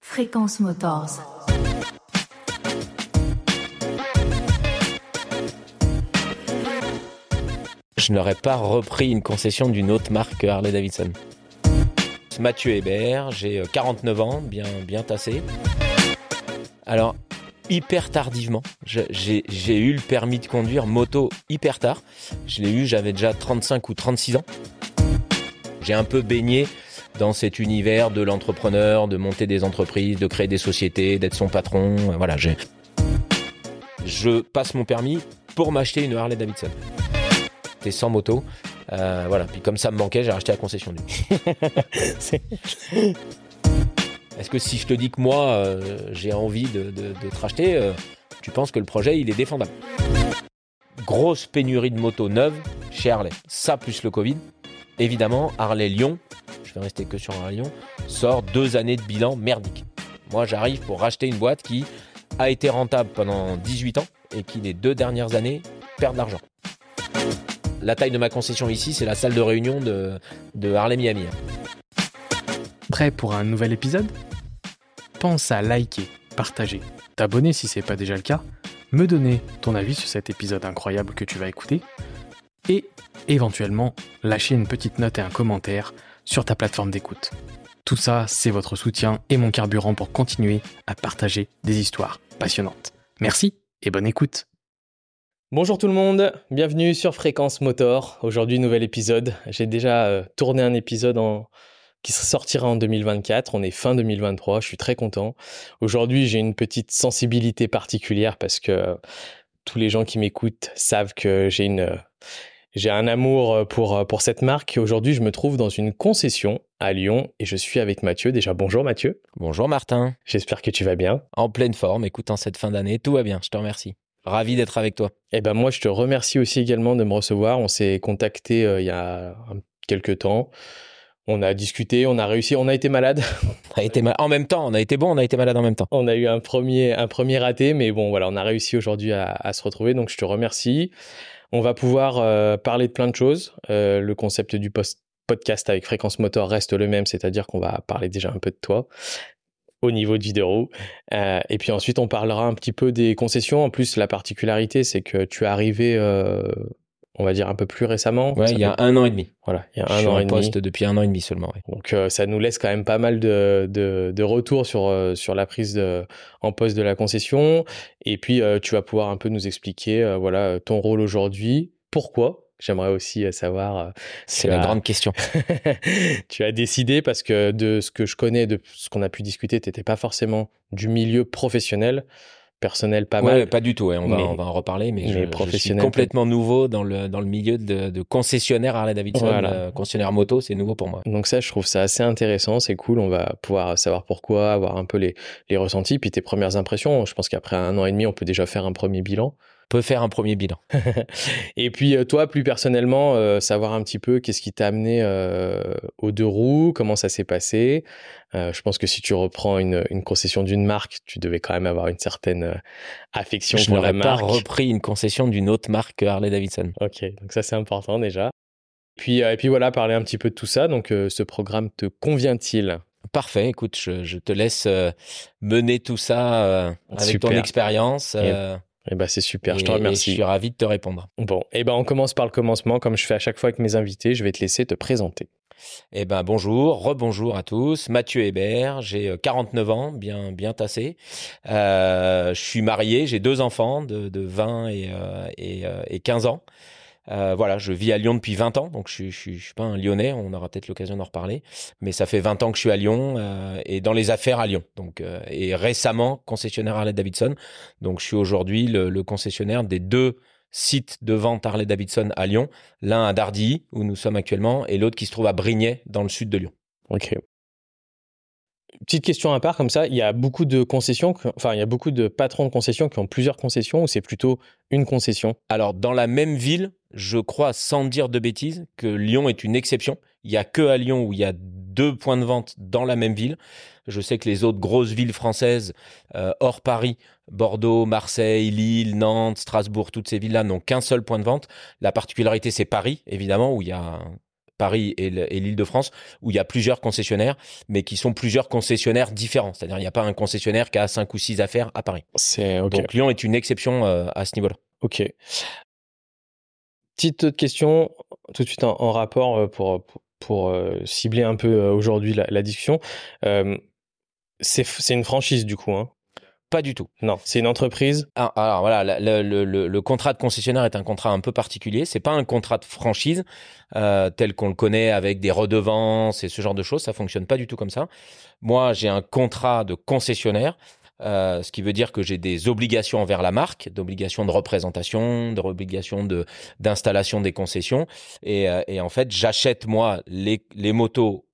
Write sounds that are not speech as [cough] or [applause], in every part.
Fréquence Motors. Je n'aurais pas repris une concession d'une autre marque que Harley Davidson. Mathieu Hébert, j'ai 49 ans, bien, bien tassé. Alors, hyper tardivement, j'ai eu le permis de conduire moto hyper tard. Je l'ai eu, j'avais déjà 35 ou 36 ans. J'ai un peu baigné dans cet univers de l'entrepreneur, de monter des entreprises, de créer des sociétés, d'être son patron. Voilà, j'ai. Je passe mon permis pour m'acheter une Harley Davidson. C'était sans moto. Euh, voilà. Puis comme ça me manquait, j'ai racheté la concession [laughs] Est-ce que si je te dis que moi, euh, j'ai envie de, te racheter, euh, tu penses que le projet, il est défendable? Grosse pénurie de motos neuves chez Harley. Ça plus le Covid. Évidemment, Harley-Lyon, je vais rester que sur Harley-Lyon, sort deux années de bilan merdique. Moi, j'arrive pour racheter une boîte qui a été rentable pendant 18 ans et qui, les deux dernières années, perd de l'argent. La taille de ma concession ici, c'est la salle de réunion de, de Harley Miami. Prêt pour un nouvel épisode? Pense à liker, partager, t'abonner si ce n'est pas déjà le cas, me donner ton avis sur cet épisode incroyable que tu vas écouter et éventuellement lâcher une petite note et un commentaire sur ta plateforme d'écoute. Tout ça, c'est votre soutien et mon carburant pour continuer à partager des histoires passionnantes. Merci et bonne écoute. Bonjour tout le monde, bienvenue sur Fréquence Motor. Aujourd'hui, nouvel épisode. J'ai déjà euh, tourné un épisode qui sortira en 2024. On est fin 2023, je suis très content. Aujourd'hui, j'ai une petite sensibilité particulière parce que tous les gens qui m'écoutent savent que j'ai une j'ai un amour pour, pour cette marque. Aujourd'hui, je me trouve dans une concession à Lyon et je suis avec Mathieu. Déjà, bonjour Mathieu. Bonjour Martin. J'espère que tu vas bien. En pleine forme, écoute, en cette fin d'année, tout va bien, je te remercie. Ravi d'être avec toi. Eh ben moi, je te remercie aussi également de me recevoir. On s'est contacté euh, il y a quelques temps. On a discuté, on a réussi, on a été malade. [laughs] On a été en même temps, on a été bon, on a été malade en même temps. On a eu un premier, un premier raté, mais bon, voilà, on a réussi aujourd'hui à, se retrouver, donc je te remercie. On va pouvoir euh, parler de plein de choses. Euh, le concept du podcast avec Fréquence Motor reste le même, c'est-à-dire qu'on va parler déjà un peu de toi au niveau de vidéo. Euh, et puis ensuite, on parlera un petit peu des concessions. En plus, la particularité, c'est que tu es arrivé, on va dire, un peu plus récemment. Ouais, il y a un an et demi. Voilà, il y a un an et poste depuis un an et demi seulement. Donc, euh, ça nous laisse quand même pas mal de, de, de retours sur, sur la prise de, en poste de la concession. Et puis, tu vas pouvoir un peu nous expliquer voilà, ton rôle aujourd'hui, pourquoi? J'aimerais aussi euh, savoir. Euh, c'est la grande question. [laughs] tu as décidé parce que de ce que je connais, de ce qu'on a pu discuter, tu n'étais pas forcément du milieu professionnel personnel pas mal. pas du tout, on, va, on va en reparler, mais, je, suis complètement nouveau dans le, dans le milieu de, concessionnaire Harley Davidson, euh, concessionnaire moto, c'est nouveau pour moi. Donc ça, je trouve ça assez intéressant, c'est cool, on va pouvoir savoir pourquoi, avoir un peu les, les ressentis, puis tes premières impressions. Je pense qu'après un an et demi, on peut déjà faire un premier bilan peut faire un premier bilan. [laughs] et puis euh, toi, plus personnellement, euh, savoir un petit peu qu'est-ce qui t'a amené euh, aux deux roues, comment ça s'est passé. je pense que si tu reprends une, concession d'une marque, tu devais quand même avoir une certaine affection pour la marque. Je n'aurais pas repris une concession d'une autre marque que Harley Davidson. Ok, donc ça c'est important déjà. Puis, et puis voilà, parler un petit peu de tout ça. Donc ce programme te convient-il? Parfait, écoute, je, te laisse mener tout ça avec ton expérience. Eh ben, c'est super, je te remercie. je suis ravi de te répondre. Bon, eh ben, on commence par le commencement, comme je fais à chaque fois avec mes invités. Je vais te laisser te présenter. Eh ben bonjour, rebonjour à tous. Mathieu Hébert, j'ai 49 euh, ans, bien bien tassé. Euh, je suis marié, j'ai deux enfants de, 20 et, euh, et, et 15 ans. Euh, voilà, je vis à Lyon depuis 20 ans, donc je, je, suis pas un Lyonnais, on aura peut-être l'occasion d'en reparler, mais ça fait 20 ans que je suis à Lyon euh, et dans les affaires à Lyon. Donc, euh, et récemment concessionnaire Harley Davidson. Donc je suis aujourd'hui le, concessionnaire des deux sites de vente Harley Davidson à Lyon, l'un à Dardilly où nous sommes actuellement et l'autre qui se trouve à Brignais dans le sud de Lyon. Ok. Petite question à part comme ça, il y a beaucoup de concessions, enfin il y a beaucoup de patrons de concessions qui ont plusieurs concessions ou c'est plutôt une concession? Alors dans la même ville, je crois sans dire de bêtises que Lyon est une exception. Il y a que à Lyon où il y a deux points de vente dans la même ville. Je sais que les autres grosses villes françaises euh, hors Paris, Bordeaux, Marseille, Lille, Nantes, Strasbourg, toutes ces villes-là n'ont qu'un seul point de vente. La particularité c'est Paris évidemment où il y a Paris et l'Île-de-France, où il y a plusieurs concessionnaires, mais qui sont plusieurs concessionnaires différents. C'est-à-dire, il n'y a pas un concessionnaire qui a cinq ou six affaires à Paris. Donc Lyon est une exception euh, à ce niveau-là. Ok. Petite autre question, tout de suite en, rapport euh, pour, pour, euh, cibler un peu aujourd'hui la, discussion. c'est une franchise du coup, hein? Pas du tout. Non, c'est une entreprise? Ah, alors voilà, le, contrat de concessionnaire est un contrat un peu particulier. C'est pas un contrat de franchise euh, tel qu'on le connaît avec des redevances et ce genre de choses. Ça fonctionne pas du tout comme ça. Moi, j'ai un contrat de concessionnaire. Euh, ce qui veut dire que j'ai des obligations envers la marque, d'obligations de représentation, d'obligations de d'installation des concessions, et, euh, et en fait j'achète moi les motos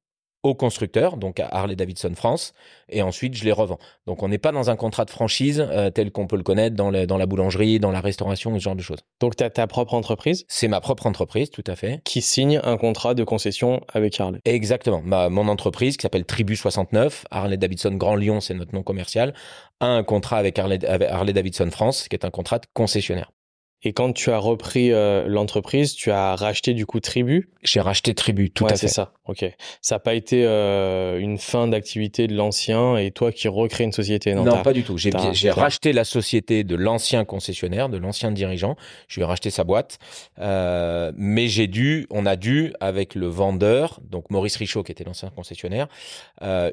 au constructeur, donc à Harley Davidson France, et ensuite je les revends. Donc on n'est pas dans un contrat de franchise euh, tel qu'on peut le connaître dans, dans la boulangerie, dans la restauration, ce genre de choses. Donc tu as ta propre entreprise? C'est ma propre entreprise, tout à fait. Qui signe un contrat de concession avec Harley Exactement. Ma, mon entreprise qui s'appelle Tribu 69, Harley Davidson Grand Lyon, c'est notre nom commercial, a un contrat avec Harley, avec Harley Davidson France, qui est un contrat de concessionnaire. Et quand tu as repris euh, l'entreprise, tu as racheté du coup Tribu? J'ai racheté Tribu, tout à fait. c'est ça. Ok. Ça n'a pas été euh, une fin d'activité de l'ancien et toi qui recrée une société Non, pas du tout. J'ai racheté la société de l'ancien concessionnaire, de l'ancien dirigeant. Je lui ai racheté sa boîte. Euh, mais j'ai dû, on a dû, avec le vendeur, donc Maurice Richaud, qui était l'ancien concessionnaire,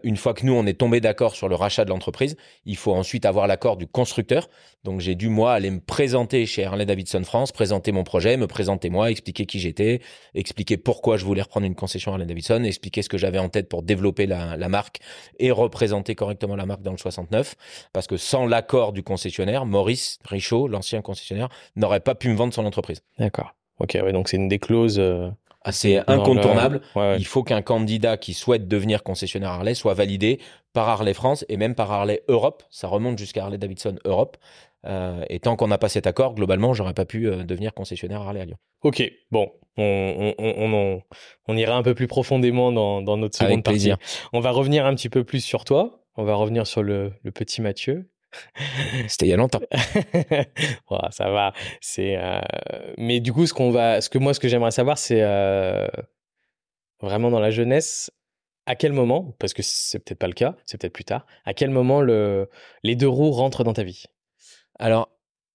une fois que nous, on est tombé d'accord sur le rachat de l'entreprise, il faut ensuite avoir l'accord du constructeur. Donc j'ai dû, moi, aller me présenter chez Harley Davidson France, présenter mon projet, me présenter moi, expliquer qui j'étais, expliquer pourquoi je voulais reprendre une concession Harley Davidson, expliquer ce que j'avais en tête pour développer la, marque et représenter correctement la marque dans le 69. Parce que sans l'accord du concessionnaire, Maurice Richaud, l'ancien concessionnaire, n'aurait pas pu me vendre son entreprise. D'accord. Ok, ouais, donc c'est une des clauses. Euh, assez incontournable. Il faut qu'un candidat qui souhaite devenir concessionnaire Harley soit validé par Harley France et même par Harley Europe. Ça remonte jusqu'à Harley Davidson Europe. Euh, et tant qu'on n'a pas cet accord, globalement, j'aurais pas pu euh, devenir concessionnaire Harley à Lyon. Ok, bon, on, on, on, ira un peu plus profondément dans, dans notre seconde partie. On va revenir un petit peu plus sur toi. On va revenir sur le, le petit Mathieu. [laughs] C'était il y a longtemps. [laughs] ça va. C'est. Euh, mais du coup, ce qu'on va, ce que moi, ce que j'aimerais savoir, c'est vraiment dans la jeunesse, à quel moment, parce que c'est peut-être pas le cas, c'est peut-être plus tard, à quel moment le, les deux roues rentrent dans ta vie? Alors,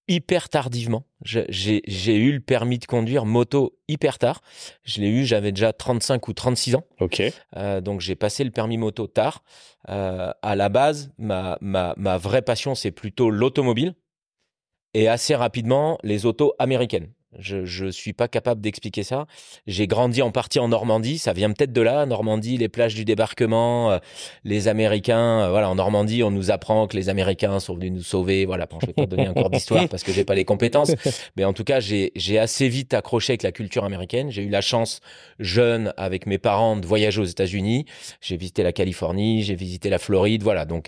hyper tardivement. J'ai eu le permis de conduire moto hyper tard. Je l'ai eu, j'avais déjà 35 ou 36 ans. Ok. Euh, donc j'ai passé le permis moto tard. Euh, à la base, ma, ma, ma vraie passion, c'est plutôt l'automobile. Et assez rapidement, les autos américaines. Je ne suis pas capable d'expliquer ça. J'ai grandi en partie en Normandie, ça vient peut-être de là. Normandie, les plages du débarquement, euh, les Américains. Euh, voilà, en Normandie, on nous apprend que les Américains sont venus nous sauver. Voilà, je vais pas donner encore d'histoire parce que j'ai pas les compétences. [laughs] Mais en tout cas, j'ai assez vite accroché avec la culture américaine. J'ai eu la chance, jeune, avec mes parents, de voyager aux États-Unis. J'ai visité la Californie, j'ai visité la Floride. Voilà, donc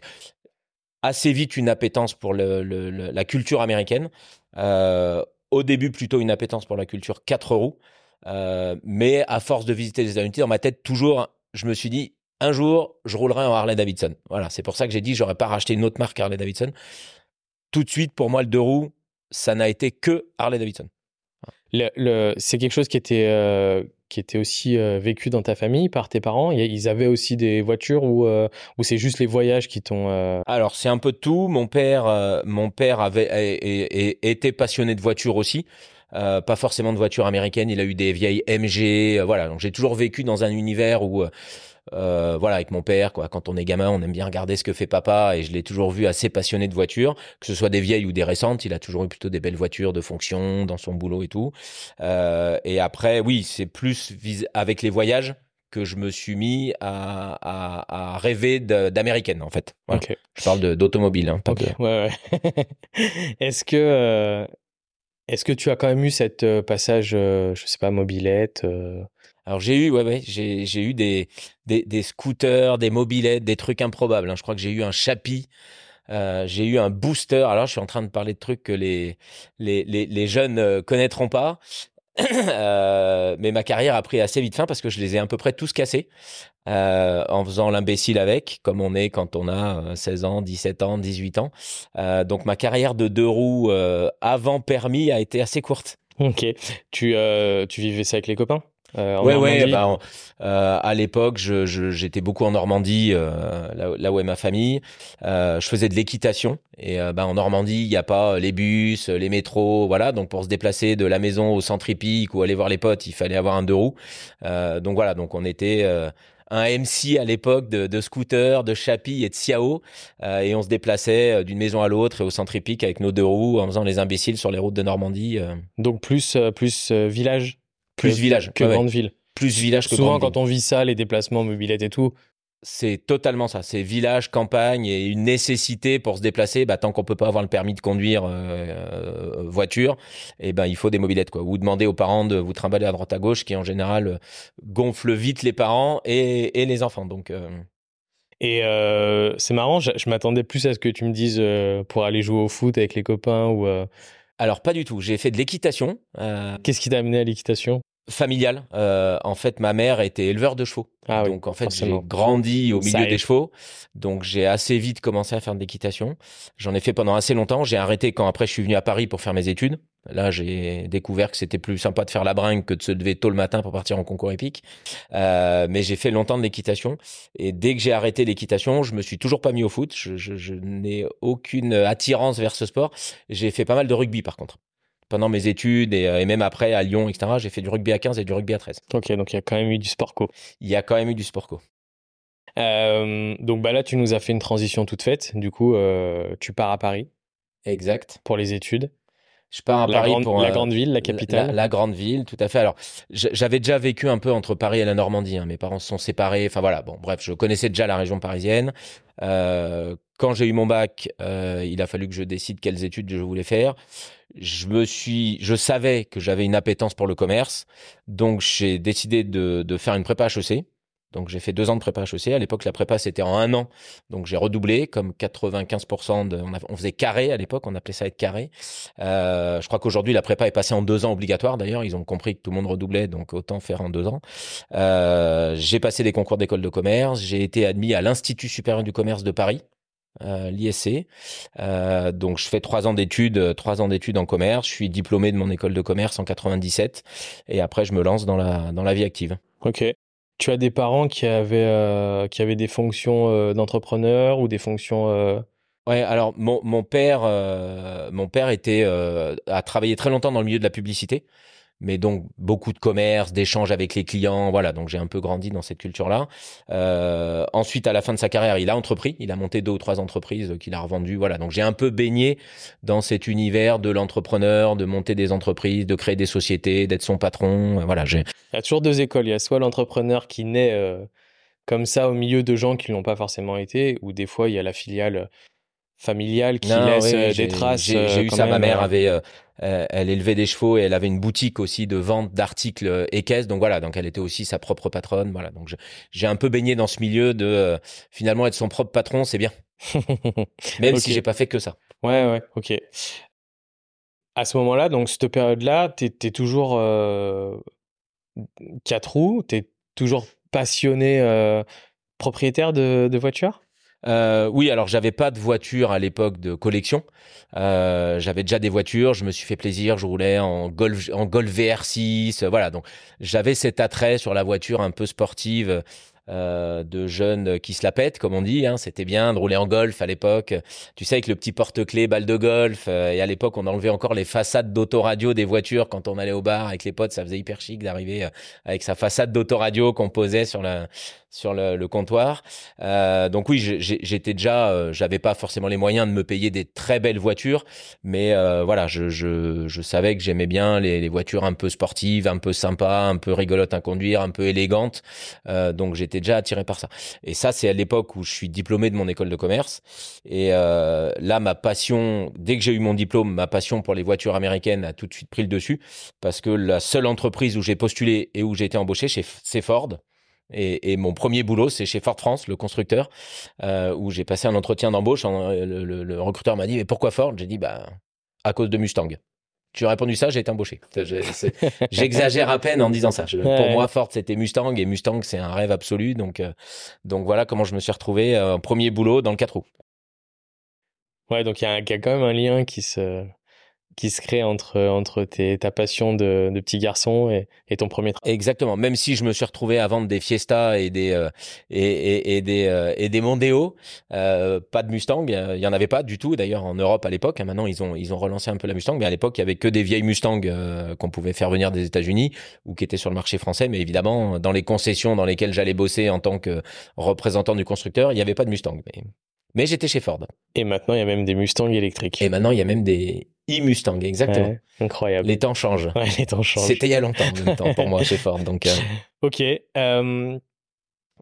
assez vite une appétence pour le, la culture américaine. Euh, au début plutôt une appétence pour la culture 4 roues. Euh, mais à force de visiter les États-Unis, dans ma tête, toujours, je me suis dit, un jour, je roulerai en Harley Davidson. Voilà, c'est pour ça que j'ai dit, j'aurais pas racheté une autre marque Harley Davidson. Tout de suite, pour moi, le deux roues, ça n'a été que Harley Davidson. C'est quelque chose qui était, euh, qui était aussi euh, vécu dans ta famille par tes parents? Ils avaient aussi des voitures ou, euh, ou c'est juste les voyages qui t'ont. Alors, c'est un peu de tout. Mon père, mon père avait été passionné de voitures aussi. pas forcément de voitures américaines, il a eu des vieilles MG, voilà. Donc j'ai toujours vécu dans un univers où euh, voilà, avec mon père, quoi. Quand on est gamin, on aime bien regarder ce que fait papa, et je l'ai toujours vu assez passionné de voitures, que ce soit des vieilles ou des récentes. Il a toujours eu plutôt des belles voitures de fonction dans son boulot et tout. Euh, et après, oui, c'est plus avec les voyages que je me suis mis à, à, à rêver d'américaine en fait. Je parle d'automobile. Hein, ouais, ouais. [laughs] Est-ce que euh, est-ce que tu as quand même eu cette passage, je sais pas, mobilette alors j'ai eu, ouais, ouais, j'ai, eu des, des, scooters, des mobilettes, des trucs improbables. Hein. Je crois que j'ai eu un chapi, euh, j'ai eu un booster. Alors je suis en train de parler de trucs que les, les, les, les jeunes euh, connaîtront pas. [coughs] euh, mais ma carrière a pris assez vite fin parce que je les ai à peu près tous cassés en faisant l'imbécile avec, comme on est quand on a 16 euh, ans, 17 ans, 18 ans. Donc ma carrière de deux roues avant permis a été assez courte. Ok. Tu, tu vivais ça avec les copains? Euh, en ouais, ouais. Bah, euh, à l'époque, je, je- j'étais beaucoup en Normandie, euh, là, où- là où est ma famille. Euh, je faisais de l'équitation et bah, en Normandie, il n'y a pas les bus, les métros, voilà. Donc pour se déplacer de la maison au centre hippique ou aller voir les potes, il fallait avoir un deux roues. Donc voilà, donc on était un MC à l'époque de, de scooter, de chapi et de siao, euh, et on se déplaçait d'une maison à l'autre et au centre hippique avec nos deux roues en faisant les imbéciles sur les routes de Normandie. euh, Donc plus, euh, plus village Plus que, village, que ouais. grande ville. plus village que Souvent, grande ville. quand on vit ça, les déplacements, mobilettes et tout, C'est totalement ça. C'est village, campagne et une nécessité pour se déplacer. Bah, tant qu'on peut pas avoir le permis de conduire euh, euh, voiture, et ben il faut des mobilettes quoi. Ou demander aux parents de vous trimballer à droite à gauche, qui en général gonfle vite les parents et, et les enfants. Donc euh, Et euh, c'est marrant, je, je m'attendais plus à ce que tu me dises pour aller jouer au foot avec les copains ou alors pas du tout. J'ai fait de l'équitation euh, qu'est-ce qui t'a amené à l'équitation? Familiale. Euh, en fait, ma mère était éleveur de chevaux. Ah oui, donc en fait, j'ai grandi au milieu des chevaux. Donc j'ai assez vite commencé à faire de l'équitation. J'en ai fait pendant assez longtemps. J'ai arrêté quand après je suis venu à Paris pour faire mes études. Là, j'ai découvert que c'était plus sympa de faire la bringue que de se lever tôt le matin pour partir en concours épique. Euh, mais j'ai fait longtemps de l'équitation. Et dès que j'ai arrêté l'équitation, je me suis toujours pas mis au foot. Je, je- je n'ai aucune attirance vers ce sport. J'ai fait pas mal de rugby par contre. Pendant mes études et, euh, et même après à Lyon, etc., j'ai fait du rugby à 15 et du rugby à 13. Ok, donc il y a quand même eu du sport co. Il y a quand même eu du sport co. Euh, donc bah là, tu nous as fait une transition toute faite. Du coup, euh, tu pars à Paris Exact. pour les études. Je pars à la, Paris grande, pour la euh, grande ville, la capitale. La, la grande ville, tout à fait. Alors, j'avais déjà vécu un peu entre Paris et la Normandie. hein. Mes parents se sont séparés. Enfin voilà. Bon, bref, je connaissais déjà la région parisienne. Euh, quand j'ai eu mon bac, euh, il a fallu que je décide quelles études je voulais faire. Je me suis, je savais que j'avais une appétence pour le commerce, donc j'ai décidé de, de faire une prépa HEC. Donc j'ai fait deux ans de prépa HEC. À l'époque, la prépa c'était en un an, donc j'ai redoublé comme 95% de, on, faisait carré à l'époque, on appelait ça être carré. Euh, je crois qu'aujourd'hui la prépa est passée en deux ans obligatoire. D'ailleurs, ils ont compris que tout le monde redoublait, donc autant faire en deux ans. Euh, j'ai passé des concours d'école de commerce. J'ai été admis à l'Institut supérieur du commerce de Paris, euh, l'ISC. Euh, donc je fais trois ans d'études, euh, trois ans d'études en commerce. Je suis diplômé de mon école de commerce en 97, et après je me lance dans la dans la vie active. Ok. Tu as des parents qui avaient, euh, des fonctions euh, d'entrepreneur ou des fonctions. euh, Ouais, alors mon, mon père, mon père était a travaillé très longtemps dans le milieu de la publicité, mais donc beaucoup de commerce, d'échanges avec les clients, voilà. Donc j'ai un peu grandi dans cette culture-là. Euh, ensuite, à la fin de sa carrière, il a entrepris, il a monté deux ou trois entreprises qu'il a revendues, voilà. Donc j'ai un peu baigné dans cet univers de l'entrepreneur, de monter des entreprises, de créer des sociétés, d'être son patron, euh, voilà. J'ai Il y a toujours deux écoles. Il y a soit l'entrepreneur qui naît euh, comme ça au milieu de gens qui l'ont pas forcément été, ou des fois il y a la filiale familiale qui Non, laisse oui, des traces. J'ai j'ai eu ça. Ma mère avait, euh, elle élevait des chevaux et elle avait une boutique aussi de vente d'articles euh, équestres. Donc voilà, donc elle était aussi sa propre patronne. Voilà, donc j'ai un peu baigné dans ce milieu de euh, finalement être son propre patron, c'est bien. [laughs] Même Ok. si j'ai pas fait que ça. Ouais, ouais, ok. À ce moment-là, donc cette période-là, t'es es toujours euh, quatre roues, t'es toujours passionné euh, propriétaire de, de voiture Euh, oui, alors j'avais pas de voiture à l'époque de collection. Euh, j'avais déjà des voitures, je me suis fait plaisir, je roulais en Golf, en Golf VR6, euh, voilà. Donc j'avais cet attrait sur la voiture un peu sportive euh, de jeunes qui se la pètent, comme on dit. Hein. C'était bien de rouler en Golf à l'époque. Tu sais avec le petit porte-clés, balle de golf. euh, et à l'époque, on enlevait encore les façades d'autoradio des voitures quand on allait au bar avec les potes. Ça faisait hyper chic d'arriver euh, avec sa façade d'autoradio qu'on posait sur la sur le, comptoir. Euh, donc oui, j'étais déjà, euh, j'avais pas forcément les moyens de me payer des très belles voitures, mais euh, voilà, je, je, savais que j'aimais bien les, les voitures un peu sportives, un peu sympas, un peu rigolotes à conduire, un peu élégantes. Donc j'étais déjà attiré par ça. Et ça, c'est à l'époque où je suis diplômé de mon école de commerce. Et là, ma passion, dès que j'ai eu mon diplôme, ma passion pour les voitures américaines a tout de suite pris le dessus, parce que la seule entreprise où j'ai postulé et où j'ai été embauché, c'est Ford. Et, et mon premier boulot, c'est chez Ford France, le constructeur, euh, où j'ai passé un entretien d'embauche. En- Le, le- le recruteur m'a dit Mais pourquoi Ford? J'ai dit Bah, à cause de Mustang. Tu as répondu ça, j'ai été embauché. [laughs] J'exagère à peine en disant ça. Je-. Pour moi, Ford, c'était Mustang, et Mustang, c'est un rêve absolu. Donc, euh, donc voilà comment je me suis retrouvé euh, en premier boulot dans le 4 roues. Ouais, donc il y, un- y a quand même un lien qui se, qui se crée entre, entre tes, ta passion de, de petit garçon et, et ton premier travail. Exactement. Même si je me suis retrouvé à vendre des Fiesta et des euh, et, et, et, des euh, et des Mondeo, euh, pas de Mustang, il y en avait pas du tout. D'ailleurs en Europe à l'époque, hein, maintenant ils ont ils ont relancé un peu la Mustang, mais à l'époque il y avait que des vieilles Mustang euh, qu'on pouvait faire venir des États-Unis ou qui étaient sur le marché français. Mais évidemment dans les concessions dans lesquelles j'allais bosser en tant que représentant du constructeur, il y avait pas de Mustang. Mais mais j'étais chez Ford. Et maintenant, il y a même des Mustangs électriques. Et maintenant, il y a même des e-Mustang, exactement. Ouais, incroyable. Les temps changent. Ouais, les temps changent. C'était il y a longtemps, en même temps, pour moi, chez Ford. Donc, euh... [laughs] Ok. Euh,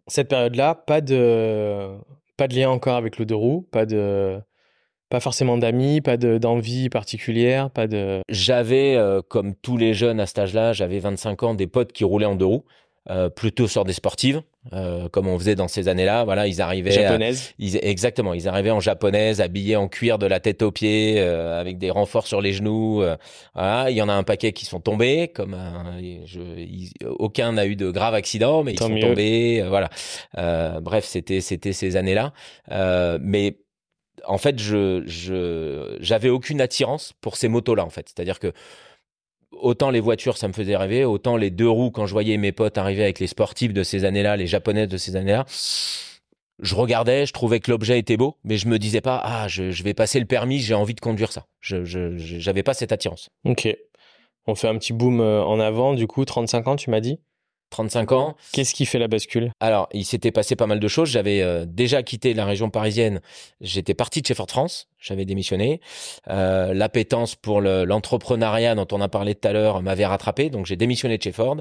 cette période-là, pas de, pas de lien encore avec le deux roues, pas de, pas forcément d'amis, pas de, d'envie particulière, pas de. J'avais, euh, comme tous les jeunes à cet âge-là, j'avais 25 ans, des potes qui roulaient en deux roues. Euh, plutôt sur des sportives, euh, comme on faisait dans ces années-là. Voilà, ils arrivaient japonaise. À, ils, exactement, ils arrivaient en japonaise, habillés en cuir de la tête aux pieds, euh, avec des renforts sur les genoux. euh, voilà, il y en a un paquet qui sont tombés, comme un, je, ils, aucun n'a eu de grave accident, mais ils sont mieux. tombés. euh, voilà. Euh, bref, c'était c'était ces années-là. Euh, mais en fait, je je j'avais aucune attirance pour ces motos-là. En fait, c'est-à-dire que autant les voitures, ça me faisait rêver, autant les deux roues, quand je voyais mes potes arriver avec les sportifs de ces années-là, les japonaises de ces années-là, je regardais, je trouvais que l'objet était beau, mais je me disais pas, ah, je, je vais passer le permis, j'ai envie de conduire ça. Je, j'avais pas cette attirance. Ok. On fait un petit boom euh, en avant, du coup, 35 ans, tu m'as dit? 35 ans. Qu'est-ce qui fait la bascule? Alors, il s'était passé pas mal de choses. J'avais euh, déjà quitté la région parisienne. J'étais parti de chez Ford France. J'avais démissionné. Euh, L'appétence pour le- l'entrepreneuriat dont on a parlé tout à l'heure m'avait rattrapé. Donc, j'ai démissionné de chez Ford.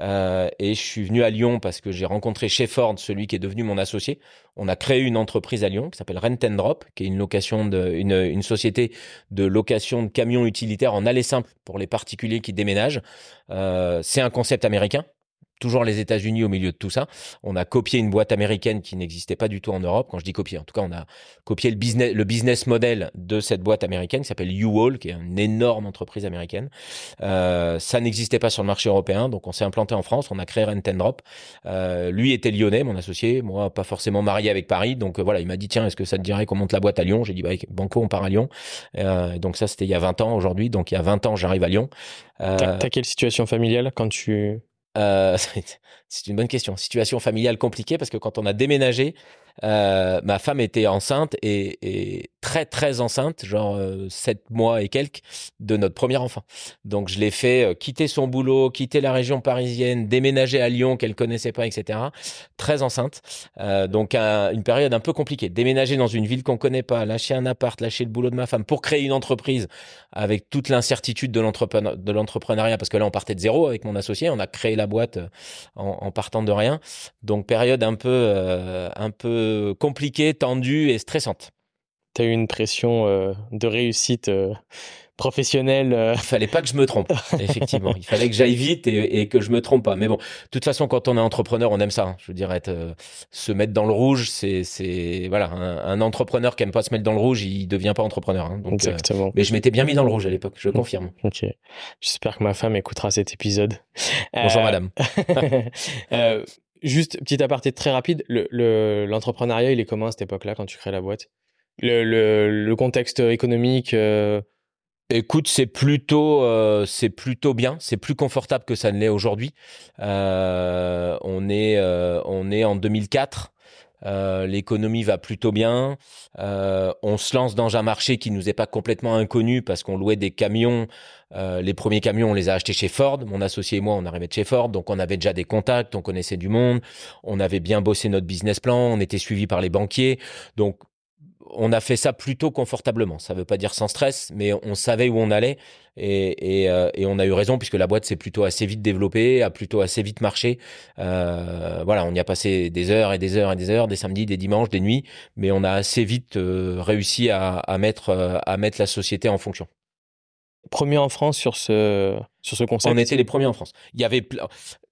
Euh, et je suis venu à Lyon parce que j'ai rencontré chez Ford celui qui est devenu mon associé. On a créé une entreprise à Lyon qui s'appelle Rent and Drop, qui est une location de, une, une société de location de camions utilitaires en aller simple pour les particuliers qui déménagent. C'est un concept américain toujours les États-Unis au milieu de tout ça. On a copié une boîte américaine qui n'existait pas du tout en Europe. Quand je dis copier, en tout cas, on a copié le business, le business model de cette boîte américaine qui s'appelle U-Haul, qui est une énorme entreprise américaine. Euh, ça n'existait pas sur le marché européen, donc on s'est implanté en France. On a créé Rent and Drop. Euh, lui était lyonnais, mon associé. Moi, pas forcément marié avec Paris. Donc euh, voilà, il m'a dit tiens, est-ce que ça te dirait qu'on monte la boîte à Lyon? J'ai dit bah, banco, on part à Lyon. Euh, donc ça, c'était il y a 20 ans aujourd'hui. Donc il y a 20 ans, j'arrive à Lyon. Euh, T'as t'as quelle situation familiale quand tu... euh, [laughs] c'est une bonne question. Situation familiale compliquée parce que quand on a déménagé, euh, ma femme était enceinte et, très très enceinte, genre euh, sept mois et quelques de notre premier enfant. Donc je l'ai fait euh, quitter son boulot, quitter la région parisienne, déménager à Lyon qu'elle connaissait pas, etc. Très enceinte. Euh, donc un- une période un peu compliquée. Déménager dans une ville qu'on connaît pas, lâcher un appart, lâcher le boulot de ma femme pour créer une entreprise avec toute l'incertitude de l'entrepreneur- de l'entrepreneuriat parce que là on partait de zéro avec mon associé, on a créé la boîte en, partant de rien. Donc période un peu un peu compliquée, tendue et stressante. T'as eu une pression euh, de réussite euh, professionnelle euh, Il fallait pas que je me trompe, [laughs] effectivement. Il fallait que j'aille vite et, et que je me trompe pas. Mais bon, de toute façon, quand on est entrepreneur, on aime ça. hein. Je veux dire, être, se mettre dans le rouge, c'est, c'est voilà, un, un entrepreneur qui aime pas se mettre dans le rouge, il devient pas entrepreneur. hein. Donc, Exactement. mais je m'étais bien mis dans le rouge à l'époque, je confirme. Ok. J'espère que ma femme écoutera cet épisode. Bonjour madame. [laughs] juste petit aparté très rapide, le- le- l'entrepreneuriat, il est comment à cette époque-là quand tu crées la boîte? Le, contexte économique, euh, Écoute, c'est plutôt, euh, c'est plutôt bien. C'est plus confortable que ça ne l'est aujourd'hui. Euh, on on est en 2004. Euh, L'économie va plutôt bien. Euh, on se lance dans un marché qui nous est pas complètement inconnu parce qu'on louait des camions. Euh, les premiers camions, on les a achetés chez Ford. Mon associé et moi, on arrivait de chez Ford, donc on avait déjà des contacts, on connaissait du monde, on avait bien bossé notre business plan, on était suivi par les banquiers. Donc on a fait ça plutôt confortablement. Ça veut pas dire sans stress, mais on savait où on allait et, et, euh, et on a eu raison puisque la boîte s'est plutôt assez vite développée, a plutôt assez vite marché. Euh, voilà, on y a passé des heures et des heures et des heures, des samedis, des dimanches, des nuits, mais on a assez vite euh, réussi à, à mettre euh, à mettre la société en fonction. premier en France sur ce, sur ce concept. On était les premiers en France. Il y avait,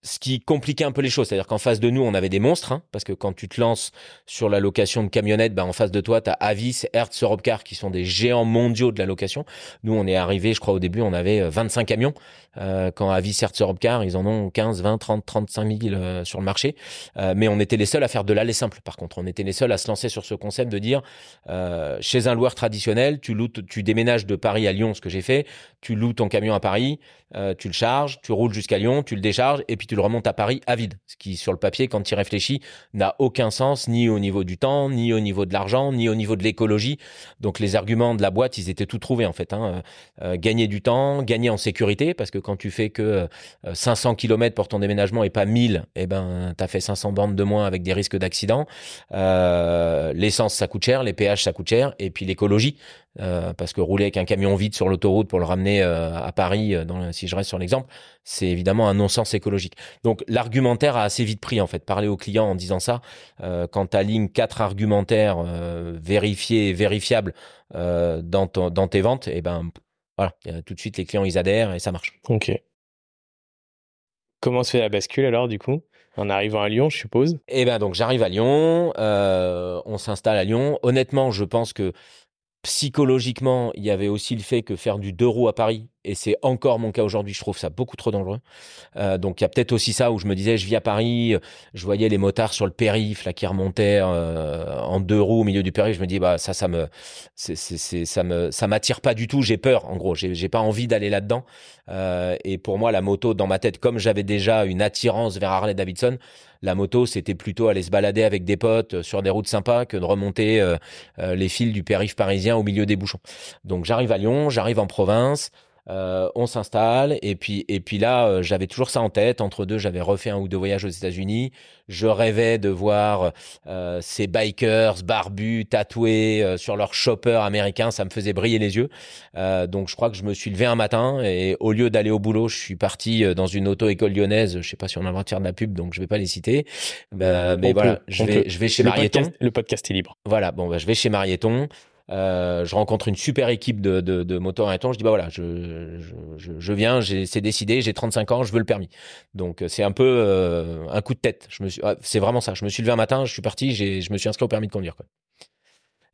ce qui compliquait un peu les choses. C'est-à-dire qu'en face de nous, on avait des monstres, hein, parce que quand tu te lances sur la location de camionnettes, ben, en face de toi, tu as Avis, Hertz, Europcar, qui sont des géants mondiaux de la location. Nous, on est arrivé, je crois, au début, on avait 25 euh, camions. Euh, quand Avis, Hertz, Europcar, ils en ont 15, 20, 30, 35 000 sur le marché. Euh, mais on était les seuls à faire de l'aller simple, par contre. On était les seuls à se lancer sur ce concept de dire, chez un loueur traditionnel, tu, loues, tu déménages de Paris à Lyon, ce que j'ai fait, tu loues ton camion à Paris, tu le charges, tu roules jusqu'à Lyon, tu le décharges et puis tu le à Paris à vide. Ce qui, sur le papier, quand tu réfléchis, n'a aucun sens ni au niveau du temps, ni au niveau de l'argent, ni au niveau de l'écologie. Donc les arguments de la boîte, ils étaient tout trouvés en fait. Hein. Euh, gagner du temps, gagner en sécurité, parce que quand tu fais que 500 euh, km pour ton déménagement et pas 1000, eh ben tu as fait 500 bandes de moins avec des risques d'accident. L'essence, ça coûte cher, les péages, ça coûte cher, et puis l'écologie. Euh, parce que rouler avec un camion vide sur l'autoroute pour le ramener euh, à Paris, euh, dans, si je reste sur l'exemple, c'est évidemment un non-sens écologique. Donc l'argumentaire a assez vite pris en fait. Parler aux clients en disant ça, quand tu alignes quatre argumentaires vérifiés et vérifiables dans, dans tes ventes, et eh ben voilà, tout de suite les clients ils adhèrent et ça marche. Ok. Comment se fait la bascule alors du coup? En arrivant à Lyon, je suppose? Eh ben donc j'arrive à Lyon, on s'installe à Lyon. Honnêtement, je pense que psychologiquement, il y avait aussi le fait que faire du deux roues à Paris, et c'est encore mon cas aujourd'hui, je trouve ça beaucoup trop dangereux. Euh, donc il y a peut-être aussi ça où je me disais, je vis à Paris, je voyais les motards sur le périph là qui remontaient euh, en deux roues au milieu du périph, je me dis bah ça ça me c'est, c'est, ça me ça m'attire pas du tout, j'ai peur en gros, j'ai, pas envie d'aller là-dedans. Euh, et pour moi la moto dans ma tête, comme j'avais déjà une attirance vers Harley Davidson, la moto, c'était plutôt aller se balader avec des potes euh, sur des routes sympas que de remonter euh, euh, les fils du périph' parisien au milieu des bouchons. Donc j'arrive à Lyon, j'arrive en province. Euh, on s'installe et puis et puis là euh, j'avais toujours ça en tête. Entre deux, j'avais refait un ou deux voyages aux États-Unis. Je rêvais de voir euh, ces bikers barbus, tatoués sur leur chopper américain. Ça me faisait briller les yeux. donc je crois que je me suis levé un matin et au lieu d'aller au boulot, je suis parti dans une auto-école lyonnaise. Je sais pas si on a le droit de faire de la pub, donc je vais pas les citer. mais voilà, je vais je vais chez Marieton. le podcast est libre. Voilà, bon, bah, je vais chez Marieton. Euh, je rencontre une super équipe de, de, de motos Je dis bah voilà, je, je, je viens, c'est décidé, j'ai 35 ans, je veux le permis. Donc c'est un peu euh, un coup de tête. Je me suis, ah, c'est vraiment ça. Je me suis levé un matin, je suis parti, je me suis inscrit au permis de conduire. Quoi.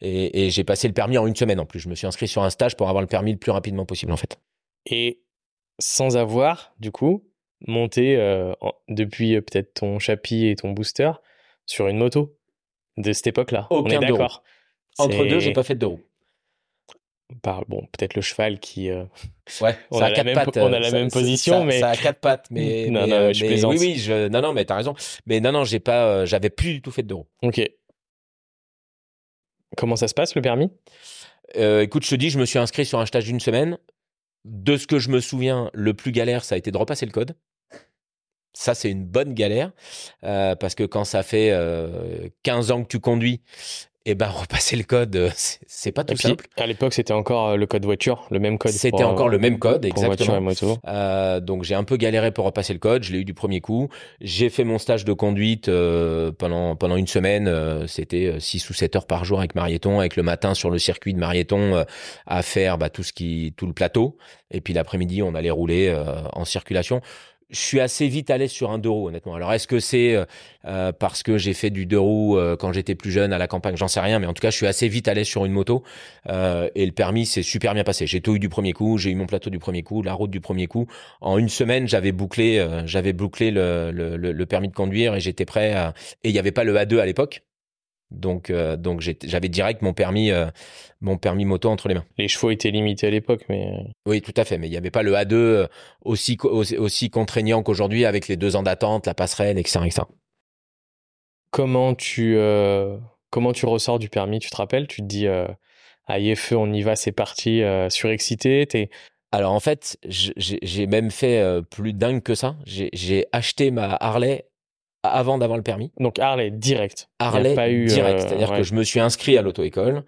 Et, et j'ai passé le permis en une semaine en plus. Je me suis inscrit sur un stage pour avoir le permis le plus rapidement possible en fait. Et sans avoir du coup monté euh, depuis peut-être ton chapitre et ton booster sur une moto de cette époque-là. Aucun On est d'accord. Entre deux, j'ai pas fait de deux roues. bon, peut-être le cheval qui. Euh, [laughs] ouais, on a, quatre pattes. On a la même position, mais ça a quatre pattes, mais. [laughs] non, non, je plaisante. Oui, oui, je... non, non, mais t'as raison. Mais non, non, j'ai pas, euh, j'avais plus du tout fait de deux roues. Ok. Comment ça se passe le permis? Euh, Écoute, je te dis, je me suis inscrit sur un stage d'une semaine. De ce que je me souviens, le plus galère, ça a été de repasser le code. Ça, c'est une bonne galère euh, parce que quand ça fait euh, 15 ans que tu conduis et ben [laughs] repasser le code, euh, c'est pas tout simple. À l'époque, c'était encore euh, le code voiture, le même code. C'était encore le même code, exactement. Voiture euh, donc j'ai un peu galéré pour repasser le code. Je l'ai eu du premier coup. J'ai fait mon stage de conduite euh, pendant pendant une semaine. C'était 6 ou 7 heures par jour avec Marieton, avec le matin sur le circuit de Marieton à faire bah, tout ce qui tout le plateau. Et puis l'après-midi, on allait rouler en circulation je suis assez vite allé sur un deux roues, honnêtement. Alors, est-ce que c'est euh, euh, parce que j'ai fait du deux roues euh, quand j'étais plus jeune à la campagne? J'en sais rien, mais en tout cas, je suis assez vite allé sur une moto et le permis s'est super bien passé. J'ai tout eu du premier coup, j'ai eu mon plateau du premier coup, la route du premier coup. En une semaine, j'avais bouclé, j'avais bouclé le, le, le, permis de conduire et j'étais prêt. À... Et il n'y avait pas le A2 à l'époque. Donc, euh, donc j'avais direct mon permis, euh, mon permis moto entre les mains. Les chevaux étaient limités à l'époque, mais oui, tout à fait. Mais il n'y avait pas le A2 euh, aussi aussi, contraignant qu'aujourd'hui avec les deux ans d'attente, la passerelle, etc., Comment tu comment tu ressors du permis Tu te rappelles? Tu te dis aïe feu, on y va, c'est parti, surexcité. T'es alors en fait, j'ai même fait plus dingue que ça. J'ai acheté ma Harley avant d'avoir le permis. Donc Harley direct. Harley pas eu, direct, euh, c'est-à-dire que je me suis inscrit à l'auto-école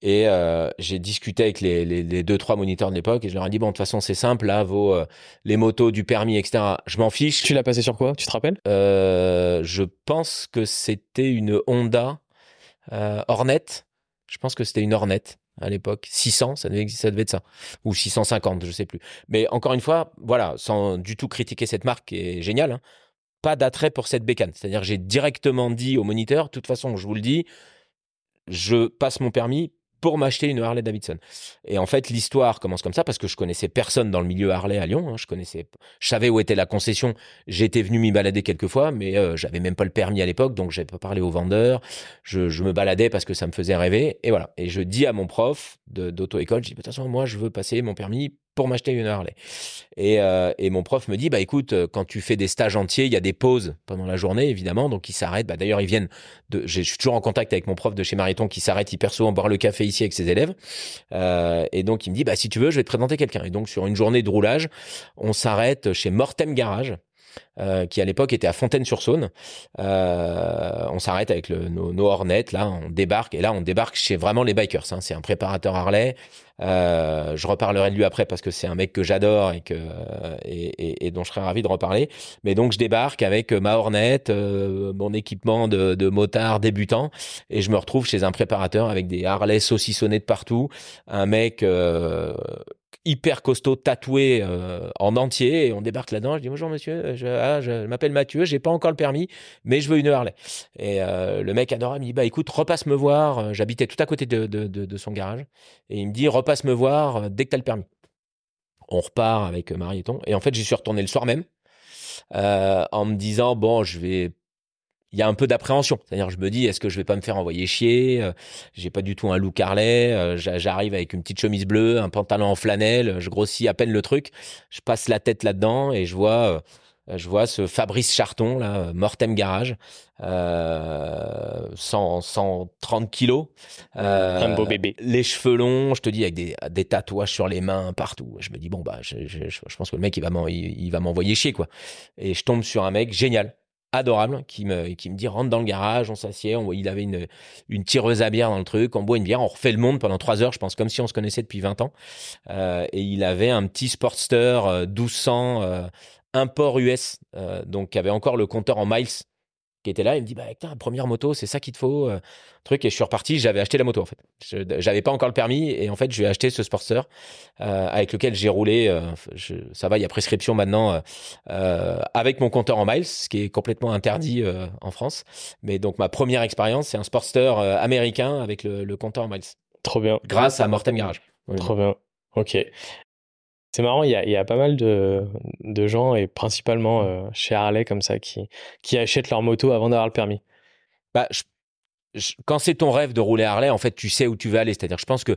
et euh, j'ai discuté avec les, les, deux trois moniteurs de l'époque et je leur ai dit bon de toute façon c'est simple là vos euh, les motos du permis etc je m'en fiche. Tu l'as passé sur quoi? Tu te rappelles? Je pense que c'était une Honda Hornet. Je pense que c'était une Hornet à l'époque. 600, ça devait, ça devait être ça. Ou 650, je sais plus. Mais encore une fois, voilà, sans du tout critiquer cette marque qui est géniale. Hein, pas d'attrait pour cette bécane. C'est-à-dire j'ai directement dit au moniteur, de toute façon, je vous le dis, je passe mon permis pour m'acheter une Harley Davidson. Et en fait, l'histoire commence comme ça parce que je connaissais personne dans le milieu Harley à Lyon. Hein. Je connaissais, je savais où était la concession. J'étais venu m'y balader quelques fois, mais euh, j'avais même pas le permis à l'époque, donc j'avais pas parlé aux vendeurs. Je, je, me baladais parce que ça me faisait rêver. Et voilà. Et je dis à mon prof d'auto-école, je dis, de toute façon, moi, je veux passer mon permis pour m'acheter une Harley. Et, euh, et, mon prof me dit, bah écoute, euh, quand tu fais des stages entiers, il y a des pauses pendant la journée, évidemment, donc ils s'arrêtent. Bah, D'ailleurs, ils viennent, de, je suis toujours en contact avec mon prof de chez Mariton qui s'arrête hyper souvent boire le café ici avec ses élèves. Euh, et donc, il me dit, bah si tu veux, je vais te présenter quelqu'un. Et donc, sur une journée de roulage, on s'arrête chez Mortem Garage. Euh, qui à l'époque était à Fontaine-sur-Saône. Euh, on s'arrête avec nos, nos Hornets, là, on débarque, et là, on débarque chez vraiment les bikers. Hein. C'est un préparateur Harley. Euh, je reparlerai de lui après parce que c'est un mec que j'adore et que et, et, et, dont je serais ravi de reparler. Mais donc je débarque avec ma Hornet, euh, mon équipement de, de motard débutant, et je me retrouve chez un préparateur avec des Harley saucissonnés de partout, un mec euh, hyper costaud, tatoué euh, en entier, et on débarque là-dedans. Je dis bonjour monsieur, je, ah, je m'appelle Mathieu, j'ai pas encore le permis, mais je veux une Harley. Et euh, le mec adorable me dit bah écoute, repasse me voir. J'habitais tout à côté de, de, son garage, et il me dit repasse me voir dès que t'as le permis. On repart avec Marieton, et en fait j'y suis retourné le soir même. Euh, en me disant bon je vais il y a un peu d'appréhension. C'est-à-dire, je me dis, est-ce que je vais pas me faire envoyer chier euh, J'ai pas du tout un look Harley. Euh, J'arrive avec une petite chemise bleue, un pantalon en flanelle. Je grossis à peine le truc. Je passe la tête là-dedans et je vois, euh, je vois ce Fabrice Charton là, Mortem Garage, euh, 100, 130 kilos. Euh, un beau bébé. Les cheveux longs, je te dis, avec des, des tatouages sur les mains partout. Je me dis bon bah, je, je, je pense que le mec il va m'envoyer chier quoi. Et je tombe sur un mec génial adorable qui me, qui dit rentre dans le garage, on s'assied, on, il avait une, tireuse à bière dans le truc, on boit une bière, on refait le monde pendant trois heures, je pense comme si on se connaissait depuis 20 ans. Euh, et il avait un petit Sportster euh, 1200 euh, import US, euh, donc qui avait encore le compteur en miles qui était là. Il me dit bah putain, première moto, c'est ça qu'il te faut, euh, truc. Et je suis reparti. J'avais acheté la moto en fait. J'avais pas encore le permis et en fait, je lui ai acheté ce Sportster euh, avec lequel j'ai roulé. Euh, je, ça va, il y a prescription maintenant avec mon compteur en miles, ce qui est complètement interdit en France. Mais donc ma première expérience, c'est un Sportster américain avec le, le, compteur en miles. Trop bien. Grâce à Mortem Garage. Trop bien. Ok. C'est marrant, il y, a, pas mal de, gens, et principalement euh, chez Harley comme ça, qui, achètent leur moto avant d'avoir le permis. Bah, quand c'est ton rêve de rouler Harley, en fait, tu sais où tu veux aller. C'est-à-dire, je pense que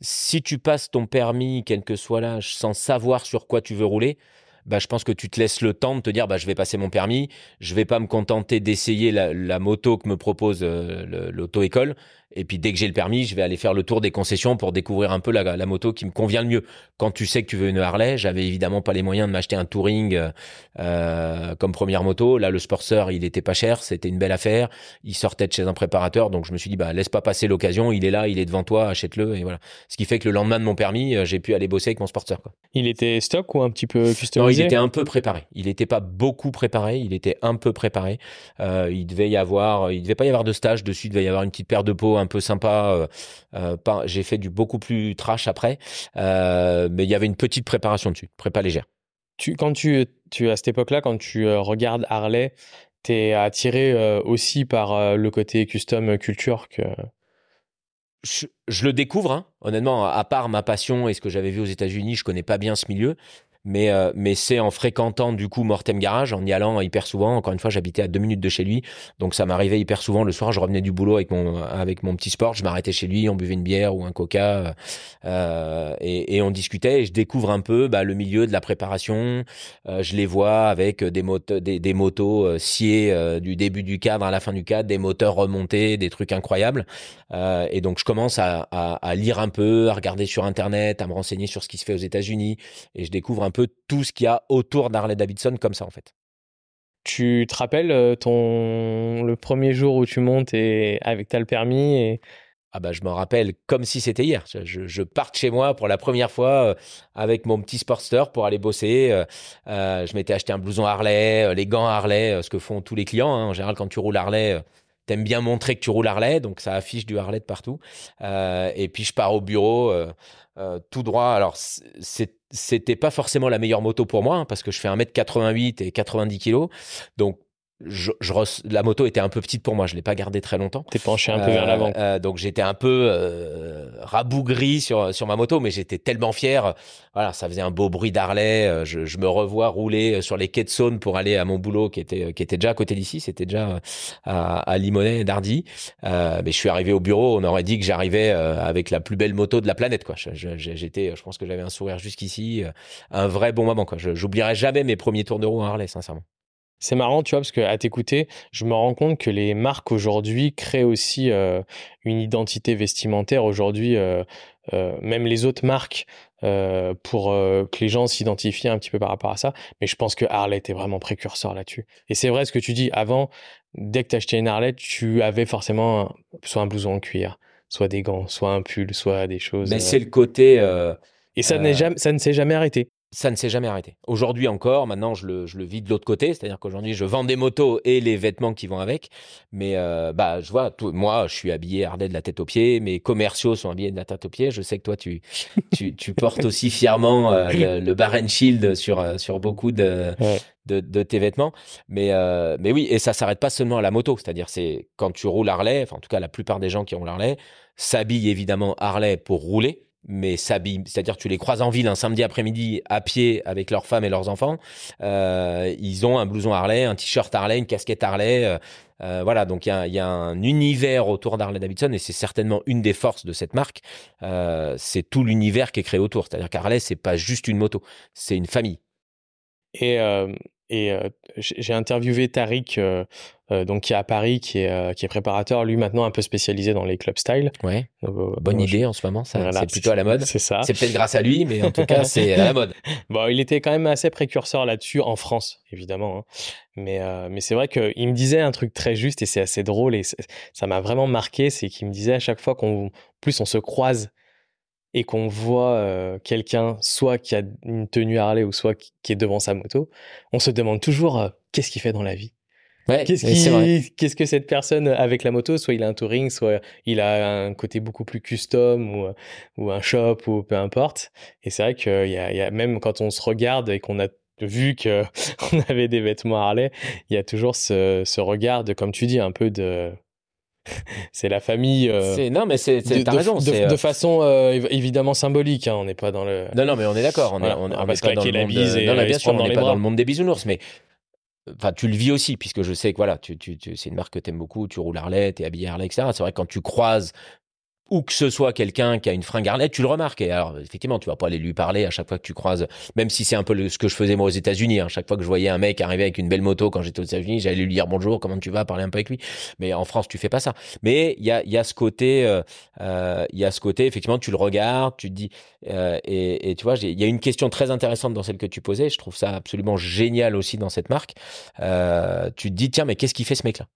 si tu passes ton permis, quel que soit l'âge, sans savoir sur quoi tu veux rouler, bah, je pense que tu te laisses le temps de te dire, bah, je vais passer mon permis, je vais pas me contenter d'essayer la, moto que me propose euh, l'auto-école. Et puis dès que j'ai le permis, je vais aller faire le tour des concessions pour découvrir un peu la, moto qui me convient le mieux. Quand tu sais que tu veux une Harley, j'avais évidemment pas les moyens de m'acheter un Touring euh, comme première moto. Là, le Sportster, il était pas cher, c'était une belle affaire. Il sortait de chez un préparateur, donc je me suis dit bah laisse pas passer l'occasion. Il est là, il est devant toi, achète-le et voilà. Ce qui fait que le lendemain de mon permis, euh, j'ai pu aller bosser avec mon Sportster. Il était stock ou un petit peu customisé? Il était un peu préparé. Il n'était pas beaucoup préparé, il était un peu préparé. Euh, il devait y avoir, il devait pas y avoir de stage dessus. Il devait y avoir une petite paire de peau un peu sympa. Euh, euh, pas, j'ai fait du beaucoup plus trash après, euh, mais il y avait une petite préparation dessus, prépa légère. Tu, quand tu, tu à cette époque-là, quand tu regardes Harley, t'es attiré aussi par le côté custom culture que. Je, je, le découvre, hein. honnêtement, à part ma passion et ce que j'avais vu aux États-Unis, je connais pas bien ce milieu mais euh, mais c'est en fréquentant du coup Mortem Garage, en y allant hyper souvent. Encore une fois, j'habitais à deux minutes de chez lui, donc ça m'arrivait hyper souvent. Le soir, je revenais du boulot avec mon avec mon petit sport, je m'arrêtais chez lui, on buvait une bière ou un coca euh, et, et, on discutait. Et je découvre un peu bah, le milieu de la préparation. Euh, je les vois avec des motos des, des motos euh, sciées euh, du début du cadre à la fin du cadre, des moteurs remontés, des trucs incroyables. et donc je commence à, à, à lire un peu, à regarder sur internet, à me renseigner sur ce qui se fait aux États-Unis, et je découvre un un peu tout ce qu'il y a autour d'Harley Davidson comme ça en fait. Tu te rappelles euh, ton le premier jour où tu montes et avec t'as le permis et ah bah je me rappelle comme si c'était hier. Je, je, pars de chez moi pour la première fois euh, avec mon petit Sportster pour aller bosser. Euh, je m'étais acheté un blouson Harley, les gants Harley, ce que font tous les clients. Hein. En général, quand tu roules Harley, t'aimes bien montrer que tu roules Harley, donc ça affiche du Harley de partout. et puis je pars au bureau tout droit. Alors c'était pas forcément la meilleure moto pour moi hein, parce que je fais 1m88 et 90 kg, donc je, la moto était un peu petite pour moi, je l'ai pas gardée très longtemps. T'es penché un peu vers l'avant. Euh, donc j'étais un peu euh, rabougri sur sur ma moto, mais j'étais tellement fier. Voilà, ça faisait un beau bruit d'Harley. Euh, je, je, me revois rouler sur les quais de Saône pour aller à mon boulot qui était qui était déjà à côté d'ici. C'était déjà à, à Limonest, Dardy. Euh, mais je suis arrivé au bureau, on aurait dit que j'arrivais avec la plus belle moto de la planète. Quoi. J'étais, je pense que j'avais un sourire jusqu'ici, un vrai bon moment. Quoi. J'oublierai jamais mes premiers tours de roue à Harley, sincèrement. C'est marrant, tu vois, parce qu'à t'écouter, je me rends compte que les marques aujourd'hui créent aussi euh, une identité vestimentaire. Aujourd'hui, euh, euh, même les autres marques, pour que les gens s'identifient un petit peu par rapport à ça. Mais je pense que Harley était vraiment précurseur là-dessus. Et c'est vrai ce que tu dis. Avant, dès que tu achetais une Harley, tu avais forcément soit un blouson en cuir, soit des gants, soit un pull, soit des choses. Mais c'est le côté. Et ça, jamais, ça ne s'est jamais arrêté ça ne s'est jamais arrêté. Aujourd'hui encore, maintenant je le, je le vis de l'autre côté, c'est-à-dire qu'aujourd'hui je vends des motos et les vêtements qui vont avec. Mais euh, bah je vois, tout, moi je suis habillé Harley de la tête aux pieds, mes commerciaux sont habillés de la tête aux pieds. Je sais que toi tu [laughs] tu, tu portes aussi fièrement euh, le, le Bar Shield sur euh, sur beaucoup de, de, de tes vêtements. Mais mais oui, et ça s'arrête pas seulement à la moto, c'est-à-dire c'est quand tu roules Harley, enfin en tout cas la plupart des gens qui roulent Harley s'habillent évidemment Harley pour rouler mais s'habillent, c'est-à-dire tu les croises en ville un samedi après-midi à pied avec leurs femmes et leurs enfants, euh, ils ont un blouson Harley, un t-shirt Harley, une casquette Harley, euh, euh, voilà, donc il y a, un univers autour d'Harley Davidson et c'est certainement une des forces de cette marque, c'est tout l'univers qui est créé autour, c'est-à-dire qu'Harley c'est pas juste une moto, c'est une famille. Et et j'ai interviewé Tariq, donc qui est à Paris, qui est, qui est préparateur, lui maintenant un peu spécialisé dans les club style. Ouais. Bonne idée en ce moment, ça, c'est plutôt à la mode. C'est ça. C'est peut-être grâce à lui, mais en tout cas, c'est à la mode. [laughs] Bon, il était quand même assez précurseur là-dessus en France, évidemment. Hein. Mais, mais c'est vrai qu'il me disait un truc très juste et c'est assez drôle et ça m'a vraiment marqué, c'est qu'il me disait à chaque fois qu'on, plus on se croise et qu'on voit euh, quelqu'un soit qui a une tenue Harley ou soit qui, est devant sa moto, on se demande toujours euh, qu'est-ce qu'il fait dans la vie? qu'est-ce, que cette personne avec la moto, soit il a un touring, soit il a un côté beaucoup plus custom ou, ou un shop ou peu importe. Et c'est vrai qu'il y a, y a même quand on se regarde et qu'on a vu que [laughs] on avait des vêtements Harley, il y a toujours ce, ce regard de, comme tu dis, un peu de [laughs] c'est la famille. Euh, non, mais c'est, t'as raison. De, euh, façon euh, évidemment symbolique. Hein, on n'est pas dans le. Non, non, mais on est d'accord. On, est, on, pas dans le monde. non, bien sûr, on n'est pas dans le monde des bisounours, mais. Enfin, tu le vis aussi, puisque je sais que voilà, tu, tu, c'est une marque que tu aimes beaucoup, tu roules Harley, tu es habillé Harley, etc. C'est vrai que quand tu croises ou que ce soit quelqu'un qui a une fringue Harley, tu le remarques. Et alors, effectivement, tu vas pas aller lui parler à chaque fois que tu croises, même si c'est un peu ce que je faisais moi aux États-Unis. Hein. Chaque fois que je voyais un mec arriver avec une belle moto quand j'étais aux États-Unis, j'allais lui dire bonjour, comment tu vas, parler un peu avec lui. Mais en France, tu fais pas ça. Mais il y a, y a ce côté, euh, euh, il y a ce côté, effectivement, tu le regardes, tu te dis, euh, et, et, tu vois, il y a une question très intéressante dans celle que tu posais. Je trouve ça absolument génial aussi dans cette marque. Euh, tu te dis, tiens, mais qu'est-ce qu'il fait ce mec-là?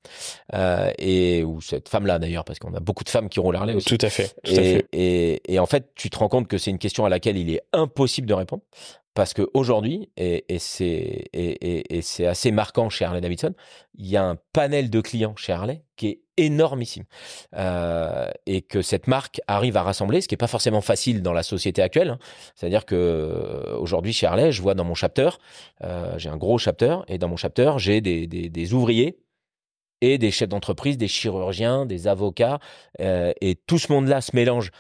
Et ou cette femme-là d'ailleurs, parce qu'on a beaucoup de femmes qui roulent Harley aussi. Tout à fait. et, en fait, tu te rends compte que c'est une question à laquelle il est impossible de répondre. Parce qu'aujourd'hui, et, et c'est et, c'est assez marquant chez Harley Davidson, il y a un panel de clients chez Harley qui est énormissime. Euh, et que cette marque arrive à rassembler, ce qui n'est pas forcément facile dans la société actuelle. Hein. C'est-à-dire que euh, aujourd'hui chez Harley, je vois dans mon chapter, euh, j'ai un gros chapter, et dans mon chapter, j'ai des, des, des ouvriers et des chefs d'entreprise, des chirurgiens, des avocats, euh, et tout ce monde-là se mélange,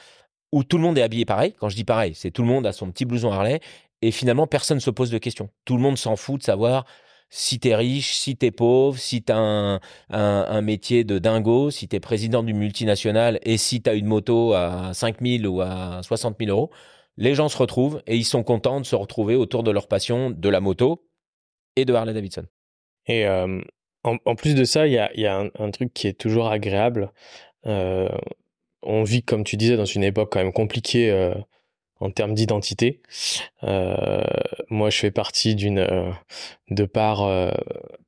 où tout le monde est habillé pareil. Quand je dis pareil, c'est tout le monde a son petit blouson Harley, et finalement, personne ne se pose de questions. Tout le monde s'en fout de savoir si tu es riche, si tu es pauvre, si tu as un, un, métier de dingo, si tu es président d'une multinationale et si tu as une moto à 5 000 ou à 60 000 euros. Les gens se retrouvent et ils sont contents de se retrouver autour de leur passion de la moto et de Harley Davidson. Et euh, en, plus de ça, il y a, y a un, truc qui est toujours agréable. Euh, on vit, comme tu disais, dans une époque quand même compliquée euh, en termes d'identité. Euh, moi, je fais partie d'une, de par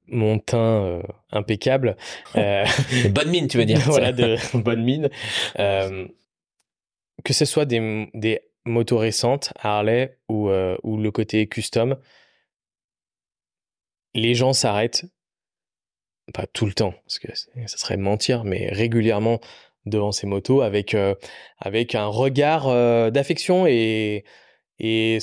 mon teint impeccable. [laughs] bonne mine, tu veux dire [laughs] Voilà, de [laughs] bonne mine. que ce soit des, des motos récentes, Harley ou, ou le côté custom, les gens s'arrêtent pas tout le temps, parce que ça serait mentir, mais régulièrement devant ces motos avec, euh, avec un regard euh, d'affection et, et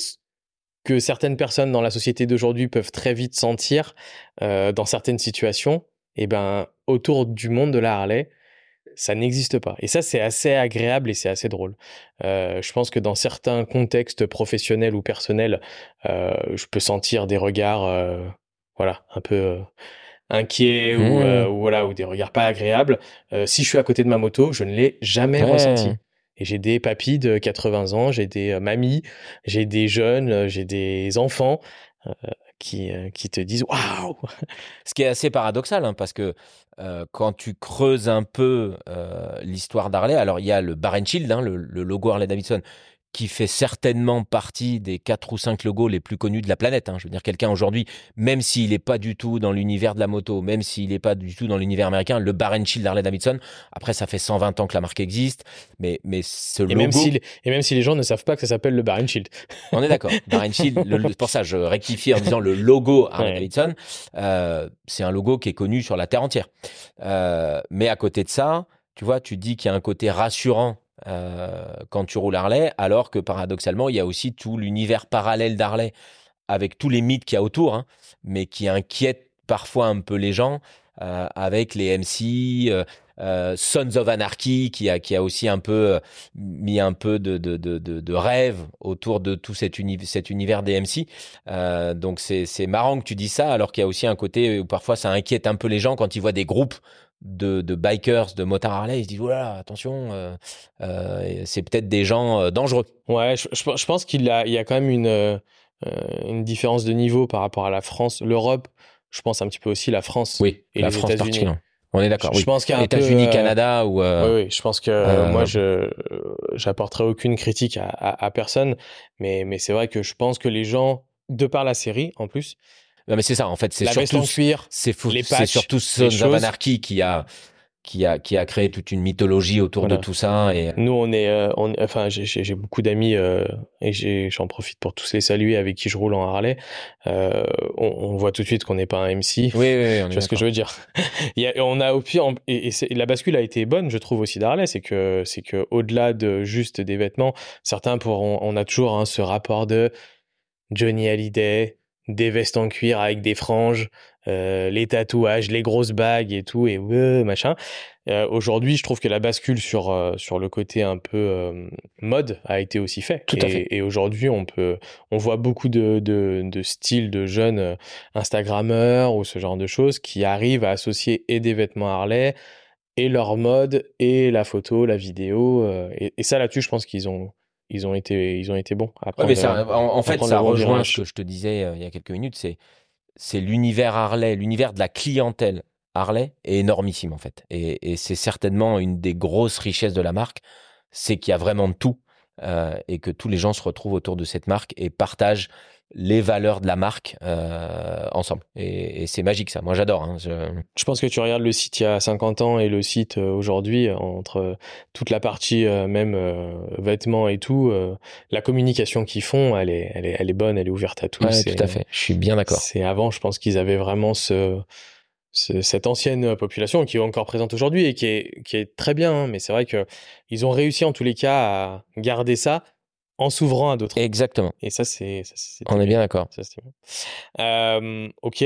que certaines personnes dans la société d'aujourd'hui peuvent très vite sentir euh, dans certaines situations, et ben autour du monde de la Harley, ça n'existe pas. Et ça, c'est assez agréable et c'est assez drôle. je pense que dans certains contextes professionnels ou personnels, je peux sentir des regards, voilà, un peu inquiets ou, mmh. ou, voilà, ou des regards pas agréables. si je suis à côté de ma moto, je ne l'ai jamais ressenti. Et j'ai des papis de 80 ans, j'ai des euh, mamies, j'ai des jeunes, euh, j'ai des enfants euh, qui, qui te disent waouh Ce qui est assez paradoxal, hein, parce que quand tu creuses un peu l'histoire d'Harley, alors il y a le Bar Shield, hein, le, le, logo Harley Davidson, qui fait certainement partie des quatre ou cinq logos les plus connus de la planète. Hein. Je veux dire, quelqu'un aujourd'hui, même s'il n'est pas du tout dans l'univers de la moto, même s'il n'est pas du tout dans l'univers américain, le Bar Shield Harley Davidson, après, ça fait 120 ans que la marque existe, mais, mais ce et Même si, et même si les gens ne savent pas que ça s'appelle le Bar Shield. On est d'accord. [laughs] Bar Shield, le, pour ça, je rectifie en disant le logo Harley Davidson, euh, c'est un logo qui est connu sur la Terre entière. Euh, mais à côté de ça, tu vois, tu dis qu'il y a un côté rassurant quand tu roules Harley, alors que paradoxalement, il y a aussi tout l'univers parallèle d'Harley avec tous les mythes qu'il y a autour, hein, mais qui inquiètent parfois un peu les gens euh, avec les MC. Euh, Sons of Anarchy qui a aussi un peu mis un peu de de, rêve autour de tout cet, univers des MC. donc c'est marrant que tu dis ça alors qu'il y a aussi un côté où parfois ça inquiète un peu les gens quand ils voient des groupes de, de, bikers, de motards Harley, ils se disent voilà, attention, euh, euh, c'est peut-être des gens euh, dangereux. Ouais, je, je, pense qu'il y a, il y a quand même une, une différence de niveau par rapport à la France, l'Europe. Je pense un petit peu aussi la France oui, et la les États-Unis. On est d'accord. Je, oui. pense qu'il y a États-Unis, Canada ou. Oui, oui, je pense que moi, je j'apporterai aucune critique à, à, à, personne, mais mais c'est vrai que je pense que les gens, de par la série en plus, non, mais c'est ça, en fait. C'est surtout, cuir, c'est c'est surtout Sons of Anarchy qui a, qui a, qui a créé toute une mythologie autour de tout ça. Et... Nous, on est, euh, on, enfin, j'ai beaucoup d'amis euh, et j'en profite pour tous les saluer avec qui je roule en Harley. Euh, on, on, voit tout de suite qu'on n'est pas un MC. Oui, oui, tu vois ce que je veux dire? [laughs] Il y a, on a au pire, et, et la bascule a été bonne, je trouve aussi d'Harley, c'est que, c'est que au-delà de juste des vêtements, certains pourront, on a toujours hein, ce rapport de Johnny Hallyday des vestes en cuir avec des franges, euh, les tatouages, les grosses bagues et tout, et machin. Euh, Aujourd'hui, je trouve que la bascule sur euh, sur le côté un peu mode a été aussi fait. Tout et, à fait. Et aujourd'hui, on peut, on voit beaucoup de de, de styles de jeunes Instagrammeurs ou ce genre de choses qui arrivent à associer et des vêtements Harley et leur mode et la photo, la vidéo. Et, et, ça là-dessus, je pense qu'ils ont ils ont été, ils ont été bons. mais ça, en, fait, ça rejoint ce que je te disais euh, il y a quelques minutes. C'est, c'est l'univers Harley, l'univers de la clientèle Harley est énormissime en fait. Et, et c'est certainement une des grosses richesses de la marque, c'est qu'il y a vraiment de tout euh, et que tous les gens se retrouvent autour de cette marque et partagent les valeurs de la marque euh, ensemble. Et, et c'est magique ça. Moi j'adore. Hein. Je... je... pense que tu regardes le site il y a 50 ans et le site euh, aujourd'hui, entre toute la partie euh, même euh, vêtements et tout, euh, la communication qu'ils font, elle est, elle, est, elle est bonne, elle est ouverte à tous. Ouais, tout à fait. Je suis bien d'accord. C'est avant, je pense qu'ils avaient vraiment ce, ce, cette ancienne population qui est encore présente aujourd'hui et qui est, qui est très bien. Hein, mais c'est vrai que ils ont réussi en tous les cas à garder ça en s'ouvrant à d'autres. Exactement. Et ça, c'est. On est bien d'accord. Euh, ok.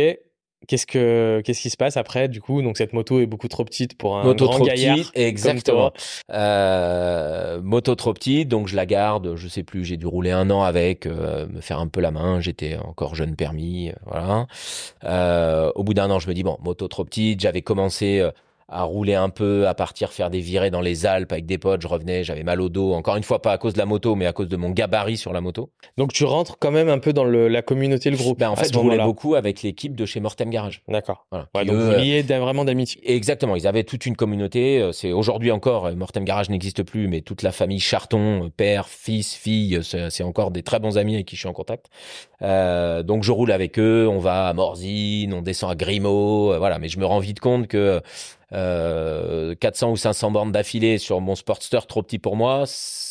Qu'est-ce que qu'est-ce qui se passe après du coup? Donc cette moto est beaucoup trop petite pour un moto grand trop gaillard petite, exactement euh, moto trop petite donc je la garde je sais plus j'ai dû rouler un an avec euh, me faire un peu la main j'étais encore jeune permis euh, voilà au bout d'un an je me dis bon moto trop petite j'avais commencé à rouler un peu, à partir faire des virées dans les Alpes avec des potes. Je revenais, j'avais mal au dos. Encore une fois, pas à cause de la moto, mais à cause de mon gabarit sur la moto. Donc tu rentres quand même un peu dans le, la communauté, le groupe. Ben, en fait, je roulais beaucoup avec l'équipe de chez Mortem Garage. D'accord. Voilà. Ouais, donc eux, vous liez vraiment d'amitié. Exactement. Ils avaient toute une communauté. Euh, c'est aujourd'hui encore, euh, Mortem Garage n'existe plus, mais toute la famille Charton, euh, père, fils, fille, c'est encore des très bons amis avec qui je suis en contact. Euh, donc je roule avec eux. On va à Morzine, on descend à Grimaud. Euh, voilà. Mais je me rends vite compte que euh, 400 ou 500 bornes d'affilée sur mon Sportster trop petit pour moi,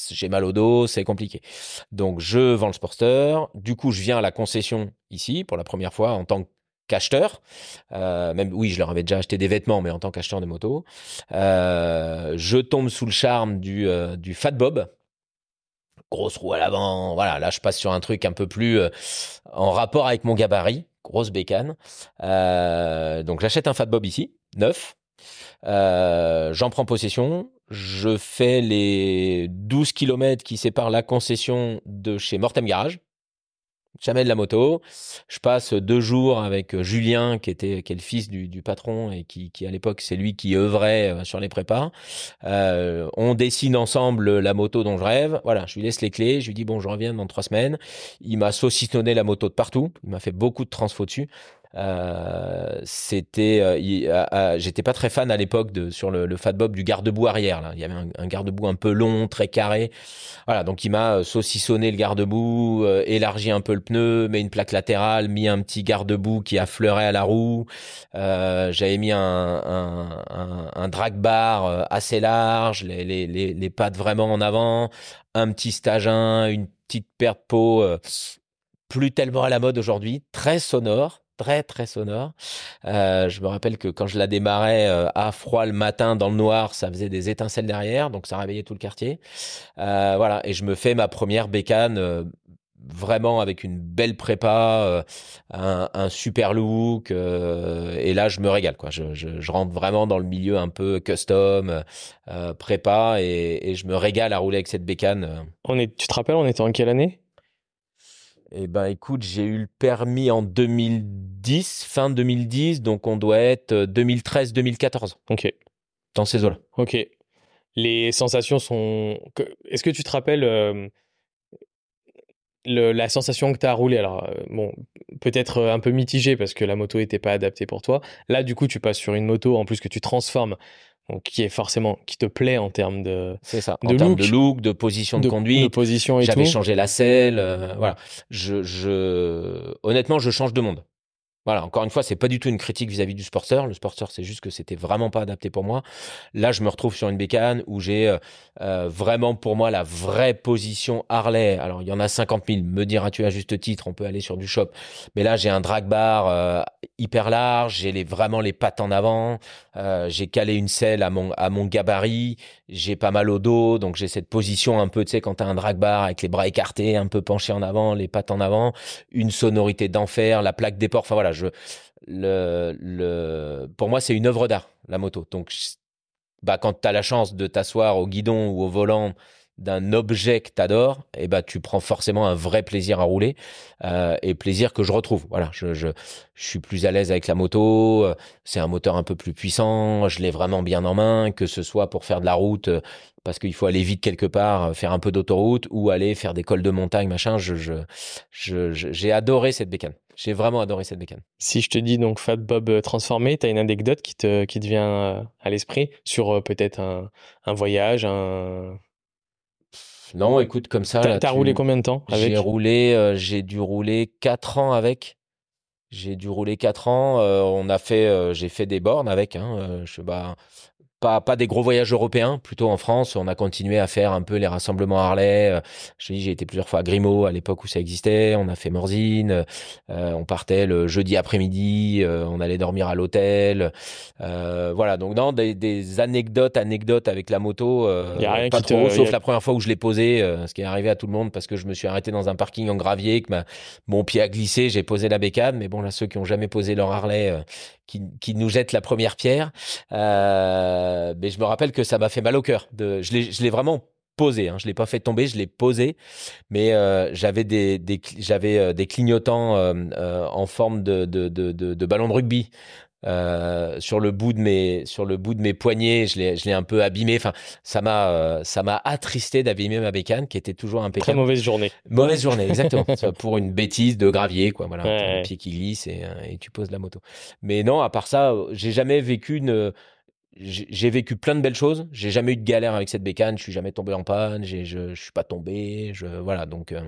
j'ai mal au dos, c'est compliqué. Donc je vends le Sportster, du coup je viens à la concession ici pour la première fois en tant qu'acheteur, euh, même oui, je leur avais déjà acheté des vêtements, mais en tant qu'acheteur de moto, euh, je tombe sous le charme du, euh, Fat Bob. Grosse roue à l'avant, voilà, là je passe sur un truc un peu plus euh, en rapport avec mon gabarit, grosse bécane. Euh, donc j'achète un Fat Bob ici, neuf. Euh, J'en prends possession. Je fais les 12 km qui séparent la concession de chez Mortem Garage jamais de la moto. Je passe deux jours avec euh, Julien, qui était qui est le fils du, patron et qui, à l'époque c'est lui qui œuvrait euh, sur les prépas. On dessine ensemble la moto dont je rêve. Voilà, je lui laisse les clés. Je lui dis bon, je reviens dans trois semaines. Il m'a saucissonné la moto de partout. Il m'a fait beaucoup de transfo dessus. Euh, c'était, euh, euh, j'étais pas très fan à l'époque sur le, le Fat Bob du garde-boue arrière. Là, il y avait un, garde-boue un peu long, très carré. Voilà, donc il m'a saucissonné le garde-boue, élargi un peu le pneu, mis une plaque latérale, mis un petit garde-boue qui affleurait à la roue. J'avais mis un, un, drag bar assez large, les, les, les, les pattes vraiment en avant, un petit stagin, une petite paire de peau. plus tellement à la mode aujourd'hui, très sonore, très très sonore. Euh, je me rappelle que quand je la démarrais euh, à froid le matin dans le noir, ça faisait des étincelles derrière, donc ça réveillait tout le quartier. Euh, voilà, et je me fais ma première bécane vraiment avec une belle prépa, un, super look, et là je me régale quoi. Je, rentre vraiment dans le milieu un peu custom, prépa, et, et, je me régale à rouler avec cette bécane. On est, tu te rappelles, on était en quelle année? Eh ben, écoute, j'ai eu le permis en 2010, fin 2010, donc on doit être 2013-2014. Ok. Dans ces eaux-là. Ok. Les sensations sont. Est-ce que tu te rappelles euh, le, la sensation que tu as roulé Alors, euh, bon, peut-être un peu mitigé parce que la moto n'était pas adaptée pour toi. Là, du coup, tu passes sur une moto en plus que tu transformes donc qui est forcément qui te plaît en termes de ça. en termes de look de position de, de conduite. de position et j'avais changé la selle euh, voilà. Je, je honnêtement je change de monde voilà, encore une fois, c'est pas du tout une critique vis-à-vis du sporteur. Le sporteur, c'est juste que c'était vraiment pas adapté pour moi. Là, je me retrouve sur une bécane où j'ai euh, euh vraiment pour moi la vraie position Harley. Alors, il y en a 50 000. Me diras-tu à juste titre, on peut aller sur du shop. Mais là, j'ai un drag bar euh, hyper large. J'ai vraiment les pattes en avant. J'ai calé une selle à mon à mon gabarit. J'ai pas mal au dos, donc j'ai cette position un peu, tu sais, quand t'as un drag bar avec les bras écartés, un peu penchés en avant, les pattes en avant, une sonorité d'enfer, la plaque des ports. Enfin voilà, je le, le, pour moi, c'est une œuvre d'art, la moto. Donc, bah, quand tu as la chance de t'asseoir au guidon ou au volant d'un objet que t'adores, et eh bah tu prends forcément un vrai plaisir à rouler euh, et plaisir que je retrouve. Voilà, je, je, je suis plus à l'aise avec la moto. Euh, c'est un moteur un peu plus puissant. Je l'ai vraiment bien en main, que ce soit pour faire de la route euh, parce qu'il faut aller vite quelque part, faire un peu d'autoroute ou aller faire des cols de montagne, machin. Je, je, je, j'ai adoré cette bécane. J'ai vraiment adoré cette bécane. Si je te dis donc Fat Bob transformé, tu as une anecdote qui te, qui te vient à l'esprit sur peut-être un, un voyage, un, non, écoute, comme ça. T'as, roulé combien de temps avec? J'ai roulé, euh, j'ai dû rouler 4 ans avec. J'ai dû rouler 4 ans. Euh, on a fait, euh, j'ai fait des bornes avec. Hein, je, bah, pas, pas des gros voyages européens, plutôt en France. On a continué à faire un peu les rassemblements Harley. Euh, je dis, j'ai été plusieurs fois à Grimaud à l'époque où ça existait. On a fait Morzine. Euh, on partait le jeudi après-midi. Euh, on allait dormir à l'hôtel. Euh, voilà. Donc, non, des, des, anecdotes, anecdotes avec la moto. y a rien pas qui trop, te, sauf a... la première fois où je l'ai posé, ce qui est arrivé à tout le monde parce que je me suis arrêté dans un parking en gravier, que ma, mon pied a glissé, j'ai posé la bécane. Mais bon, là, ceux qui ont jamais posé leur Harley, qui, qui nous jettent la première pierre. Euh, mais je me rappelle que ça m'a fait mal au cœur. De, je l'ai, je l'ai vraiment posé. Hein. Je l'ai pas fait tomber, je l'ai posé. Mais euh, j'avais des, des j'avais euh, des clignotants euh, euh, en forme de, de, de, de, de ballon de rugby. Euh, sur le bout de mes sur le bout de mes poignets, je l'ai je l'ai un peu abîmé. Enfin, ça m'a euh, ça m'a attristé d'abîmer ma bécane qui était toujours impeccable. Très mauvaise journée. Mauvaise journée, exactement. [laughs] pour une bêtise de gravier, quoi. Voilà, Ouais. un pied qui glisse et, euh, et tu poses la moto. Mais non, à part ça, j'ai jamais vécu une j'ai vécu plein de belles choses. J'ai jamais eu de galère avec cette bécane. Je suis jamais tombé en panne. Je, je suis pas tombé. Je, voilà. Donc, euh,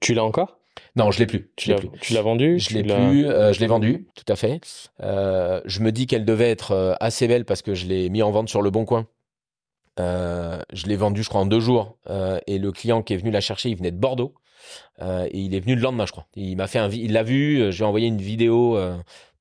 Tu l'as encore? Non, je l'ai plus. Je tu, l'ai l'as, plus. tu l'as vendu Je l'ai plus. euh, je l'ai vendu, tout à fait. Euh, je me dis qu'elle devait être euh, assez belle parce que je l'ai mis en vente sur le Bon Coin. Euh, je l'ai vendu, je crois, en deux jours. Et le client qui est venu la chercher, il venait de Bordeaux. Et il est venu le lendemain, je crois. Il m'a fait un, il l'a vu. euh, J'ai envoyé une vidéo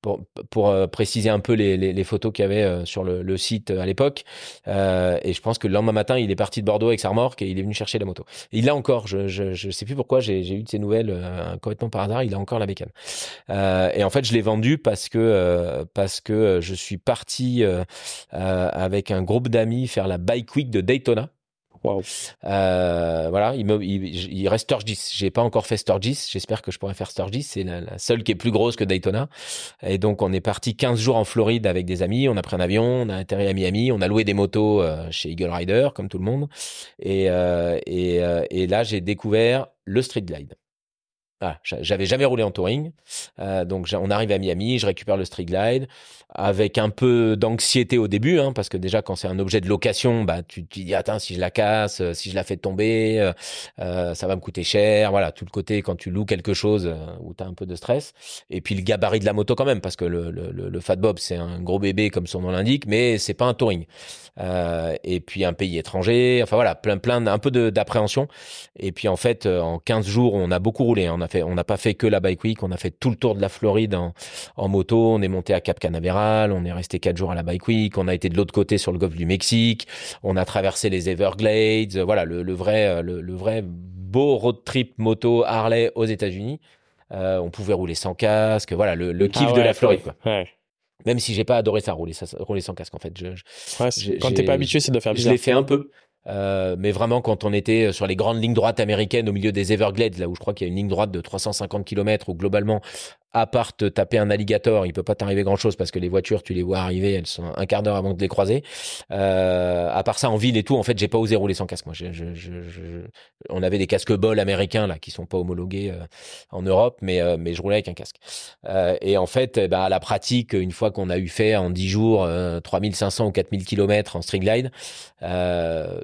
euh, pour, euh, préciser un peu les, les, photos qu'il y avait euh, sur le, site à l'époque. et je pense que le lendemain matin, il est parti de Bordeaux avec sa remorque et il est venu chercher la moto. il l'a encore. Je, je, sais plus pourquoi j'ai eu de ces nouvelles complètement par hasard. Il a encore la bécane. et en fait, je l'ai vendu parce que parce que je suis parti avec un groupe d'amis faire la Bike Week de Daytona. Euh, voilà, il, me, il, reste Sturgis. J'ai pas encore fait Sturgis. J'espère que je pourrai faire Sturgis. C'est la, seule qui est plus grosse que Daytona. Et donc, on est parti 15 jours en Floride avec des amis. On a pris un avion, on a atterri à Miami. On a loué des motos euh, chez Eagle Rider, comme tout le monde. Et, euh, et, et là, j'ai découvert le street glide. Ah, j'avais jamais roulé en touring, euh, donc on arrive à Miami, je récupère le Street Glide avec un peu d'anxiété au début, hein, parce que déjà quand c'est un objet de location, bah tu te dis attends si je la casse, euh, si je la fais tomber, euh, ça va me coûter cher, voilà tout le côté quand tu loues quelque chose où tu as un peu de stress, et puis le gabarit de la moto quand même, parce que le Fat Bob c'est un gros bébé comme son nom l'indique, mais c'est pas un touring, et puis un pays étranger, enfin voilà plein plein un peu d'appréhension, et puis en fait en 15 jours on a beaucoup roulé, hein. on a on n'a pas fait que la Bike Week, on a fait tout le tour de la Floride en, moto. On est monté à Cap Canaveral, on est resté quatre jours à la Bike Week, on a été de l'autre côté sur le golfe du Mexique, on a traversé les Everglades. Voilà, le, vrai, le, vrai beau road trip moto Harley aux États-Unis. Euh, on pouvait rouler sans casque. Voilà, le, le kiff ah de la Floride. Même si j'ai pas adoré ça rouler, rouler sans casque en fait. Je, quand t'es pas habitué, c'est de faire bizarre. Je l'ai fait un peu. Euh, mais vraiment, quand on était sur les grandes lignes droites américaines au milieu des Everglades, là où je crois qu'il y a une ligne droite de 350 km, où globalement à part te taper un alligator, il peut pas t'arriver grand chose parce que les voitures, tu les vois arriver, elles sont un quart d'heure avant de les croiser. Euh, à part ça, en ville et tout, en fait, j'ai pas osé rouler sans casque. Moi, je, je, je, on avait des casques bol américains là qui sont pas homologués euh, en Europe, mais euh, mais je roulais avec un casque. Euh, et en fait, bah, à la pratique, une fois qu'on a eu fait en 10 jours 3500 ou 4000 km en string glide,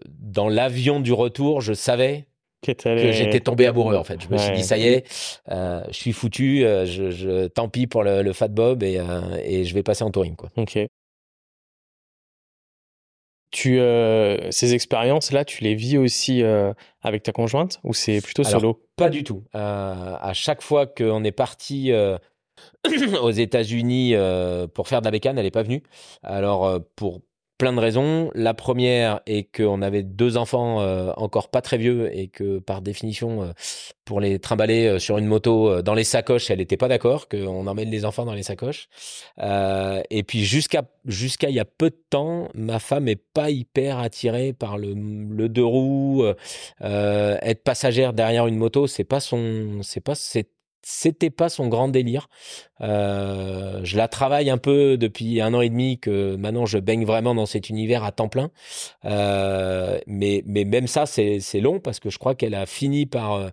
dans l'avion du retour, je savais que j'étais tombé amoureux en fait. Je me suis dit ça y est, euh, je suis foutu, euh, je, je, tant pis pour le, Fat Bob et, euh, et, je vais passer en touring quoi. Ok. Tu ces expériences là, tu les vis aussi avec ta conjointe ou c'est plutôt solo? Pas du tout. à chaque fois qu'on est parti [coughs] aux États-Unis pour faire de la bécane, elle n'est pas venue. Alors pour plein de raisons. La première est qu'on avait deux enfants euh, encore pas très vieux et que par définition, euh, pour les trimballer euh, sur une moto dans les sacoches, elle n'était pas d'accord qu'on emmène les enfants dans les sacoches. et puis jusqu'à jusqu'à il y a peu de temps, ma femme est pas hyper attirée par le, le deux roues, être passagère derrière une moto, c'est pas son, c'est pas c'est c'était pas son grand délire. Euh, je la travaille un peu depuis un an et demi que maintenant je baigne vraiment dans cet univers à temps plein. Euh, mais, mais même ça, c'est long parce que je crois qu'elle a fini par euh,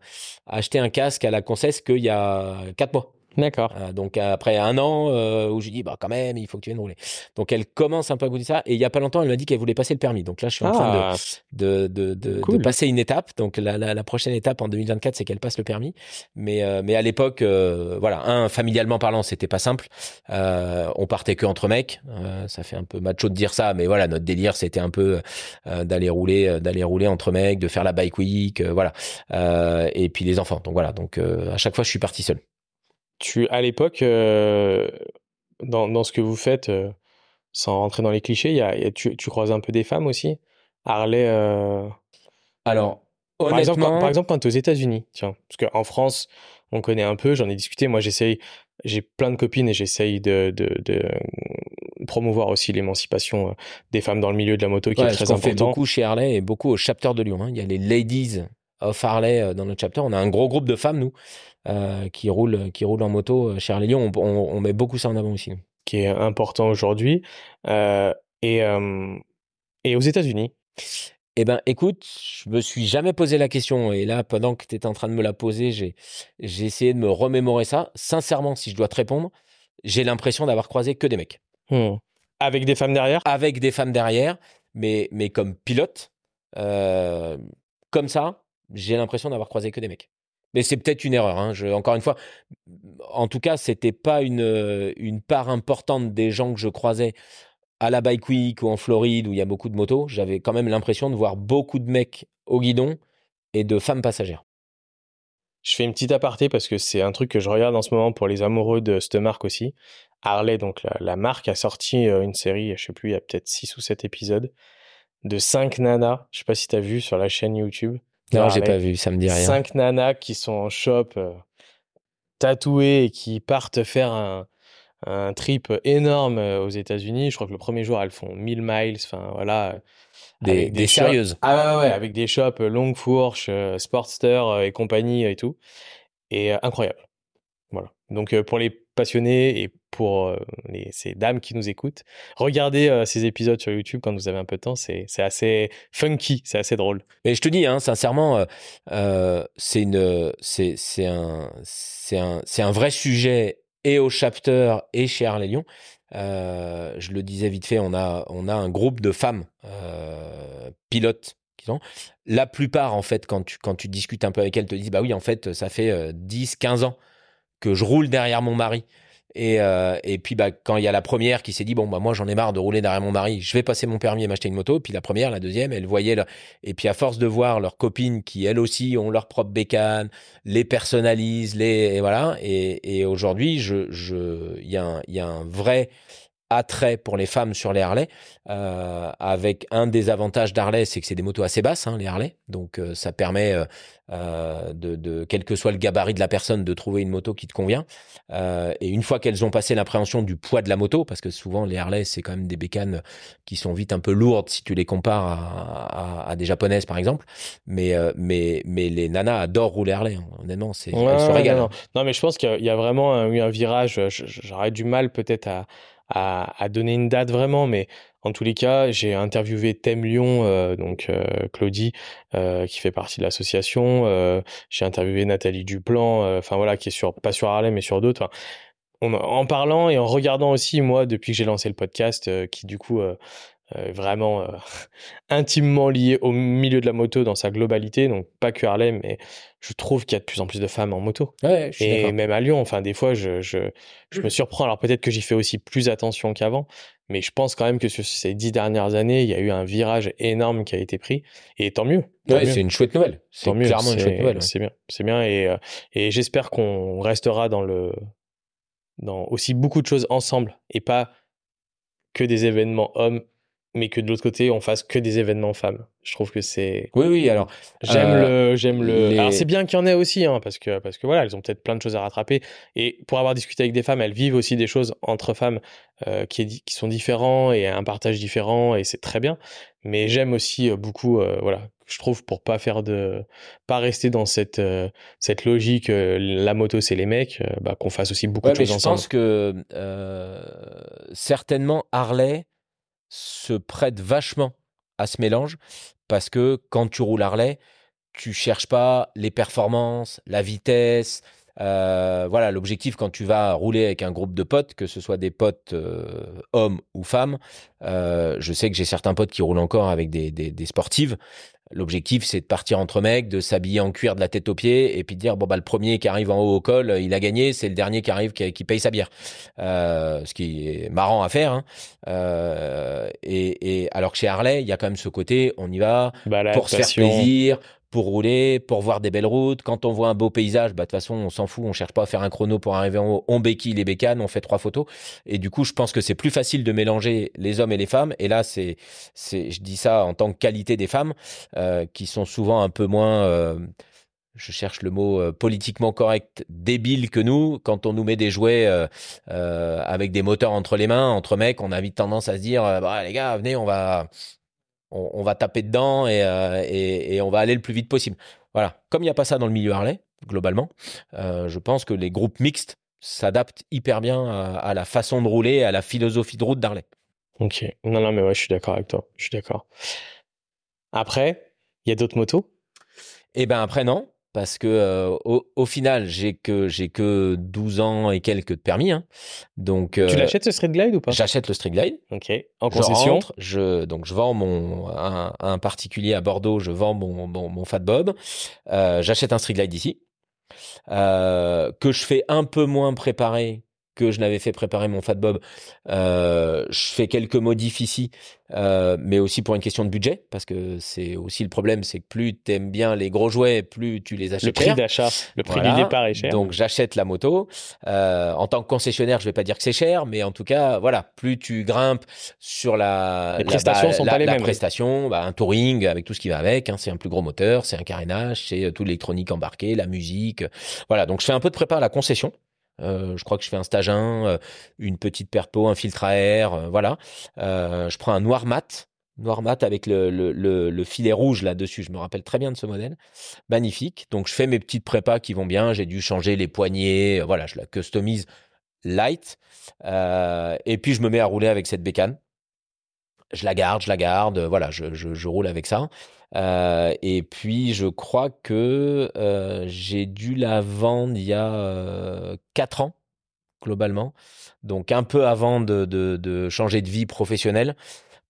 acheter un casque à la Concesse qu'il y a quatre mois. D'accord. Euh, donc après un an euh, où je dis bah quand même il faut que tu viennes rouler. Donc elle commence un peu à goûter ça et il y a pas longtemps elle m'a dit qu'elle voulait passer le permis. Donc là je suis en train de ah. de, de, de, passer une étape. Donc la, la, la prochaine étape en 2024 c'est qu'elle passe le permis. Mais euh, mais à l'époque voilà un familialement parlant c'était pas simple. on partait que entre mecs. ça fait un peu macho de dire ça mais voilà notre délire c'était un peu d'aller rouler d'aller rouler entre mecs, de faire la bike week voilà. et puis les enfants. Donc voilà donc à chaque fois je suis parti seul tu, à l'époque, euh, dans, dans, ce que vous faites, euh, sans rentrer dans les clichés, y a, y a, tu, tu, croises un peu des femmes aussi? Harley euh, Alors, par exemple, par, exemple, quand tu es aux États-Unis, tiens, parce qu'en France, on connaît un peu, j'en ai discuté, moi j'essaye, j'ai plein de copines et j'essaye de, de, de, promouvoir aussi l'émancipation des femmes dans le milieu de la moto qui est très important. On fait beaucoup chez Harley et beaucoup au chapter de Lyon. Hein. Il y a les ladies of Harley dans notre chapter. On a un gros groupe de femmes, nous, euh, qui roulent qui roule en moto euh, chez Harley Lyon. On, on, met beaucoup ça en avant aussi. Qui est important aujourd'hui. Euh, et, et aux États-Unis eh ben, écoute, je me suis jamais posé la question. Et là, pendant que tu étais en train de me la poser, j'ai, j'ai essayé de me remémorer ça. Sincèrement, si je dois te répondre, j'ai l'impression d'avoir croisé que des mecs. Hmm. Avec des femmes derrière? Avec des femmes derrière, mais, mais comme pilote, comme ça, j'ai l'impression d'avoir croisé que des mecs. Mais c'est peut-être une erreur. Hein. encore une fois, en tout cas, c'était pas une, une part importante des gens que je croisais à la Bike Week ou en Floride où il y a beaucoup de motos. J'avais quand même l'impression de voir beaucoup de mecs au guidon et de femmes passagères. Je fais une petite aparté parce que c'est un truc que je regarde en ce moment pour les amoureux de cette marque aussi. Harley, donc la, marque, a sorti euh, une série, je sais plus, il y a peut-être 6 ou 7 épisodes, de 5 nanas. Je sais pas si tu as vu sur la chaîne YouTube. Non, j'ai pas vu, ça me dit rien. 5 nanas qui sont en shop, euh, tatouées et qui partent faire un, un trip énorme euh, aux États-Unis. Je crois que le premier jour, elles font 1000 miles. Enfin, voilà. Des, des, sérieuses. Ah ouais, ouais, avec des shops longue fourche, Sportster et compagnie et tout. Et incroyable. Voilà. Donc pour les passionnés et pour les, ces dames qui nous écoutent, regardez ces épisodes sur YouTube quand vous avez un peu de temps. C'est assez funky, c'est assez drôle. Mais je te dis, hein, sincèrement, euh, c'est une, c'est un, un, un vrai sujet et au chapter et chez Harley Lyon. Euh, je le disais vite fait, on a, on a un groupe de femmes euh, pilotes. La plupart, en fait, quand tu, quand tu discutes un peu avec elles, te disent Bah oui, en fait, ça fait 10, euh, 15 ans que je roule derrière mon mari. Et, euh, et puis bah, quand il y a la première qui s'est dit bon bah moi j'en ai marre de rouler derrière mon mari, je vais passer mon permis et m'acheter une moto. Puis la première, la deuxième, elle voyait et puis à force de voir leurs copines qui elles aussi ont leur propre bécane, les personnalisent, les et voilà. Et, et aujourd'hui, je je il y a un il y a un vrai attrait pour les femmes sur les Harley, euh, avec un des avantages d'Harley, c'est que c'est des motos assez basses, hein, les Harley, donc euh, ça permet, euh, de, de, quel que soit le gabarit de la personne, de trouver une moto qui te convient. Et une fois qu'elles ont passé l'appréhension du poids de la moto, parce que souvent les Harley, c'est quand même des bécanes qui sont vite un peu lourdes si tu les compares à, à, à des japonaises par exemple, mais, mais, mais les nanas adorent rouler Harley, hein. honnêtement, c'est, elles se régalent. Non, non. mais je pense qu'il y a vraiment eu un virage, j'aurais du mal peut-être à à, donner une date vraiment, mais en tous les cas, j'ai interviewé Thème Lyon, euh, donc euh, Claudie, euh, qui fait partie de l'association. j'ai interviewé Nathalie Duplan, enfin voilà, qui est sur pas sur Harlem mais sur d'autres. en parlant et en regardant aussi moi depuis que j'ai lancé le podcast, qui du coup vraiment euh, [laughs] intimement lié au milieu de la moto dans sa globalité, donc pas que Harlem, mais je trouve qu'il y a de plus en plus de femmes en moto. Ouais, je suis et même à Lyon, enfin des fois je, je, je me surprends, alors peut-être que j'y fais aussi plus attention qu'avant, mais je pense quand même que sur ces dix dernières années, il y a eu un virage énorme qui a été pris, et tant mieux. ouais, c'est une chouette nouvelle. C'est clairement une chouette nouvelle. C'est bien, c'est bien, et, euh, et j'espère qu'on restera dans le dans aussi beaucoup de choses ensemble et pas que des événements hommes mais que de l'autre côté on fasse que des événements femmes. Je trouve que c'est. Oui, oui. Alors j'aime euh, le, j'aime le. Alors c'est bien qu'il y en ait aussi, hein, parce que parce que voilà, elles ont peut-être plein de choses à rattraper. Et pour avoir discuté avec des femmes, elles vivent aussi des choses entre femmes euh, qui, est, qui sont différents et un partage différent, et c'est très bien. Mais j'aime aussi euh, beaucoup, euh, voilà, je trouve pour pas faire de, pas rester dans cette cette logique, la moto c'est les mecs, bah, qu'on fasse aussi beaucoup de choses ensemble. Je pense que certainement Harley se prête vachement à ce mélange parce que quand tu roules Harley, tu cherches pas les performances, la vitesse. Euh, voilà, l'objectif quand tu vas rouler avec un groupe de potes, que ce soit des potes euh, hommes ou femmes, euh, je sais que j'ai certains potes qui roulent encore avec des, sportives. L'objectif, c'est de partir entre mecs, de s'habiller en cuir de la tête aux pieds et puis de dire bon bah le premier qui arrive en haut au col, il a gagné, c'est le dernier qui arrive qui, qui paye sa bière. Euh, ce qui est marrant à faire. Hein. Euh, et, et, alors que chez Harley, il y a quand même ce côté, on y va bah, pour se faire plaisir, pour rouler, pour voir des belles routes. Quand on voit un beau paysage, bah de toute façon, on s'en fout, on cherche pas à faire un chrono pour arriver en haut. On béquille les bécanes, on fait trois photos. Et du coup, je pense que c'est plus facile de mélanger les hommes et les femmes. Et là, c'est, c'est, je dis ça en tant que qualité des femmes, euh, qui sont souvent un peu moins, euh, je cherche le mot euh, politiquement correct, débile que nous. Quand on nous met des jouets avec des moteurs entre les mains, entre mecs, on a vite tendance à se dire, bah, les gars, venez, on va, on, va taper dedans euh, et, et, on va aller le plus vite possible. Voilà. Comme il n'y a pas ça dans le milieu Harley, globalement, euh, je pense que les groupes mixtes s'adaptent hyper bien à, la façon de rouler, à la philosophie de route d'Harley. Ok. Non, non, mais ouais, je suis d'accord avec toi. Je suis d'accord. Après, il y a d'autres motos? Eh ben après, non parce que euh, au, au, final, j'ai que j'ai que 12 ans et quelques de permis. Hein. Donc euh, tu l'achètes ce Street Glide ou pas? J'achète le Street Glide. Ok. En concession? Je, je donc je vends mon un, un, particulier à Bordeaux. Je vends mon mon, mon Fat Bob. Euh, j'achète un Street Glide ici que je fais un peu moins préparer que je n'avais fait préparer mon Fat Bob. Euh, je fais quelques modifs ici, euh, mais aussi pour une question de budget, parce que c'est aussi le problème, c'est que plus tu aimes bien les gros jouets, plus tu les achètes. Le prix d'achat, le prix du départ est cher. Donc j'achète la moto. Euh, en tant que concessionnaire, je vais pas dire que c'est cher, mais en tout cas, voilà, plus tu grimpes sur la, les prestations bah, sont pas les la mêmes. prestation, bah, un touring avec tout ce qui va avec, hein, c'est un plus gros moteur, c'est un carénage, c'est tout l'électronique embarqué, la musique, voilà. Donc je fais un peu de prépa à la concession. Euh, je crois que je fais un stage 1, euh, une petite perpo, un filtre à air, euh, voilà. je prends un noir mat, noir mat avec le, le, le, filet rouge là-dessus. Je me rappelle très bien de ce modèle. Magnifique. Donc je fais mes petites prépas qui vont bien. J'ai dû changer les poignées. Voilà, je la customise light. et puis je me mets à rouler avec cette bécane. Je la garde, je la garde. Voilà, je, roule avec ça. Euh, et puis, je crois que euh, j'ai dû la vendre il y a euh, 4 ans, globalement. Donc, un peu avant de changer de vie professionnelle,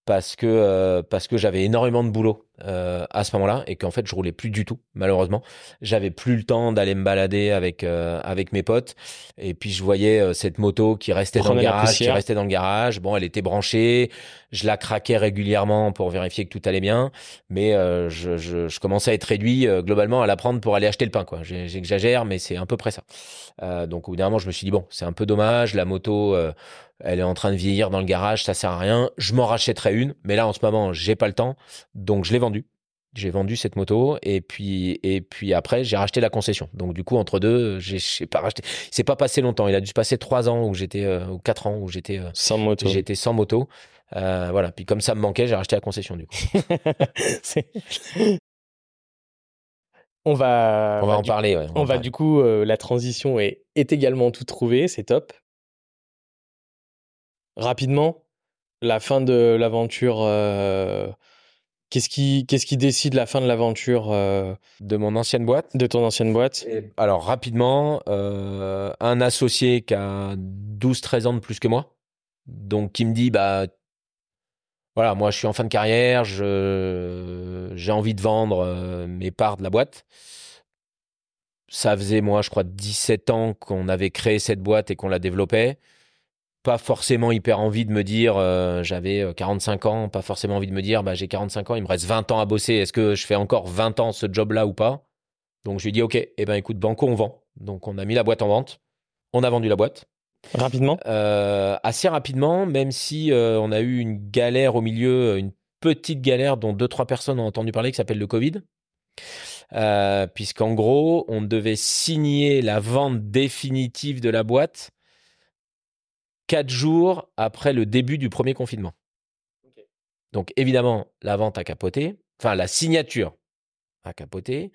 parce que, euh, parce que j'avais énormément de boulot euh, à ce moment-là et qu'en fait je roulais plus du tout malheureusement. J'avais plus le temps d'aller me balader avec euh, avec mes potes et puis je voyais euh, cette moto qui restait dans le garage qui restait dans le garage. Bon elle était branchée. Je la craquais régulièrement pour vérifier que tout allait bien. Mais je, je, je, commençais à être réduit globalement à la prendre pour aller acheter le pain quoi. J'exagère mais c'est à peu près ça. Donc au bout d'un moment je me suis dit bon c'est un peu dommage. La moto elle est en train de vieillir dans le garage, ça sert à rien. Je m'en rachèterai une, mais là en ce moment j'ai pas le temps, donc je l'ai vendu. J'ai vendu cette moto et puis et puis après j'ai racheté la concession. Donc du coup entre deux, j'ai pas racheté. C'est pas passé longtemps. Il a dû se passer trois ans où j'étais euh, ou quatre ans où j'étais euh, sans moto. J'étais sans moto. Euh, voilà. Puis comme ça me manquait, j'ai racheté la concession du coup. [laughs] on va on va en parler. on, on va du coup la transition est est également tout trouvée. C'est top rapidement, la fin de l'aventure. Euh, qu'est-ce qui, qu'est-ce qui décide la fin de l'aventure euh, De mon ancienne boîte De ton ancienne boîte? Alors, rapidement, euh, un associé qui a 12-13 ans de plus que moi, donc qui me dit bah, voilà, moi je suis en fin de carrière, je, j'ai envie de vendre mes parts de la boîte. Ça faisait, moi, je crois, 17 ans qu'on avait créé cette boîte et qu'on la développait pas forcément hyper envie de me dire euh, j'avais 45 euh, ans, pas forcément envie de me dire bah, j'ai 45 ans, il me reste 20 ans à bosser, est-ce que je fais encore 20 ans ce job-là ou pas? Donc je lui ai dit ok, eh ben écoute Banco on vend. Donc on a mis la boîte en vente, on a vendu la boîte. Rapidement euh, Assez rapidement, même si on a eu une galère au milieu, une petite galère dont deux trois personnes ont entendu parler qui s'appelle le Covid. Puisqu'en gros, on devait signer la vente définitive de la boîte quatre jours après le début du premier confinement. Donc évidemment, la vente a capoté, enfin la signature a capoté.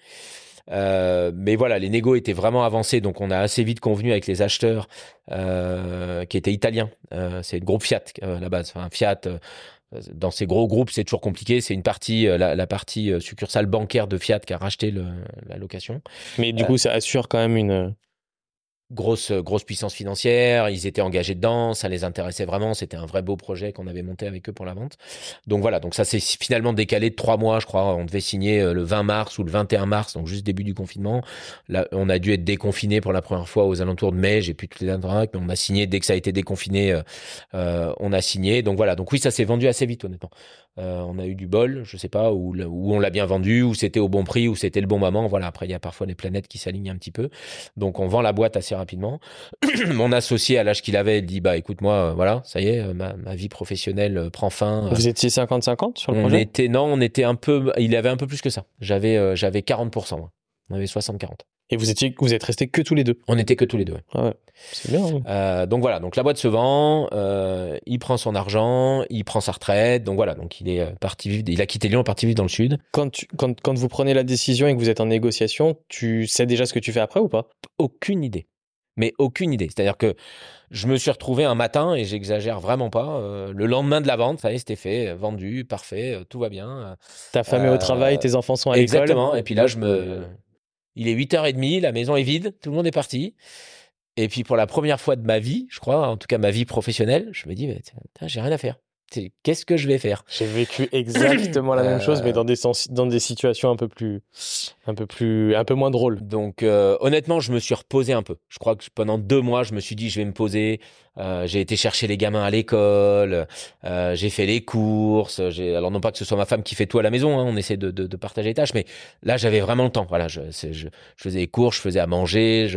Euh, mais voilà, les négos étaient vraiment avancés, donc on a assez vite convenu avec les acheteurs euh, qui étaient italiens. Euh, c'est le groupe Fiat à la base. Enfin, Fiat, dans ces gros groupes, c'est toujours compliqué. C'est une partie, la, la partie succursale bancaire de Fiat qui a racheté le, la location. Mais du coup, ça assure quand même une grosse grosse puissance financière, ils étaient engagés dedans, ça les intéressait vraiment, c'était un vrai beau projet qu'on avait monté avec eux pour la vente. Donc voilà, donc ça s'est finalement décalé de trois mois, je crois. On devait signer euh, le 20 mars ou le 21 mars, donc juste début du confinement. Là, on a dû être déconfiné pour la première fois aux alentours de mai. J'ai plus toutes les dates, mais on a signé dès que ça a été déconfiné, euh, euh, on a signé. Donc voilà, donc oui, ça s'est vendu assez vite honnêtement. Euh, on a eu du bol, je sais pas, où, où on l'a bien vendu, où c'était au bon prix, où c'était le bon moment. Voilà, après, il y a parfois les planètes qui s'alignent un petit peu. Donc, on vend la boîte assez rapidement. [clears throat] Mon associé, à l'âge qu'il avait, il dit, bah, écoute, moi, euh, voilà, ça y est, euh, ma, vie professionnelle prend fin. Vous étiez 50-50 sur le on projet? Était, non, on était un peu, il avait un peu plus que ça. J'avais, j'avais 40%, moi. On avait 60-40. Et vous étiez, vous êtes restés que tous les deux. On était que tous les deux. Ouais. Ah ouais. C'est bien. Hein. Euh, donc voilà, donc la boîte se vend, euh, il prend son argent, il prend sa retraite, donc voilà, donc il est euh, parti vivre, il a quitté Lyon, parti vivre dans le sud. Quand, tu, quand, quand vous prenez la décision et que vous êtes en négociation, tu sais déjà ce que tu fais après ou pas? Aucune idée, mais aucune idée. C'est-à-dire que je me suis retrouvé un matin et j'exagère vraiment pas. Euh, le lendemain de la vente, ça y est, c'était fait, vendu, parfait, tout va bien. Ta femme est au travail, tes enfants sont à l'école. Exactement. Et puis là, je me il est 8h30, la maison est vide, tout le monde est parti. Et puis pour la première fois de ma vie, je crois, en tout cas ma vie professionnelle, je me dis, j'ai rien à faire. qu'est-ce que je vais faire? J'ai vécu exactement la même chose, mais dans des, dans des situations un peu plus, un peu plus, un peu moins drôles. Donc, honnêtement, je me suis reposé un peu. Je crois que pendant deux mois, je me suis dit, je vais me poser. Euh, j'ai été chercher les gamins à l'école, euh, j'ai fait les courses. Alors non pas que ce soit ma femme qui fait tout à la maison, hein, on essaie de, de, de, partager les tâches, mais là j'avais vraiment le temps. Voilà, je, je, je, faisais les courses, je faisais à manger,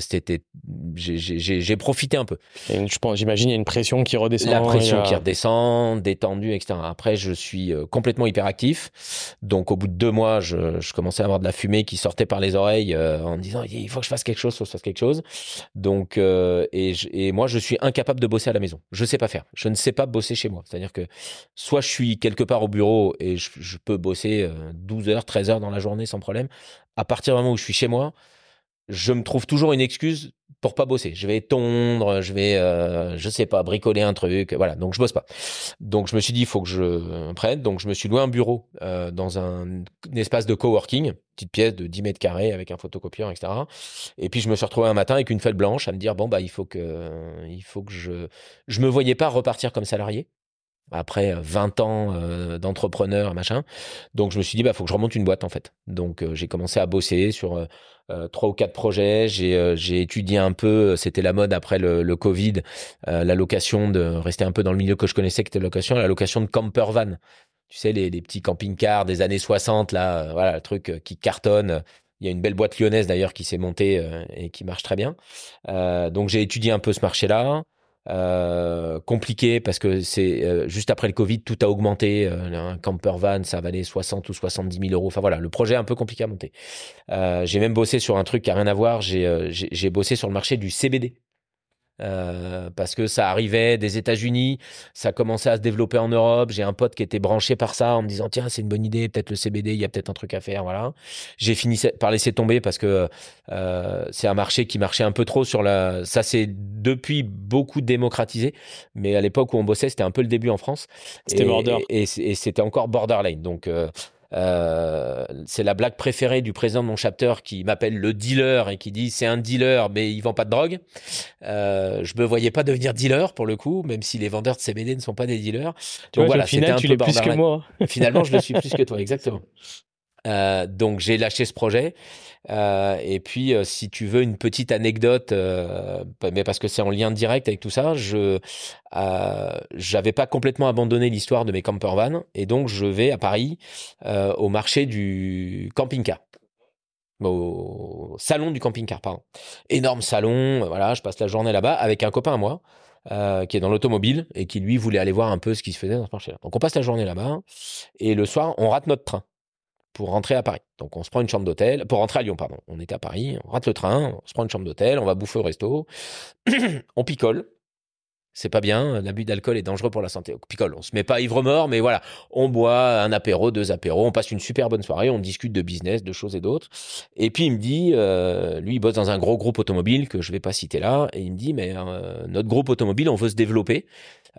c'était, j'ai profité un peu. je pense, j'imagine il y a une pression qui redescend. La pression qui redescend, détendue, etc. Après, je suis euh, complètement hyperactif, donc au bout de deux mois, je, je commençais à avoir de la fumée qui sortait par les oreilles euh, en me disant il faut que je fasse quelque chose, faut que je fasse quelque chose. Donc et, et moi je suis incapable de bosser à la maison. Je sais pas faire. Je ne sais pas bosser chez moi. C'est-à-dire que soit je suis quelque part au bureau et je, peux bosser 12 euh, heures, 13 heures dans la journée sans problème. À partir du moment où je suis chez moi, je me trouve toujours une excuse pour pas bosser. Je vais tondre, je vais, euh, je sais pas, bricoler un truc, voilà. Donc je bosse pas. Donc je me suis dit, il faut que je prenne. Donc je me suis loué un bureau euh, dans un, espace de coworking, petite pièce de 10 mètres carrés avec un photocopieur, etc. Et puis je me suis retrouvé un matin avec une feuille blanche à me dire, bon bah il faut que, il faut que je, je me voyais pas repartir comme salarié après 20 ans euh, d'entrepreneur machin. Donc je me suis dit bah faut que je remonte une boîte en fait. Donc euh, j'ai commencé à bosser sur euh, trois ou quatre projets. J'ai j'ai étudié un peu c'était la mode après le, Covid la location de rester un peu dans le milieu que je connaissais qui était la location la location de camper van. Tu sais les, les petits camping-cars des années 60 là voilà le truc qui cartonne. Il y a une belle boîte lyonnaise d'ailleurs qui s'est montée et qui marche très bien. Donc j'ai étudié un peu ce marché là euh, compliqué parce que c'est euh, juste après le Covid, tout a augmenté. Euh, un camper van, ça valait 60 ou 70 000 euros. Enfin voilà, le projet est un peu compliqué à monter. j'ai même bossé sur un truc qui a rien à voir. J'ai bossé sur le marché du CBD. Euh, parce que ça arrivait des États-Unis, ça commençait à se développer en Europe. J'ai un pote qui était branché par ça en me disant tiens c'est une bonne idée, peut-être le CBD, il y a peut-être un truc à faire, voilà. J'ai fini par laisser tomber parce que euh, c'est un marché qui marchait un peu trop sur la. Ça s'est depuis beaucoup démocratisé, mais à l'époque où on bossait c'était un peu le début en France. C'était border et, et, c'était encore borderline. Donc euh, euh, c'est la blague préférée du président de mon chapter qui m'appelle le dealer et qui dit c'est un dealer mais il vend pas de drogue. Euh, je me voyais pas devenir dealer pour le coup, même si les vendeurs de CBD ne sont pas des dealers. Donc voilà, c'était un tu peu plus que moi. Finalement, je le suis plus que toi, [laughs] exactement. Euh, donc j'ai lâché ce projet. Euh, et puis, euh, si tu veux une petite anecdote, mais parce que c'est en lien direct avec tout ça, je j'avais pas complètement abandonné l'histoire de mes camper vans, et donc je vais à Paris au marché du camping-car au salon du camping-car, pardon. Énorme salon, voilà, je passe la journée là-bas avec un copain à moi. qui est dans l'automobile et qui lui voulait aller voir un peu ce qui se faisait dans ce marché-là. Donc on passe la journée là-bas et le soir on rate notre train pour rentrer à Paris. Donc on se prend une chambre d'hôtel, pour rentrer à Lyon, pardon. On était à Paris, on rate le train, on se prend une chambre d'hôtel, on va bouffer au resto, [clears throat] on picole. C'est pas bien, l'abus d'alcool est dangereux pour la santé. On picole, on se met pas ivre-mort, mais voilà, on boit un apéro, deux apéros, on passe une super bonne soirée, on discute de business, de choses et d'autres. Et puis il me dit, euh, lui il bosse dans un gros groupe automobile que je vais pas citer là, et il me dit, mais euh, notre groupe automobile, on veut se développer.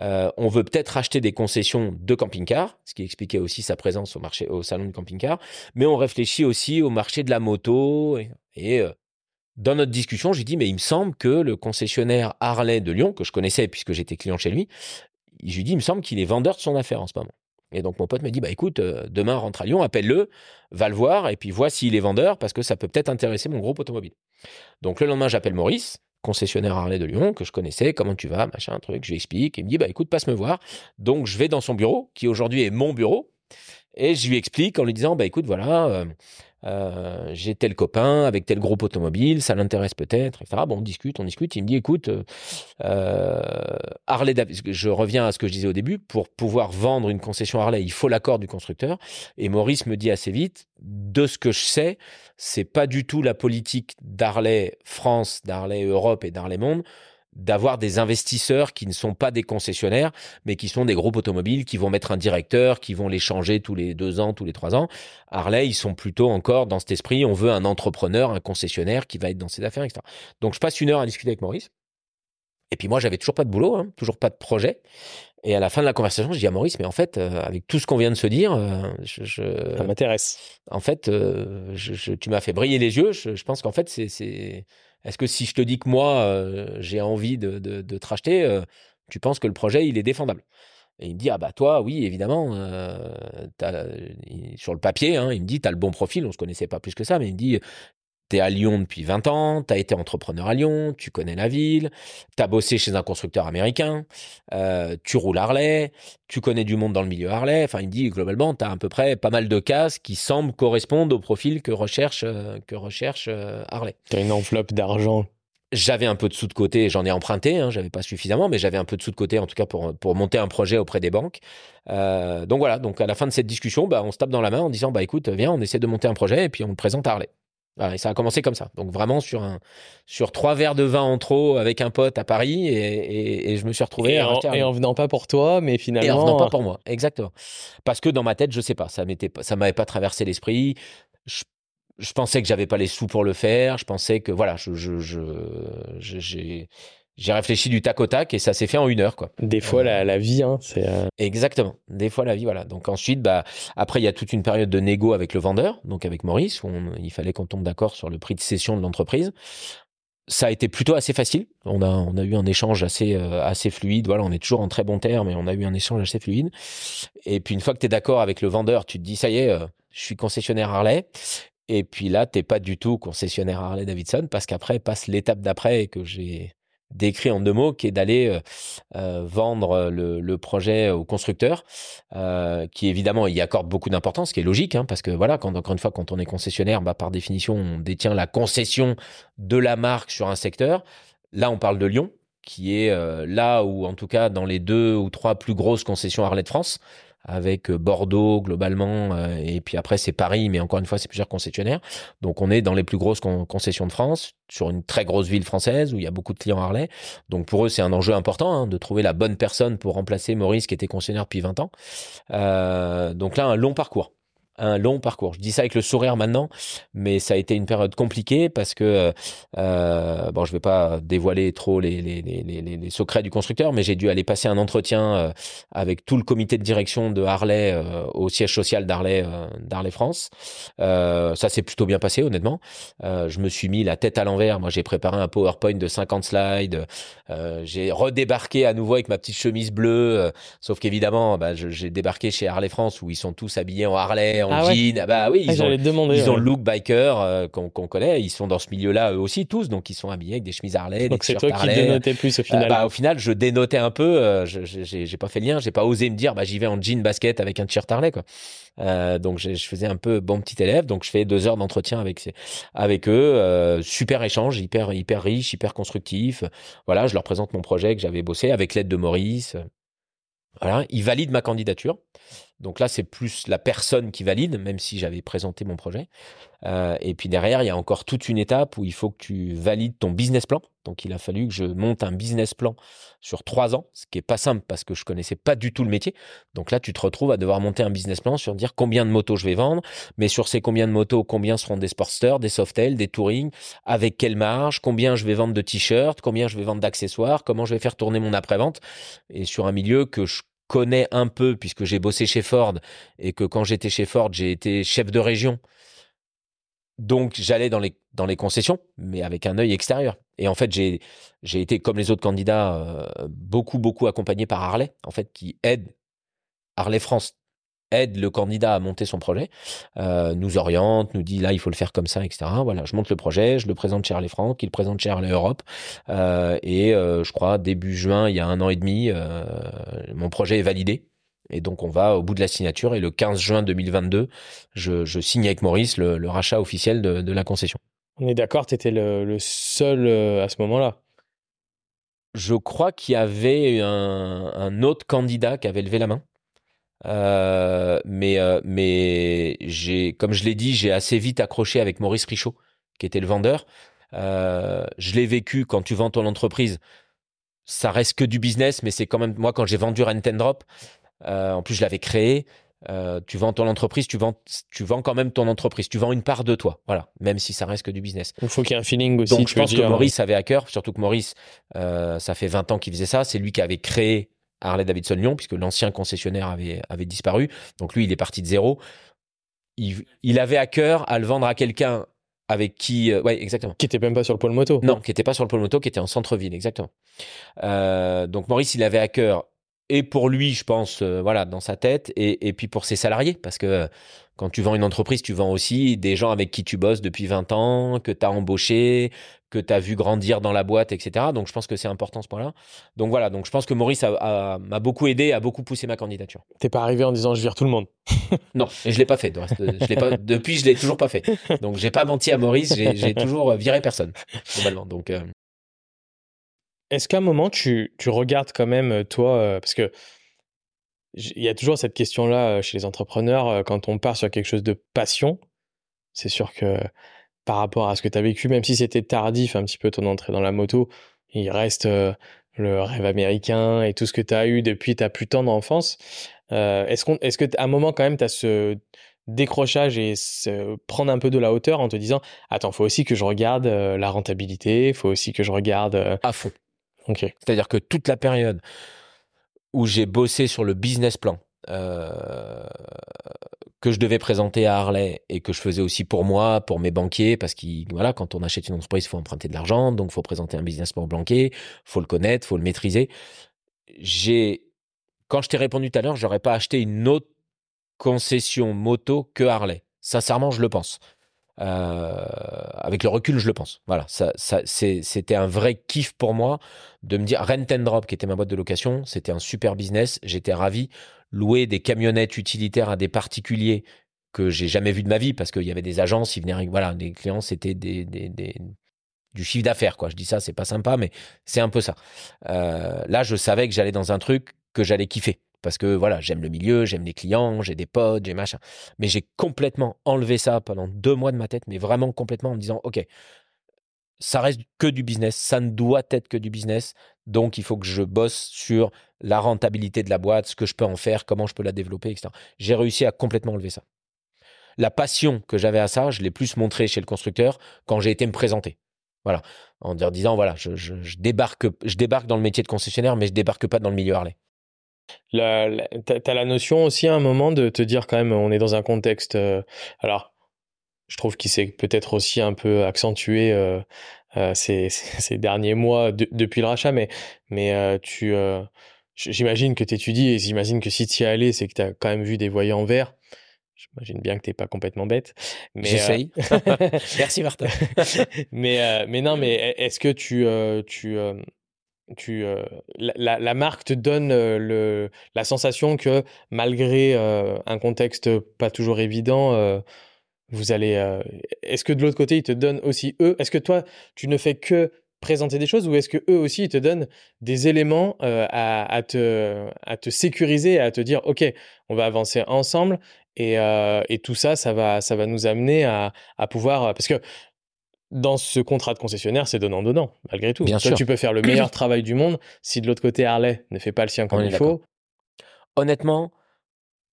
Euh, on veut peut-être acheter des concessions de camping-car, ce qui expliquait aussi sa présence au marché, au salon du camping-car, mais on réfléchit aussi au marché de la moto. Et, euh, dans notre discussion, j'ai dit, mais il me semble que le concessionnaire Harley de Lyon, que je connaissais puisque j'étais client chez lui, j'ai dit, il me semble qu'il est vendeur de son affaire en ce moment. Et donc mon pote m'a dit, bah écoute, euh, demain rentre à Lyon, appelle-le, va le voir, et puis vois s'il est vendeur, parce que ça peut peut-être intéresser mon groupe automobile. Donc le lendemain, j'appelle Maurice, concessionnaire Harley de Lyon que je connaissais, comment tu vas, machin, truc, je lui explique, il me dit bah écoute, passe me voir. Donc je vais dans son bureau, qui aujourd'hui est mon bureau, et je lui explique en lui disant bah écoute, voilà, euh, euh, j'ai tel copain avec tel groupe automobile, ça l'intéresse peut-être, etc. Bon, on discute, on discute. Il me dit, écoute, euh Harley, je reviens à ce que je disais au début, pour pouvoir vendre une concession Harley, il faut l'accord du constructeur. Et Maurice me dit assez vite, de ce que je sais, c'est pas du tout la politique d'Harley France, d'Harley Europe et d'Harley Monde d'avoir des investisseurs qui ne sont pas des concessionnaires, mais qui sont des groupes automobiles qui vont mettre un directeur, qui vont les changer tous les deux ans, tous les trois ans. Harley, ils sont plutôt encore dans cet esprit, on veut un entrepreneur, un concessionnaire qui va être dans ses affaires, etc. Donc je passe une heure à discuter avec Maurice. Et puis moi, j'avais toujours pas de boulot, hein, toujours pas de projet. Et à la fin de la conversation, je dis à Maurice, mais en fait, euh, avec tout ce qu'on vient de se dire, euh, je, ça m'intéresse. En fait, euh, tu m'as fait briller les yeux. Je, pense qu'en fait, c'est est-ce que si je te dis que moi, j'ai envie de, de, te racheter, tu penses que le projet, il est défendable? Et il me dit, ah bah toi, oui, évidemment, sur le papier, hein, il me dit, tu as le bon profil, on se connaissait pas plus que ça, mais il me dit, tu es à Lyon depuis 20 ans, tu as été entrepreneur à Lyon, tu connais la ville, tu as bossé chez un constructeur américain, euh, tu roules Harley, tu connais du monde dans le milieu Harley. Enfin, il me dit globalement, tu as à peu près pas mal de cases qui semblent correspondre au profil que recherche, euh, que recherche euh, Harley. Tu as une enveloppe d'argent j'avais un peu de sous de côté, j'en ai emprunté, hein, j'avais pas suffisamment, mais j'avais un peu de sous de côté en tout cas pour, pour monter un projet auprès des banques. donc voilà, donc à la fin de cette discussion, bah, on se tape dans la main en disant bah écoute, viens, on essaie de monter un projet et puis on le présente à Harley et ça a commencé comme ça. Donc vraiment sur un sur trois verres de vin en trop avec un pote à Paris et, et, je me suis retrouvé et, en, et en venant pas pour toi, mais finalement et en venant pas pour moi, exactement. Parce que dans ma tête, je sais pas, ça m'était ça m'avait pas traversé l'esprit. Je, je, pensais que j'avais pas les sous pour le faire. Je pensais que voilà, je j'ai j'ai réfléchi du tac au tac et ça s'est fait en une heure quoi. Des fois la, la vie hein, c'est euh, exactement. Des fois la vie voilà. Donc ensuite bah après il y a toute une période de négo avec le vendeur donc avec Maurice où il fallait qu'on tombe d'accord sur le prix de cession de l'entreprise. Ça a été plutôt assez facile. On a on a eu un échange assez euh, assez fluide. Voilà, on est toujours en très bon terme mais on a eu un échange assez fluide. Et puis une fois que tu es d'accord avec le vendeur, tu te dis ça y est, euh, je suis concessionnaire Harley. Et puis là, t'es pas du tout concessionnaire Harley Davidson parce qu'après passe l'étape d'après que j'ai décrit en deux mots, qui est d'aller euh, euh, vendre le, le, projet au constructeur, euh, qui évidemment y accorde beaucoup d'importance, ce qui est logique, hein, parce que voilà, quand, encore une fois, quand on est concessionnaire, bah, par définition, on détient la concession de la marque sur un secteur. Là, on parle de Lyon, qui est là où, en tout cas, dans les deux ou trois plus grosses concessions Harley de France, avec euh, Bordeaux globalement, euh, et puis après c'est Paris, mais encore une fois c'est plusieurs concessionnaires. Donc on est dans les plus grosses concessions de France, sur une très grosse ville française où il y a beaucoup de clients Harley. Donc pour eux c'est un enjeu important hein, de trouver la bonne personne pour remplacer Maurice qui était concessionnaire depuis 20 ans. Euh, donc là un long parcours un long parcours. Je dis ça avec le sourire maintenant, mais ça a été une période compliquée parce que euh, bon, je vais pas dévoiler trop les, les, les, les secrets du constructeur, mais j'ai dû aller passer un entretien euh, avec tout le comité de direction de Harley euh, au siège social d'Harley euh, d'Harley France. Euh, ça s'est plutôt bien passé, honnêtement. je me suis mis la tête à l'envers. Moi, j'ai préparé un PowerPoint de 50 slides. j'ai redébarqué à nouveau avec ma petite chemise bleue, sauf qu'évidemment, bah, j'ai débarqué chez Harley France où ils sont tous habillés en Harley, ah ah bah oui, ils, ah, ont, ils ont le look biker euh, qu'on connaît. Ils sont dans ce milieu-là eux aussi tous, donc ils sont habillés avec des chemises Harley, donc c'est toi qui dénotais plus au final. Euh, bah, au final, je dénotais un peu. Euh, j'ai pas fait le lien, j'ai pas osé me dire, bah j'y vais en jean basket avec un t-shirt Harley quoi. Euh, donc je faisais un peu bon petit élève, donc je fais deux heures d'entretien avec avec eux, super échange, hyper hyper riche, hyper constructif. Voilà, je leur présente mon projet que j'avais bossé avec l'aide de Maurice. Voilà, ils valident ma candidature. Donc là, c'est plus la personne qui valide, même si j'avais présenté mon projet. Euh, et puis derrière, il y a encore toute une étape où il faut que tu valides ton business plan. Donc il a fallu que je monte un business plan sur trois ans, ce qui est pas simple parce que je connaissais pas du tout le métier. Donc là, tu te retrouves à devoir monter un business plan sur dire combien de motos je vais vendre, mais sur ces combien de motos, combien seront des Sportsters, des Softail, des Touring, avec quelle marge, combien je vais vendre de t-shirts, combien je vais vendre d'accessoires, comment je vais faire tourner mon après-vente. Et sur un milieu que je connais un peu puisque j'ai bossé chez Ford et que quand j'étais chez Ford, j'ai été chef de région. Donc j'allais dans les dans les concessions, mais avec un œil extérieur. Et en fait, j'ai été comme les autres candidats euh, beaucoup beaucoup accompagné par Harley, en fait, qui aide Harley France aide le candidat à monter son projet, euh, nous oriente, nous dit là il faut le faire comme ça, etc. Voilà, je monte le projet, je le présente chez Harley France, il présente chez Harley Europe, euh, et euh, je crois début juin, il y a un an et demi, mon projet est validé. Et donc on va au bout de la signature et le 15 juin 2022, je, je signe avec Maurice le, le rachat officiel de, de, la concession. On est d'accord, tu étais le, le, seul à ce moment-là? Je crois qu'il y avait un, un autre candidat qui avait levé la main. Euh, mais euh, mais j'ai, comme je l'ai dit, j'ai assez vite accroché avec Maurice Richaud, qui était le vendeur. Euh, je l'ai vécu quand tu vends ton entreprise. Ça reste que du business, mais c'est quand même moi quand j'ai vendu Rent and Drop. En plus, je l'avais créé. Tu vends ton entreprise, tu vends, tu vends quand même ton entreprise. Tu vends une part de toi, voilà. Même si ça reste que du business. Il faut qu'il y ait un feeling aussi. Donc je pense que Maurice avait à cœur, surtout que Maurice, ça fait 20 ans qu'il faisait ça. C'est lui qui avait créé Harley Davidson Lyon, puisque l'ancien concessionnaire avait, avait disparu. Donc lui, il est parti de zéro. Il, il avait à cœur à le vendre à quelqu'un avec qui, euh, ouais, exactement. Qui était même pas sur le pôle moto. Non, qui était pas sur le pôle moto, qui était en centre-ville, exactement. Euh, donc Maurice, il avait à cœur et pour lui, je pense, euh, voilà, dans sa tête, et, et, puis pour ses salariés, parce que quand tu vends une entreprise, tu vends aussi des gens avec qui tu bosses depuis 20 ans, que tu as embauché, que tu as vu grandir dans la boîte, etc. Donc je pense que c'est important ce point-là. Donc voilà, donc je pense que Maurice m'a beaucoup aidé, a beaucoup poussé ma candidature. T'es pas arrivé en disant je vire tout le monde. [laughs] non, et je l'ai pas fait. Je l'ai pas, depuis, je l'ai toujours pas fait. Donc j'ai pas menti à Maurice, j'ai toujours viré personne globalement. Donc euh, est-ce qu'à un moment, tu, tu, regardes quand même, euh, toi, euh, parce que il y a toujours cette question-là euh, chez les entrepreneurs, quand on part sur quelque chose de passion, c'est sûr que par rapport à ce que tu as vécu, même si c'était tardif un petit peu ton entrée dans la moto, il reste le rêve américain et tout ce que tu as eu depuis ta plus tendre enfance. est-ce, qu'on, est-ce un moment, quand même, tu as ce décrochage et se prendre un peu de la hauteur en te disant Attends, faut aussi que je regarde la rentabilité, faut aussi que je regarde. À fond. C'est-à-dire que toute la période où j'ai bossé sur le business plan euh, que je devais présenter à Harley et que je faisais aussi pour moi, pour mes banquiers, parce que voilà, quand on achète une entreprise, il faut emprunter de l'argent, donc il faut présenter un business plan banquier, faut le connaître, faut le maîtriser. J'ai, quand je t'ai répondu tout à l'heure, j'aurais pas acheté une autre concession moto que Harley. Sincèrement, je le pense. Euh, avec le recul, je le pense. Voilà, c'était un vrai kiff pour moi de me dire Rent and Drop, qui était ma boîte de location, c'était un super business. J'étais ravi. Louer des camionnettes utilitaires à des particuliers que j'ai jamais vu de ma vie parce qu'il y avait des agences, ils venaient, voilà, des clients, c'était des, des, des, du chiffre d'affaires, quoi. Je dis ça, c'est pas sympa, mais c'est un peu ça. Euh, là, je savais que j'allais dans un truc que j'allais kiffer parce que voilà, j'aime le milieu, j'aime les clients, j'ai des potes, j'ai machin. Mais j'ai complètement enlevé ça pendant deux mois de ma tête, mais vraiment complètement en me disant, ok, ça reste que du business, ça ne doit être que du business, donc il faut que je bosse sur la rentabilité de la boîte, ce que je peux en faire, comment je peux la développer, etc. J'ai réussi à complètement enlever ça. La passion que j'avais à ça, je l'ai plus montré chez le constructeur quand j'ai été me présenter. Voilà, en disant voilà, je, je, débarque, je débarque dans le métier de concessionnaire, mais je débarque pas dans le milieu Harley. La, tu as la notion aussi à un moment de te dire quand même, on est dans un contexte. Euh, alors, je trouve qu'il s'est peut-être aussi un peu accentué euh, euh, ces, [laughs] ces, derniers mois depuis le rachat, mais, mais tu, j'imagine que tu étudies et j'imagine que si tu y es allé, c'est que tu as quand même vu des voyants verts. J'imagine bien que tu n'es pas complètement bête. J'essaye. [laughs] Merci Martin. [laughs] mais, mais non, mais est-ce que tu, tu tu, euh, la, marque te donne euh, le, la sensation que malgré euh, un contexte pas toujours évident, vous allez. est-ce que de l'autre côté, ils te donnent aussi eux Est-ce que toi, tu ne fais que présenter des choses ou est-ce que eux aussi ils te donnent des éléments à, te, à te sécuriser, à te dire ok, on va avancer ensemble et, et tout ça, ça va, ça va nous amener à, à pouvoir parce que dans ce contrat de concessionnaire, c'est donnant-donnant, malgré tout. Bien sûr. tu peux faire le meilleur travail du monde. Si de l'autre côté, Harley ne fait pas le sien comme il faut. Honnêtement,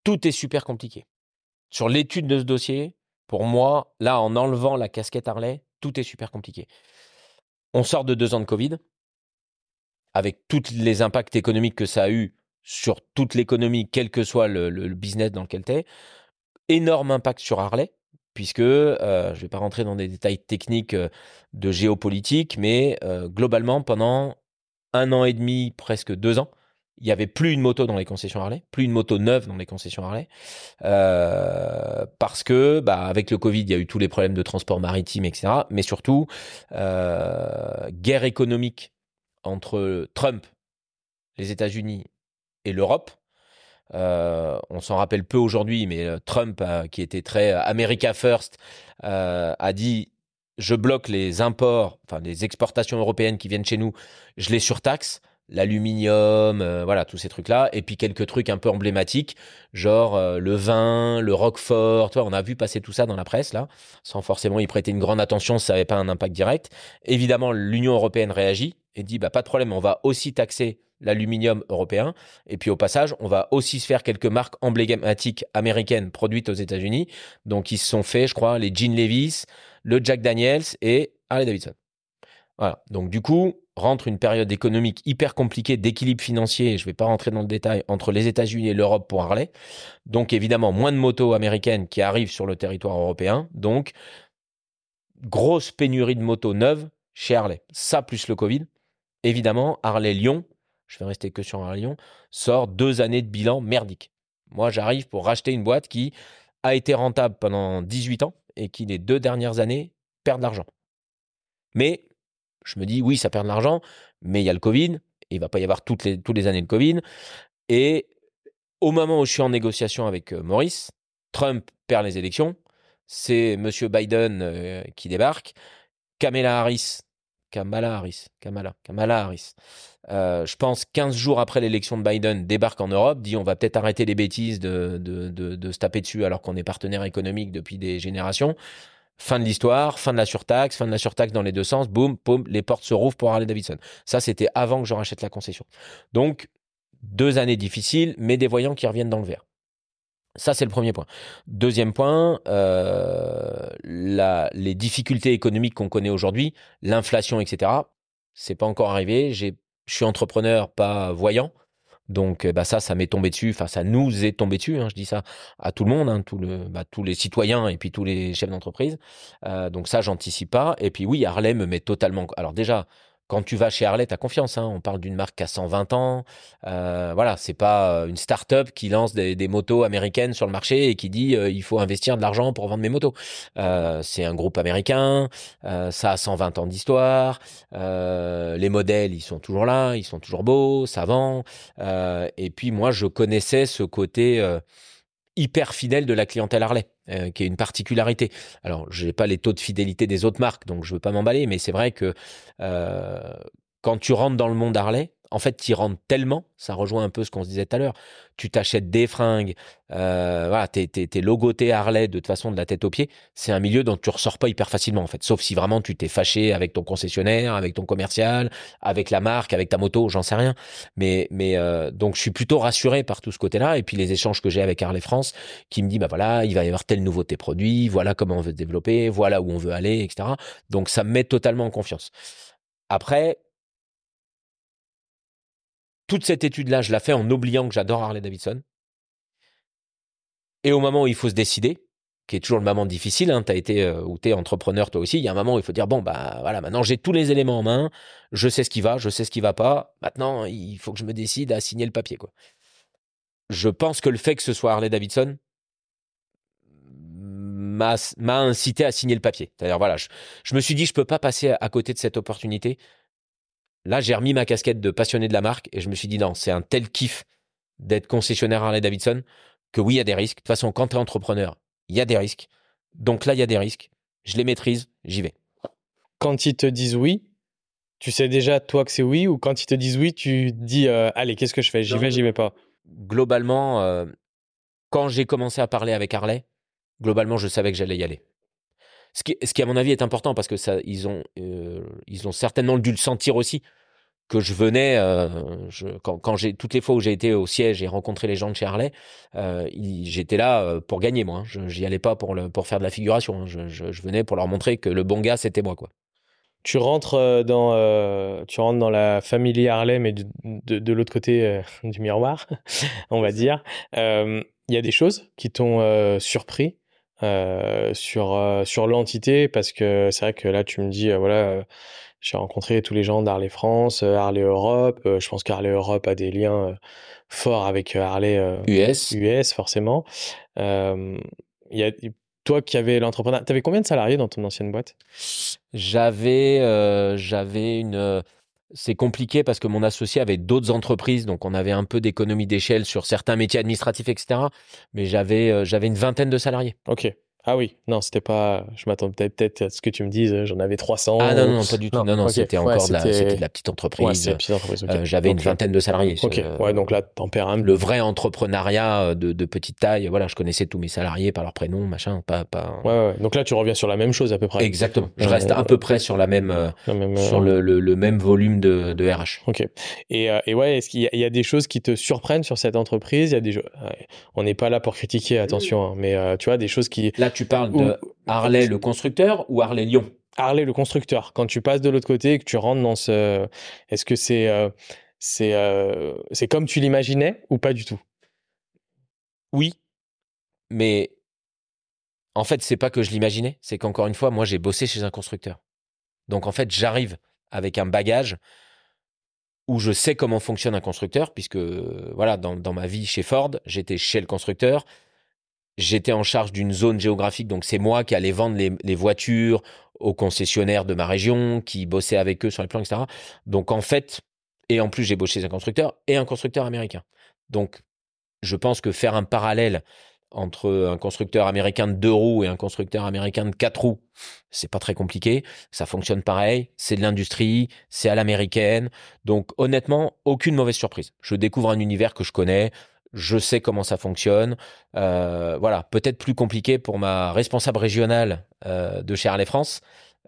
tout est super compliqué. Sur l'étude de ce dossier, pour moi, là, en enlevant la casquette Harley, tout est super compliqué. On sort de deux ans de Covid, avec tous les impacts économiques que ça a eu sur toute l'économie, quel que soit le, le business dans lequel tu es. Énorme impact sur Harley, puisque euh, je ne vais pas rentrer dans des détails techniques euh, de géopolitique, mais euh, globalement, pendant un an et demi, presque deux ans, il n'y avait plus une moto dans les concessions Harley, plus une moto neuve dans les concessions Harley, parce que bah, avec le Covid, il y a eu tous les problèmes de transport maritime, etc. Mais surtout, guerre économique entre Trump, les États-Unis et l'Europe, euh, on s'en rappelle peu aujourd'hui, mais euh, Trump, qui était très euh, America First, a dit je bloque les imports, enfin les exportations européennes qui viennent chez nous, je les surtaxe, l'aluminium, voilà tous ces trucs-là, et puis quelques trucs un peu emblématiques, genre le vin, le Roquefort, on a vu passer tout ça dans la presse là, sans forcément y prêter une grande attention, ça n'avait pas un impact direct. Évidemment, l'Union européenne réagit et dit bah pas de problème, on va aussi taxer l'aluminium européen. Et puis au passage, on va aussi se faire quelques marques emblématiques américaines produites aux États-Unis. Donc ils se sont fait, je crois, les Jean Levis, le Jack Daniels et Harley Davidson. Voilà. Donc du coup, rentre une période économique hyper compliquée d'équilibre financier, je ne vais pas rentrer dans le détail, entre les États-Unis et l'Europe pour Harley. Donc évidemment, moins de motos américaines qui arrivent sur le territoire européen. Donc, grosse pénurie de motos neuves chez Harley. Ça plus le Covid. Évidemment, Harley-Lyon je vais rester que sur Harley Lyon, sort deux années de bilan merdique. Moi, j'arrive pour racheter une boîte qui a été rentable pendant 18 ans et qui, les deux dernières années, perd de l'argent. Mais je me dis, oui, ça perd de l'argent, mais il y a le Covid, il va pas y avoir toutes les, toutes les années de Covid. Et au moment où je suis en négociation avec euh, Maurice, Trump perd les élections, c'est M. Biden euh, qui débarque, Kamala Harris, Kamala Harris, Kamala, Kamala Harris, euh, je pense 15 jours après l'élection de Biden, débarque en Europe, dit on va peut-être arrêter les bêtises de, de, de, se taper dessus alors qu'on est partenaire économique depuis des générations. Fin de l'histoire, fin de la surtaxe, fin de la surtaxe dans les deux sens, boum, boum, les portes se rouvrent pour Harley Davidson. Ça, c'était avant que je rachète la concession. Donc, deux années difficiles, mais des voyants qui reviennent dans le vert. Ça, c'est le premier point. Deuxième point, euh, les difficultés économiques qu'on connaît aujourd'hui, l'inflation, etc., c'est pas encore arrivé. Je suis entrepreneur, pas voyant. Donc bah ça, ça m'est tombé dessus. Enfin, ça nous est tombé dessus. Hein, je dis ça à tout le monde, hein, bah, tous les citoyens et puis tous les chefs d'entreprise. Euh, donc ça, j'anticipe pas. Et puis oui, Harley me met totalement. Alors déjà, quand tu vas chez Harley, tu as confiance. Hein. On parle d'une marque qui a 120 ans. Euh, voilà, c'est pas une start-up qui lance des, motos américaines sur le marché et qui dit euh, il faut investir de l'argent pour vendre mes motos. Euh, c'est un groupe américain. Euh, ça a 120 ans d'histoire. Euh, les modèles, ils sont toujours là, ils sont toujours beaux, ça vend. et puis moi, je connaissais ce côté hyper fidèle de la clientèle Harley, euh, qui est une particularité. Alors, je n'ai pas les taux de fidélité des autres marques, donc je ne veux pas m'emballer, mais c'est vrai que euh, quand tu rentres dans le monde Harley, en fait, tu rentres tellement, ça rejoint un peu ce qu'on se disait tout à l'heure. Tu t'achètes des fringues, euh, voilà, t'es, logoté Harley de toute façon de la tête aux pieds. C'est un milieu dont tu ressors pas hyper facilement en fait, sauf si vraiment tu t'es fâché avec ton concessionnaire, avec ton commercial, avec la marque, avec ta moto, j'en sais rien. Mais, mais euh, donc je suis plutôt rassuré par tout ce côté-là. Et puis les échanges que j'ai avec Harley France, qui me dit bah voilà, il va y avoir telle nouveauté produit, voilà comment on veut se développer, voilà où on veut aller, etc. Donc ça me met totalement en confiance. Après, toute cette étude-là, je la fais en oubliant que j'adore Harley Davidson. Et au moment où il faut se décider, qui est toujours le moment difficile, hein, tu été euh, ou tu es entrepreneur toi aussi, il y a un moment où il faut dire bon bah voilà, maintenant j'ai tous les éléments en main, je sais ce qui va, je sais ce qui va pas. Maintenant, il faut que je me décide à signer le papier quoi. Je pense que le fait que ce soit Harley Davidson m'a incité à signer le papier. C'est-à-dire voilà, je, je, me suis dit je peux pas passer à côté de cette opportunité. Là, j'ai remis ma casquette de passionné de la marque et je me suis dit non, c'est un tel kiff d'être concessionnaire Harley Davidson que oui, il y a des risques. De toute façon, quand tu es entrepreneur, il y a des risques. Donc là, il y a des risques. Je les maîtrise, j'y vais. Quand ils te disent oui, tu sais déjà toi que c'est oui ou quand ils te disent oui, tu dis euh, allez, qu'est-ce que je fais? J'y vais, j'y vais pas. Globalement, euh, quand j'ai commencé à parler avec Harley, globalement, je savais que j'allais y aller. Ce qui, ce qui, à mon avis, est important parce que ça, ils ont, euh, ils ont certainement dû le sentir aussi que je venais, euh, je, quand, quand j'ai toutes les fois où j'ai été au siège et rencontré les gens de chez Harley, euh, j'étais là euh, pour gagner moi. Hein. Je j'y allais pas pour le pour faire de la figuration. Hein. Je, je, je, venais pour leur montrer que le bon gars c'était moi quoi. Tu rentres dans euh, tu rentres dans la famille Harley mais de, de, de l'autre côté [laughs] du miroir, [laughs] on va dire. Il y a des choses qui t'ont surpris sur sur l'entité parce que c'est vrai que là tu me dis voilà j'ai rencontré tous les gens d'Harley France, euh, Harley Europe. Euh, je pense qu'Harley Europe a des liens euh, forts avec Harley US. US, forcément. Y a, toi qui avais l'entrepreneur, tu avais combien de salariés dans ton ancienne boîte? J'avais j'avais une c'est compliqué parce que mon associé avait d'autres entreprises, donc on avait un peu d'économie d'échelle sur certains métiers administratifs, etc. Mais j'avais j'avais une vingtaine de salariés. Ok. Ah oui, non, c'était pas. Je m'attendais peut-être à ce que tu me dises. J'en avais 300. Ah non, non, pas du tout. Non, non, c'était encore de, la, de, la, petite entreprise. Euh, J'avais une vingtaine de salariés. Ok. ouais, donc là, Le vrai entrepreneuriat euh, de, de, petite taille. Voilà, je connaissais tous mes salariés par leur prénom, machin. Pas, pas. Ouais, ouais. Donc là, tu reviens sur la même chose à peu près. Exactement. Je reste à peu près sur la même, euh, même sur le, le, le, même volume de, de RH. Ok. Et, et ouais, est-ce qu'il y, y, a des choses qui te surprennent sur cette entreprise? Il y a des. On n'est pas là pour critiquer, attention, hein, mais tu vois des choses qui. Là, tu parles de Harley le constructeur ou Harley Lyon? Harley le constructeur. Quand tu passes de l'autre côté et que tu rentres dans ce, est-ce que c'est euh, c'est euh, c'est comme tu l'imaginais ou pas du tout? Oui, mais en fait c'est pas que je l'imaginais, c'est qu'encore une fois moi j'ai bossé chez un constructeur. Donc en fait j'arrive avec un bagage où je sais comment fonctionne un constructeur, puisque voilà, dans, dans ma vie chez Ford, j'étais chez le constructeur, j'étais en charge d'une zone géographique, donc c'est moi qui allais vendre les, voitures aux concessionnaires de ma région, qui bossait avec eux sur les plans, etc. Donc en fait, et en plus j'ai bossé un constructeur et un constructeur américain. Donc je pense que faire un parallèle entre un constructeur américain de deux roues et un constructeur américain de quatre roues, c'est pas très compliqué. Ça fonctionne pareil. C'est de l'industrie, c'est à l'américaine. Donc honnêtement, aucune mauvaise surprise. Je découvre un univers que je connais. Je sais comment ça fonctionne. Euh, voilà, peut-être plus compliqué pour ma responsable régionale euh, de chez Harley France,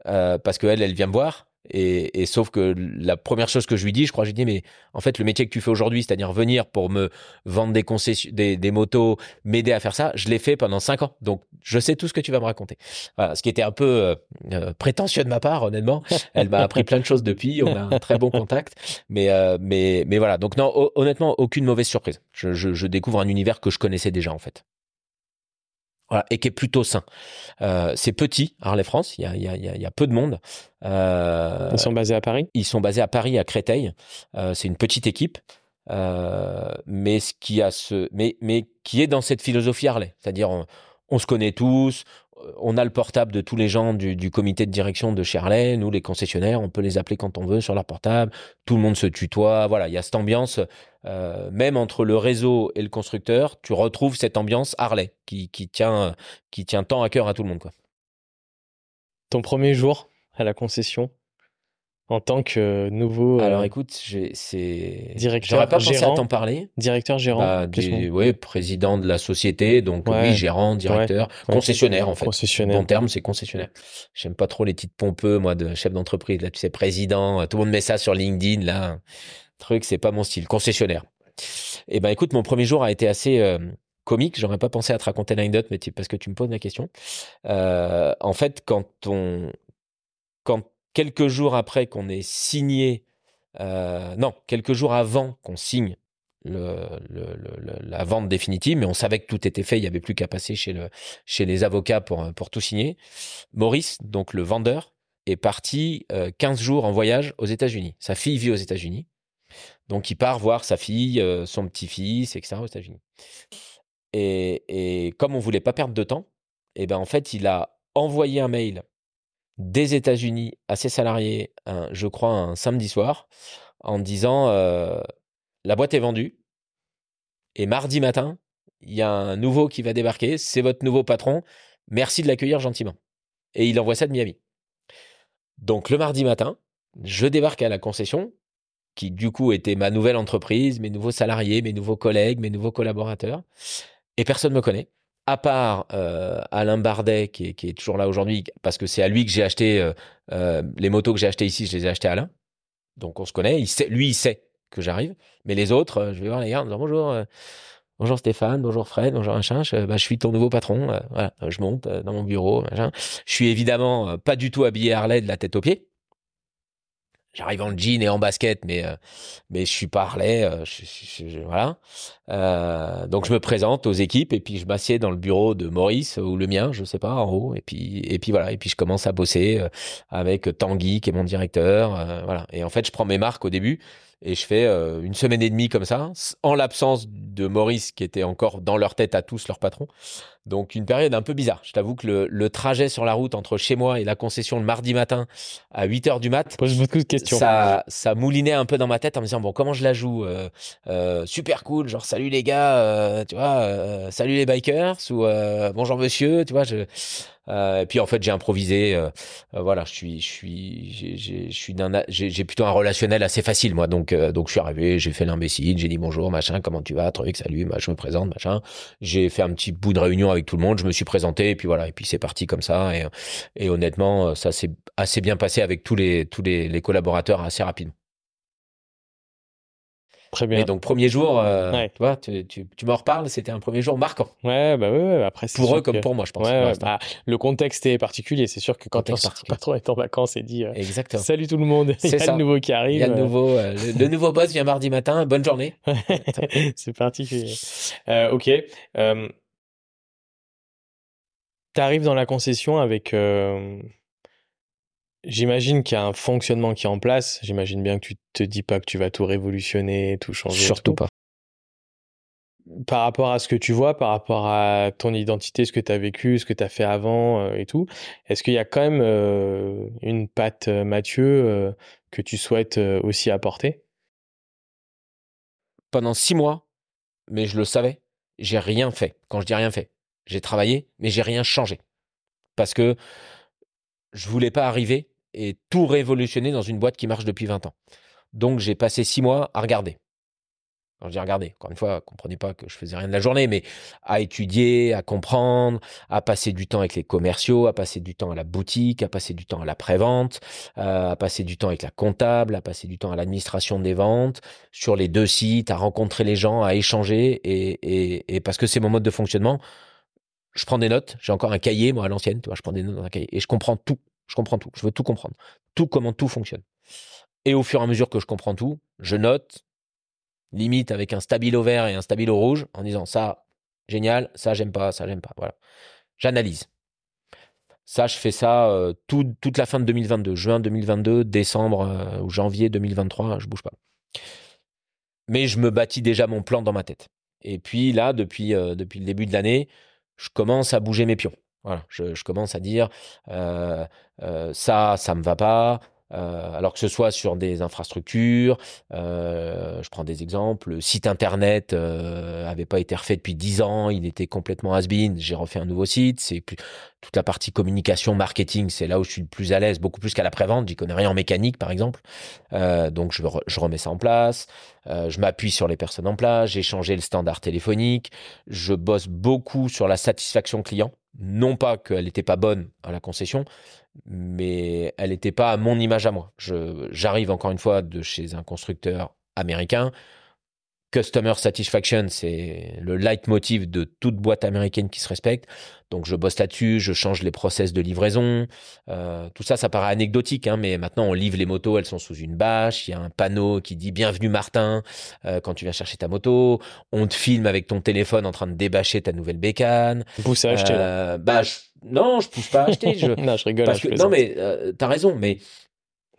euh, parce qu'elle, elle vient me voir. Et, sauf que la première chose que je lui dis, je crois, je lui dis, mais en fait, le métier que tu fais aujourd'hui, c'est-à-dire venir pour me vendre des concessions, des, des motos, m'aider à faire ça, je l'ai fait pendant cinq ans. Donc, je sais tout ce que tu vas me raconter. Voilà, ce qui était un peu euh, euh, prétentieux de ma part, honnêtement. Elle m'a appris plein de choses depuis. On a un très bon contact. Mais, euh, mais, mais voilà. Donc, non, honnêtement, aucune mauvaise surprise. Je, je, je découvre un univers que je connaissais déjà, en fait voilà, et qui est plutôt sain. Euh, c'est petit, Harley France, il y a, y, a, y a, peu de monde. Euh, ils sont basés à Paris? Ils sont basés à Paris, à Créteil. Euh, c'est une petite équipe, mais, ce qui a ce, mais, mais qui est dans cette philosophie Harley. C'est-à-dire, on, on, se connaît tous, on a le portable de tous les gens du, comité de direction de Charlet, nous les concessionnaires, on peut les appeler quand on veut sur leur portable, tout le monde se tutoie, voilà, il y a cette ambiance, euh, même entre le réseau et le constructeur, tu retrouves cette ambiance Harley qui, tient, qui tient tant à cœur à tout le monde. Ton premier jour à la concession, en tant que nouveau. Euh, Alors écoute, c'est. Directeur. J'aurais pas pensé à t'en parler. Directeur, gérant. Bah, oui, président de la société, donc oui, gérant, directeur, concessionnaire en fait. Concessionnaire. Bon terme, c'est concessionnaire. J'aime pas trop les titres pompeux, moi, de chef d'entreprise. Là, tu sais, président, tout le monde met ça sur LinkedIn, là. Truc, c'est pas mon style. Concessionnaire. Eh ben, écoute, mon premier jour a été assez. Euh, comique, j'aurais pas pensé à te raconter l'anecdote, mais parce que tu me poses la question. Euh, en fait, quand on, quand quelques jours après qu'on ait signé, euh, non, quelques jours avant qu'on signe la vente définitive, mais on savait que tout était fait, il n'y avait plus qu'à passer chez, le, chez les avocats pour, pour tout signer. Maurice, donc le vendeur, est parti 15 euh, jours en voyage aux États-Unis. Sa fille vit aux États-Unis. Donc il part voir sa fille, euh, son petit-fils, etc. aux États-Unis. Et, et, comme on voulait pas perdre de temps, et eh ben en fait, il a envoyé un mail des États-Unis à ses salariés, je crois, un samedi soir, en disant euh, la boîte est vendue et mardi matin, il y a un nouveau qui va débarquer, c'est votre nouveau patron, merci de l'accueillir gentiment. Et il envoie ça de Miami. Donc le mardi matin, je débarque à la concession, qui du coup était ma nouvelle entreprise, mes nouveaux salariés, mes nouveaux collègues, mes nouveaux collaborateurs, et personne ne me connaît à part euh, Alain Bardet, qui est, toujours là aujourd'hui, parce que c'est à lui que j'ai acheté euh, euh, les motos que j'ai achetées ici, je les ai achetées à Alain. Donc on se connaît. Lui, il sait que j'arrive. Mais les autres, je vais voir les gars en disant bonjour. Bonjour Stéphane, bonjour Fred, bonjour machin. Je, bah, suis ton nouveau patron. je monte dans mon bureau. Je suis évidemment pas du tout habillé Harley de la tête aux pieds. J'arrive en jean et en basket, mais euh, mais je suis Harley, euh, voilà. Euh, donc je me présente aux équipes et puis je m'assieds dans le bureau de Maurice ou le mien, je sais pas, en haut. Et puis et puis voilà, et puis je commence à bosser avec Tanguy qui est mon directeur, voilà. Et en fait, je prends mes marques au début et je fais euh, une semaine et demie comme ça, en l'absence de Maurice qui était encore dans leur tête à tous, leur patron. Donc une période un peu bizarre. Je t'avoue que le, le, trajet sur la route entre chez moi et la concession le mardi matin à 8 heures du mat, pose beaucoup de questions. Ça, ça moulinait un peu dans ma tête en me disant bon comment je la joue, euh, euh, super cool, genre salut les gars, euh, tu vois, salut les bikers ou bonjour monsieur, tu vois, je et puis en fait j'ai improvisé. Voilà, je suis, je suis, j'ai, je suis d'un, j'ai plutôt un relationnel assez facile moi. Donc donc je suis arrivé, j'ai fait l'imbécile, j'ai dit bonjour machin, comment tu vas, truc, salut, machin, je me présente machin. J'ai fait un petit bout de réunion avec tout le monde, je me suis présenté et puis voilà et puis c'est parti comme ça et, et honnêtement ça s'est assez bien passé avec tous les tous les, les collaborateurs assez rapidement. Très bien. Et donc, premier jour, euh, tu vois, tu, tu, tu m'en reparles, c'était un premier jour marquant. Ouais, bah ouais, après, Pour eux comme pour moi, je pense. Ouais, bah, le contexte est particulier. C'est sûr que quand ton patron est en vacances et dit euh, Exactement. Salut tout le monde, [laughs] il y a le nouveau qui arrive. Il y a le nouveau, euh, le, nouveau boss vient mardi matin, bonne journée. [laughs] C'est particulier. Euh, ok. Tu arrives dans la concession avec J'imagine qu'il y a un fonctionnement qui est en place. J'imagine bien que tu te dis pas que tu vas tout révolutionner, tout changer. Surtout pas. Par rapport à ce que tu vois, par rapport à ton identité, ce que tu as vécu, ce que tu as fait avant euh, et tout, est-ce qu'il y a quand même euh, une patte Mathieu que tu souhaites aussi apporter? Pendant six mois, mais je le savais, j'ai rien fait. Quand je dis rien fait, j'ai travaillé, mais j'ai rien changé. Parce que je voulais pas arriver et tout révolutionner dans une boîte qui marche depuis 20 ans. Donc j'ai passé six mois à regarder. Quand je dis regarder, encore une fois, comprenez pas que je faisais rien de la journée, mais à étudier, à comprendre, à passer du temps avec les commerciaux, à passer du temps à la boutique, à passer du temps à la prévente, euh, à passer du temps avec la comptable, à passer du temps à l'administration des ventes, sur les deux sites, à rencontrer les gens, à échanger, et, et parce que c'est mon mode de fonctionnement, je prends des notes. J'ai encore un cahier, moi, à l'ancienne, tu vois, je prends des notes dans un cahier et je comprends tout. Je comprends tout. Je veux tout comprendre. Tout, comment tout fonctionne. Et au fur et à mesure que je comprends tout, je note, limite avec un stabilo vert et un stabilo rouge, en disant ça, génial, ça, j'aime pas, ça, j'aime pas. Voilà. J'analyse. Ça, je fais ça euh, toute la fin de 2022, juin 2022, décembre euh, ou janvier 2023, je bouge pas. Mais je me bâtis déjà mon plan dans ma tête. Et puis là, depuis, euh, depuis le début de l'année, je commence à bouger mes pions. Voilà, je, commence à dire euh, euh, ça, ça me va pas. Euh, alors que ce soit sur des infrastructures, je prends des exemples, le site internet avait pas été refait depuis 10 ans, il était complètement has-been, j'ai refait un nouveau site, c'est plus toute la partie communication, marketing, c'est là où je suis le plus à l'aise, beaucoup plus qu'à la prévente, j'y connais rien en mécanique par exemple, donc je, je, remets ça en place, je m'appuie sur les personnes en place, j'ai changé le standard téléphonique, je bosse beaucoup sur la satisfaction client, non pas qu'elle n'était pas bonne à la concession, mais elle n'était pas à mon image à moi. J'arrive encore une fois de chez un constructeur américain. Customer satisfaction, c'est le leitmotiv de toute boîte américaine qui se respecte. Donc je bosse là-dessus, je change les process de livraison. Euh, tout ça, ça paraît anecdotique, hein, mais maintenant on livre les motos, elles sont sous une bâche. Il y a un panneau qui dit Bienvenue Martin euh, quand tu viens chercher ta moto. On te filme avec ton téléphone en train de débâcher ta nouvelle bécane. Pousse à acheter. Euh, bah, non, je pousse pas à acheter. Je... [laughs] non, je rigole. Parce que, non, mais euh, t'as raison, mais.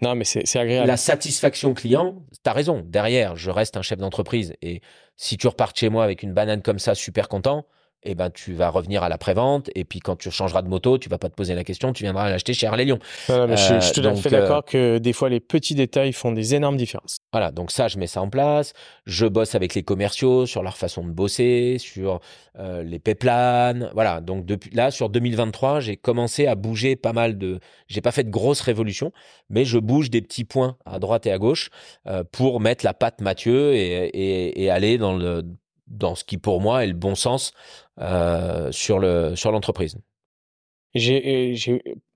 Non, mais c'est agréable. La satisfaction client, t'as raison. Derrière, je reste un chef d'entreprise. Et si tu repars chez moi avec une banane comme ça, super content, eh ben, tu vas revenir à la prévente. Et puis, quand tu changeras de moto, tu vas pas te poser la question, tu viendras l'acheter chez Harley Lyon. je, suis euh, tout à fait d'accord que des fois, les petits détails font des énormes différences. Voilà. Donc, ça, je mets ça en place. Je bosse avec les commerciaux sur leur façon de bosser, sur euh, les payplans. Voilà. Donc, depuis là, sur 2023, j'ai commencé à bouger pas mal de. J'ai pas fait de grosses révolutions, mais je bouge des petits points à droite et à gauche euh, pour mettre la patte Mathieu et, et, et aller dans le dans ce qui pour moi est le bon sens euh, sur le sur l'entreprise. J'ai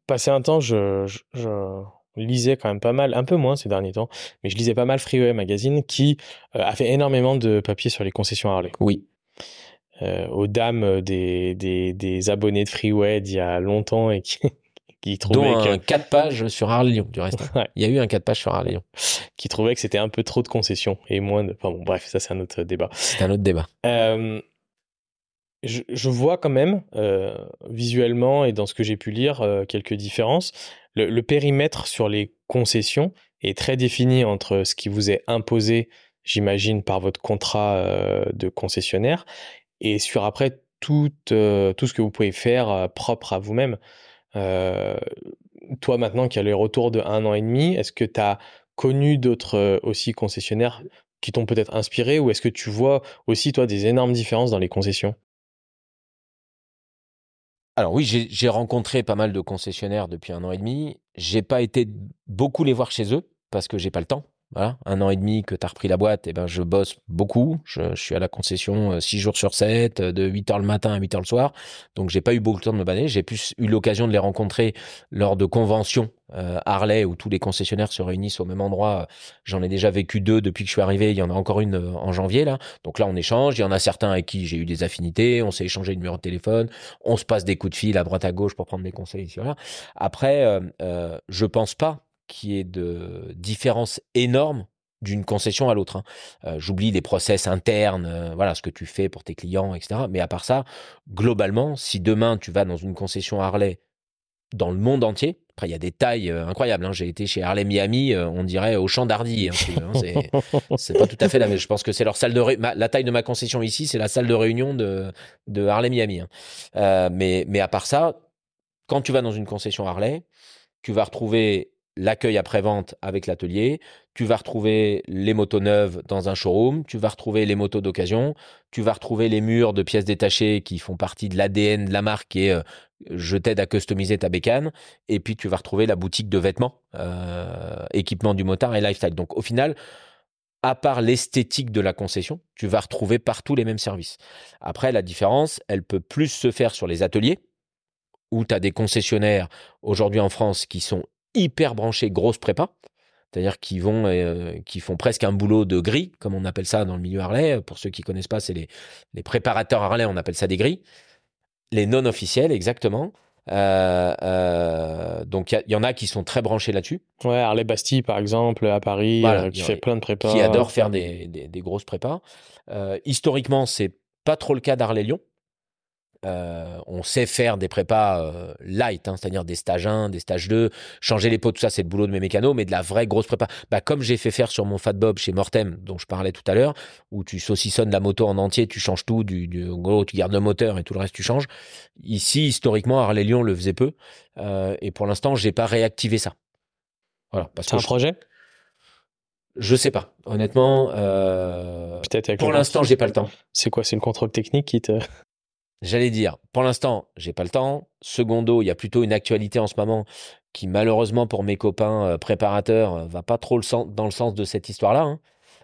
passé un temps, je, je, lisais quand même pas mal, un peu moins ces derniers temps, mais je lisais pas mal Freeway Magazine qui euh, a fait énormément de papiers sur les concessions Harley. Oui. Euh, aux dames des, des, des, abonnés de Freeway d'il y a longtemps et qui, qui trouvaient Dont un 4 pages sur Harley Lyon, du reste. Il y a eu un 4 pages sur Harley Lyon. Qui trouvait que c'était un peu trop de concessions et moins de... Enfin bon, bref, ça c'est un autre débat. C'est un autre débat. Euh, je, vois quand même, euh, visuellement et dans ce que j'ai pu lire, euh, quelques différences. Le, périmètre sur les concessions est très défini entre ce qui vous est imposé, j'imagine, par votre contrat de concessionnaire, et sur après tout, tout ce que vous pouvez faire propre à vous-même. Toi, maintenant qui as le retour de un an et demi, est-ce que tu as connu d'autres aussi concessionnaires qui t'ont peut-être inspiré, ou est-ce que tu vois aussi, toi, des énormes différences dans les concessions? Alors oui, j'ai rencontré pas mal de concessionnaires depuis un an et demi. J'ai pas été beaucoup les voir chez eux parce que j'ai pas le temps. Voilà, un an et demi que tu as repris la boîte, ben je bosse beaucoup. Je, suis à la concession 6 euh, jours sur 7, euh, de 8 heures le matin à 8 heures le soir. Donc j'ai pas eu beaucoup de temps de me balader. J'ai plus eu l'occasion de les rencontrer lors de conventions euh, Harley où tous les concessionnaires se réunissent au même endroit. J'en ai déjà vécu deux depuis que je suis arrivé. Il y en a encore une en janvier là. Donc là on échange. Il y en a certains avec qui j'ai eu des affinités. On s'est échangé le numéro de téléphone. On se passe des coups de fil à droite à gauche pour prendre des conseils. Après, euh, je pense pas qui est de différence énorme d'une concession à l'autre. Hein. Euh, j'oublie les process internes, euh, voilà ce que tu fais pour tes clients, etc. Mais à part ça, globalement, si demain tu vas dans une concession Harley dans le monde entier, Après, il y a des tailles euh, incroyables. Hein. J'ai été chez Harley Miami, on dirait au champ d'Hardy. Hein, [laughs] c'est pas tout à fait la même. Je pense que c'est leur salle de la taille de ma concession ici, c'est la salle de réunion de, de Harley Miami. Mais, mais à part ça, quand tu vas dans une concession Harley, tu vas retrouver l'accueil après-vente avec l'atelier, tu vas retrouver les motos neuves dans un showroom, tu vas retrouver les motos d'occasion, tu vas retrouver les murs de pièces détachées qui font partie de l'ADN de la marque et je t'aide à customiser ta bécane. Et puis, tu vas retrouver la boutique de vêtements, euh, équipement du motard et lifestyle. Donc, au final, à part l'esthétique de la concession, tu vas retrouver partout les mêmes services. Après, la différence, elle peut plus se faire sur les ateliers, où tu as des concessionnaires aujourd'hui en France qui sont hyper branchés grosse prépa. C'est-à-dire qui vont, euh, qui font presque un boulot de gris, comme on appelle ça dans le milieu Harley. Pour ceux qui connaissent pas, c'est les, les préparateurs Harley, on appelle ça des gris. Les non officiels, exactement. Euh, euh, donc il y, en a qui sont très branchés là-dessus. Ouais, Harley Bastille par exemple à Paris, qui fait plein de prépas. Qui adore faire des, des, des grosses prépas. historiquement, c'est pas trop le cas d'Harley Lyon. Euh, on sait faire des prépas euh, light, hein, c'est-à-dire des stages 1, des stages 2, changer les pots, tout ça, c'est le boulot de mes mécanos, mais de la vraie grosse prépa. Bah, comme j'ai fait faire sur mon Fat Bob chez Mortem, dont je parlais tout à l'heure, où tu saucissonnes la moto en entier, tu changes tout, du, du gros, tu gardes le moteur et tout le reste, tu changes. Ici, historiquement, Harley Lyon le faisait peu, euh, et pour l'instant, j'ai pas réactivé ça. Voilà. C'est un projet? Je sais pas, honnêtement. Peut-être pour l'instant, j'ai pas le temps. C'est quoi? C'est le contrôle technique qui te J'allais dire, pour l'instant, j'ai pas le temps. Secondo, il y a plutôt une actualité en ce moment qui, malheureusement, pour mes copains euh, préparateurs, euh, va pas trop dans le sens de cette histoire-là. Hein.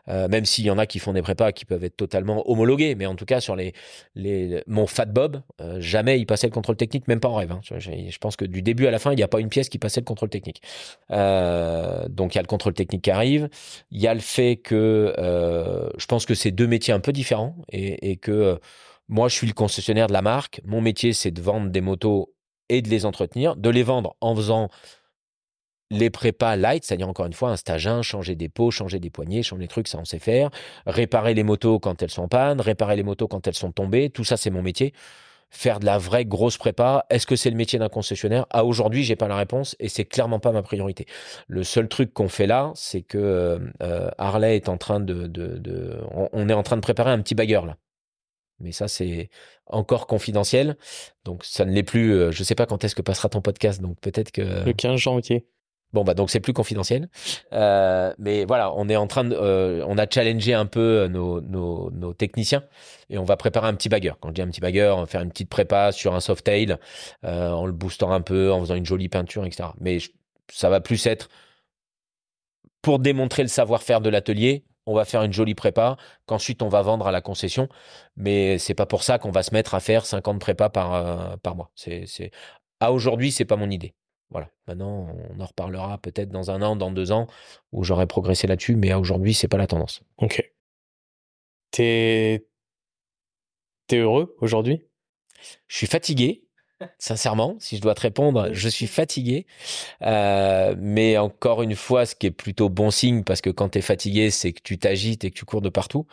Euh, même s'il y en a qui font des prépas qui peuvent être totalement homologués, mais en tout cas sur les, les mon Fat Bob, jamais il passait le contrôle technique, même pas en rêve. Hein. Je, pense que du début à la fin, il n'y a pas une pièce qui passait le contrôle technique. donc il y a le contrôle technique qui arrive, il y a le fait que je pense que c'est deux métiers un peu différents et que moi, je suis le concessionnaire de la marque. Mon métier, c'est de vendre des motos et de les entretenir, de les vendre en faisant les prépas light, c'est-à-dire encore une fois un stage 1, changer des pots, changer des poignées, changer des trucs, ça on sait faire. Réparer les motos quand elles sont en panne, réparer les motos quand elles sont tombées, tout ça c'est mon métier. Faire de la vraie grosse prépa, est-ce que c'est le métier d'un concessionnaire? À aujourd'hui, j'ai pas la réponse et c'est clairement pas ma priorité. Le seul truc qu'on fait là, c'est que euh, euh, Harley est en train de, de, on, est en train de préparer un petit bagueur là mais ça c'est encore confidentiel. Donc ça ne l'est plus. Euh, je ne sais pas quand est-ce que passera ton podcast, donc peut-être que le 15 janvier. Bon bah donc c'est plus confidentiel. Euh, mais voilà, on est en train de, euh, on a challengé un peu nos, nos, nos, techniciens et on va préparer un petit bagger. Quand je dis un petit bagger, on va faire une petite prépa sur un soft tail en le boostant un peu, en faisant une jolie peinture, etc. Mais ça va plus être pour démontrer le savoir-faire de l'atelier on va faire une jolie prépa, qu'ensuite on va vendre à la concession. Mais c'est pas pour ça qu'on va se mettre à faire 50 prépas par, euh, par mois. C'est, c'est... À aujourd'hui, c'est pas mon idée. Voilà. Maintenant, on en reparlera peut-être dans un an, dans deux ans, où j'aurai progressé là-dessus, mais à aujourd'hui, c'est pas la tendance. Ok. T'es, T'es heureux aujourd'hui? Je suis fatigué. Sincèrement, si je dois te répondre, je suis fatigué. Euh, mais encore une fois, ce qui est plutôt bon signe, parce que quand tu es fatigué, c'est que tu t'agites et que tu cours de partout.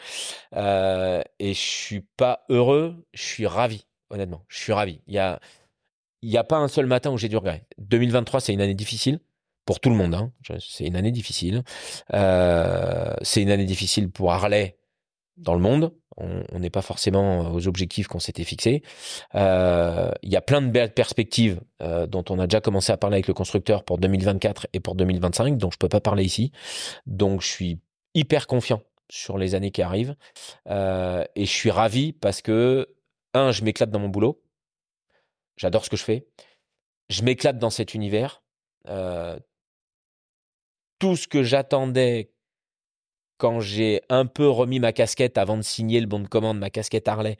Euh, et je suis pas heureux, je suis ravi, honnêtement. Je suis ravi. Il y a, il y a pas un seul matin où j'ai du regret. 2023, c'est une année difficile pour tout le monde. Hein. C'est une année difficile. Euh, c'est une année difficile pour Harley dans le monde. On n'est pas forcément aux objectifs qu'on s'était fixés. Euh, il y a plein de belles perspectives euh, dont on a déjà commencé à parler avec le constructeur pour 2024 et pour 2025, dont je peux pas parler ici. Donc je suis hyper confiant sur les années qui arrivent euh, et je suis ravi parce que un, je m'éclate dans mon boulot. J'adore ce que je fais. Je m'éclate dans cet univers. tout ce que j'attendais quand j'ai un peu remis ma casquette avant de signer le bon de commande, ma casquette Harley,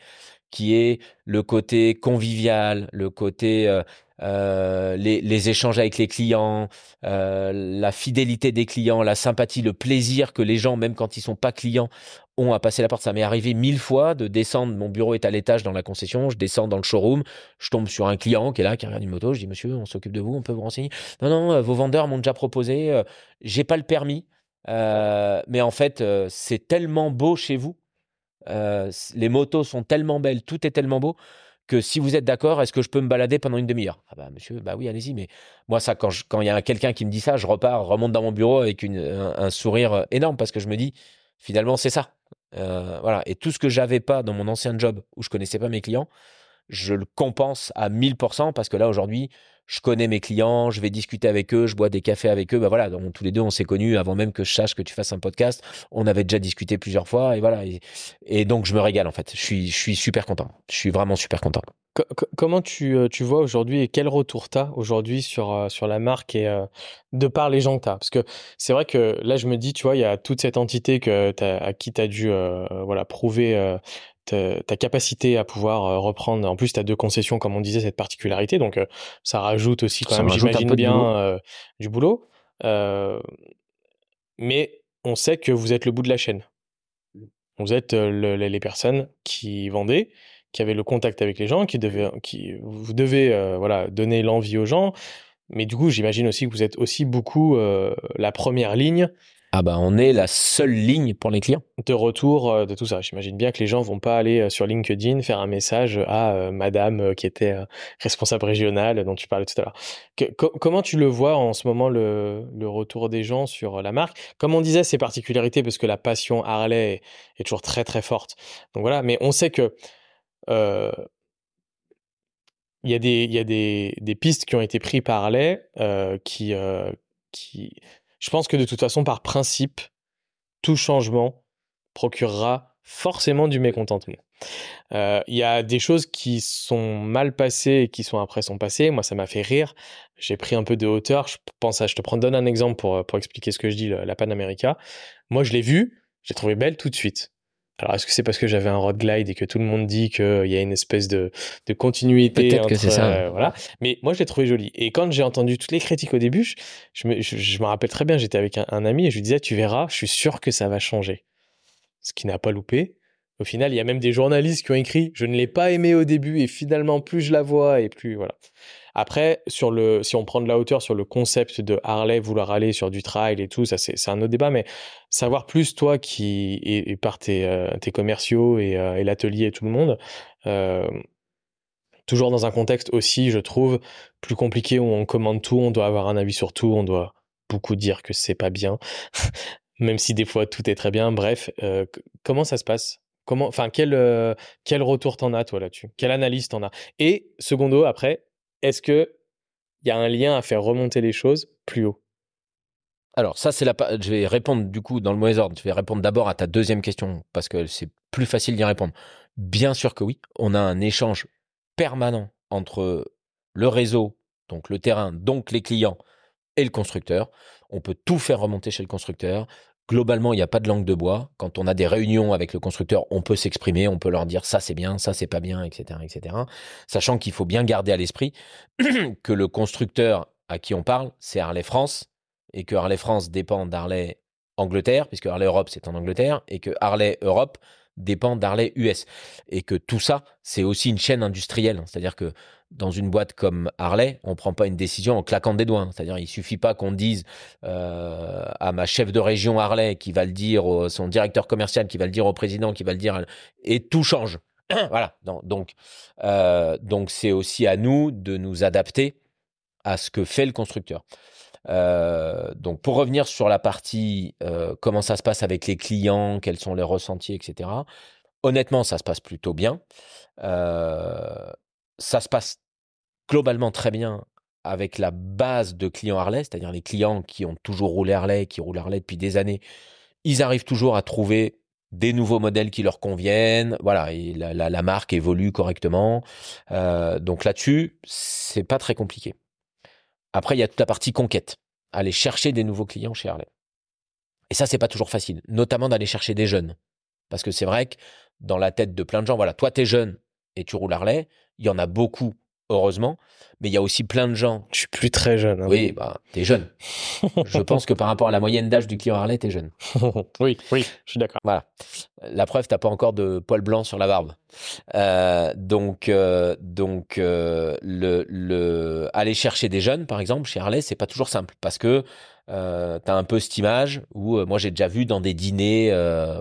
qui est le côté convivial, le côté euh, euh, les, échanges avec les clients, euh, la fidélité des clients, la sympathie, le plaisir que les gens, même quand ils sont pas clients, ont à passer la porte. Ça m'est arrivé mille fois de descendre. Mon bureau est à l'étage dans la concession. Je descends dans le showroom. Je tombe sur un client qui est là, qui regarde une moto. Je dis, monsieur, on s'occupe de vous. On peut vous renseigner. Non, non, vos vendeurs m'ont déjà proposé. j'ai pas le permis. Euh, mais en fait, euh, c'est tellement beau chez vous. Euh, les motos sont tellement belles, tout est tellement beau que si vous êtes d'accord, est-ce que je peux me balader pendant une demi-heure? Ah bah monsieur, bah oui, allez-y. Mais moi, ça, quand il y a quelqu'un qui me dit ça, je repars, remonte dans mon bureau avec une, un, sourire énorme parce que je me dis, finalement, c'est ça. Voilà. Et tout ce que j'avais pas dans mon ancien job où je connaissais pas mes clients, je le compense à 1000% parce que là, aujourd'hui, je connais mes clients, je vais discuter avec eux, je bois des cafés avec eux. Bah voilà, tous les deux, on s'est connus avant même que je sache que tu fasses un podcast. On avait déjà discuté plusieurs fois et voilà. Et, donc, je me régale en fait. Je suis, super content. Je suis vraiment super content. comment tu, euh, tu vois aujourd'hui et quel retour tu as aujourd'hui sur, euh, sur la marque et euh, de par les gens que tu as Parce que c'est vrai que là, je me dis, tu vois, il y a toute cette entité que à qui tu as dû voilà, prouver ta capacité à pouvoir euh, reprendre. En plus, tu as deux concessions, comme on disait, cette particularité. Donc, euh, ça rajoute aussi quand même, j'imagine bien, euh, du boulot. mais on sait que vous êtes le bout de la chaîne. Vous êtes les personnes qui vendaient, qui avaient le contact avec les gens, qui devaient, qui vous devez voilà donner l'envie aux gens. Mais du coup, j'imagine aussi que vous êtes aussi beaucoup la première ligne ah bah on est la seule ligne pour les clients. De retour euh, de tout ça. J'imagine bien que les gens vont pas aller euh, sur LinkedIn faire un message à euh, madame qui était responsable régionale dont tu parlais tout à l'heure. comment tu le vois en ce moment le, retour des gens sur la marque? Comme on disait, c'est particularités parce que la passion Harley est, toujours très très forte. Donc voilà, mais on sait que il y a, des, pistes qui ont été prises par Harley qui, qui je pense que de toute façon, par principe, tout changement procurera forcément du mécontentement. Euh, il y a des choses qui sont mal passées et qui sont après sont passées. Moi, ça m'a fait rire. J'ai pris un peu de hauteur. Je pense à, je te prends, donne un exemple pour, pour expliquer ce que je dis, la Panamérica. Moi, je l'ai vue, j'ai trouvé belle tout de suite. Alors, est-ce que c'est parce que j'avais un road glide et que tout le monde dit qu'il y a une espèce de, de continuité Peut-être que c'est ça. Euh, voilà. Mais moi, je l'ai trouvé jolie. Et quand j'ai entendu toutes les critiques au début, je, me, je, me, rappelle très bien, j'étais avec un, ami et je lui disais, tu verras, je suis sûr que ça va changer. Ce qui n'a pas loupé. Au final, il y a même des journalistes qui ont écrit, je ne l'ai pas aimé au début et finalement, plus je la vois et plus, voilà. Après, sur le, si on prend de la hauteur sur le concept de Harley, vouloir aller sur du trail et tout, ça c'est un autre débat, mais savoir plus toi qui et, par tes, euh, tes commerciaux et, euh, et l'atelier et tout le monde, euh, toujours dans un contexte aussi, je trouve, plus compliqué où on commande tout, on doit avoir un avis sur tout, on doit beaucoup dire que c'est pas bien, [laughs] même si des fois tout est très bien. Bref, comment ça se passe? Comment, quel, quel retour t'en as toi là-dessus? Quelle analyse t'en as? Et secondo, après, est-ce que il y a un lien à faire remonter les choses plus haut? Alors ça c'est la je vais répondre du coup dans le mauvais ordre. Je vais répondre d'abord à ta deuxième question parce que c'est plus facile d'y répondre. Bien sûr que oui, on a un échange permanent entre le réseau, donc le terrain, donc les clients et le constructeur. On peut tout faire remonter chez le constructeur. Globalement, il n'y a pas de langue de bois. Quand on a des réunions avec le constructeur, on peut s'exprimer, on peut leur dire ça c'est bien, ça c'est pas bien, etc., etc. Sachant qu'il faut bien garder à l'esprit [clears throat] que le constructeur à qui on parle, c'est Harley France, et que Harley France dépend d'Harley Angleterre, puisque Harley Europe c'est en Angleterre, et que Harley Europe dépend d'Harley US. Et que tout ça, c'est aussi une chaîne industrielle. C'est-à-dire que dans une boîte comme Harley, on ne prend pas une décision en claquant des doigts. C'est-à-dire, il suffit pas qu'on dise euh, à ma chef de région Harley qui va le dire, son directeur commercial qui va le dire au président, qui va le dire, et tout change. [clears throat] voilà. Donc, euh, donc c'est aussi à nous de nous adapter à ce que fait le constructeur. Euh, donc pour revenir sur la partie comment ça se passe avec les clients, quels sont les ressentis, etc. Honnêtement, ça se passe plutôt bien. Euh, ça se passe globalement très bien avec la base de clients Harley, c'est-à-dire les clients qui ont toujours roulé Harley, qui roulent Harley depuis des années. Ils arrivent toujours à trouver des nouveaux modèles qui leur conviennent. Voilà, la, marque évolue correctement. Euh, donc là-dessus, c'est pas très compliqué. Après, il y a toute la partie conquête, aller chercher des nouveaux clients chez Harley. Et ça, c'est pas toujours facile, notamment d'aller chercher des jeunes. Parce que c'est vrai que dans la tête de plein de gens, voilà, toi, tu es jeune et tu roules Harley, il y en a beaucoup, heureusement, mais il y a aussi plein de gens. Je suis plus très jeune. Hein. Oui, bah, es jeune. [laughs] je pense que par rapport à la moyenne d'âge du client Harley, es jeune. [laughs] oui, oui, je suis d'accord. Voilà. La preuve, t'as pas encore de poils blancs sur la barbe. Euh, donc, euh, donc, euh, le, le, aller chercher des jeunes, par exemple, chez Harley, c'est pas toujours simple parce que euh, tu as un peu cette image où moi j'ai déjà vu dans des dîners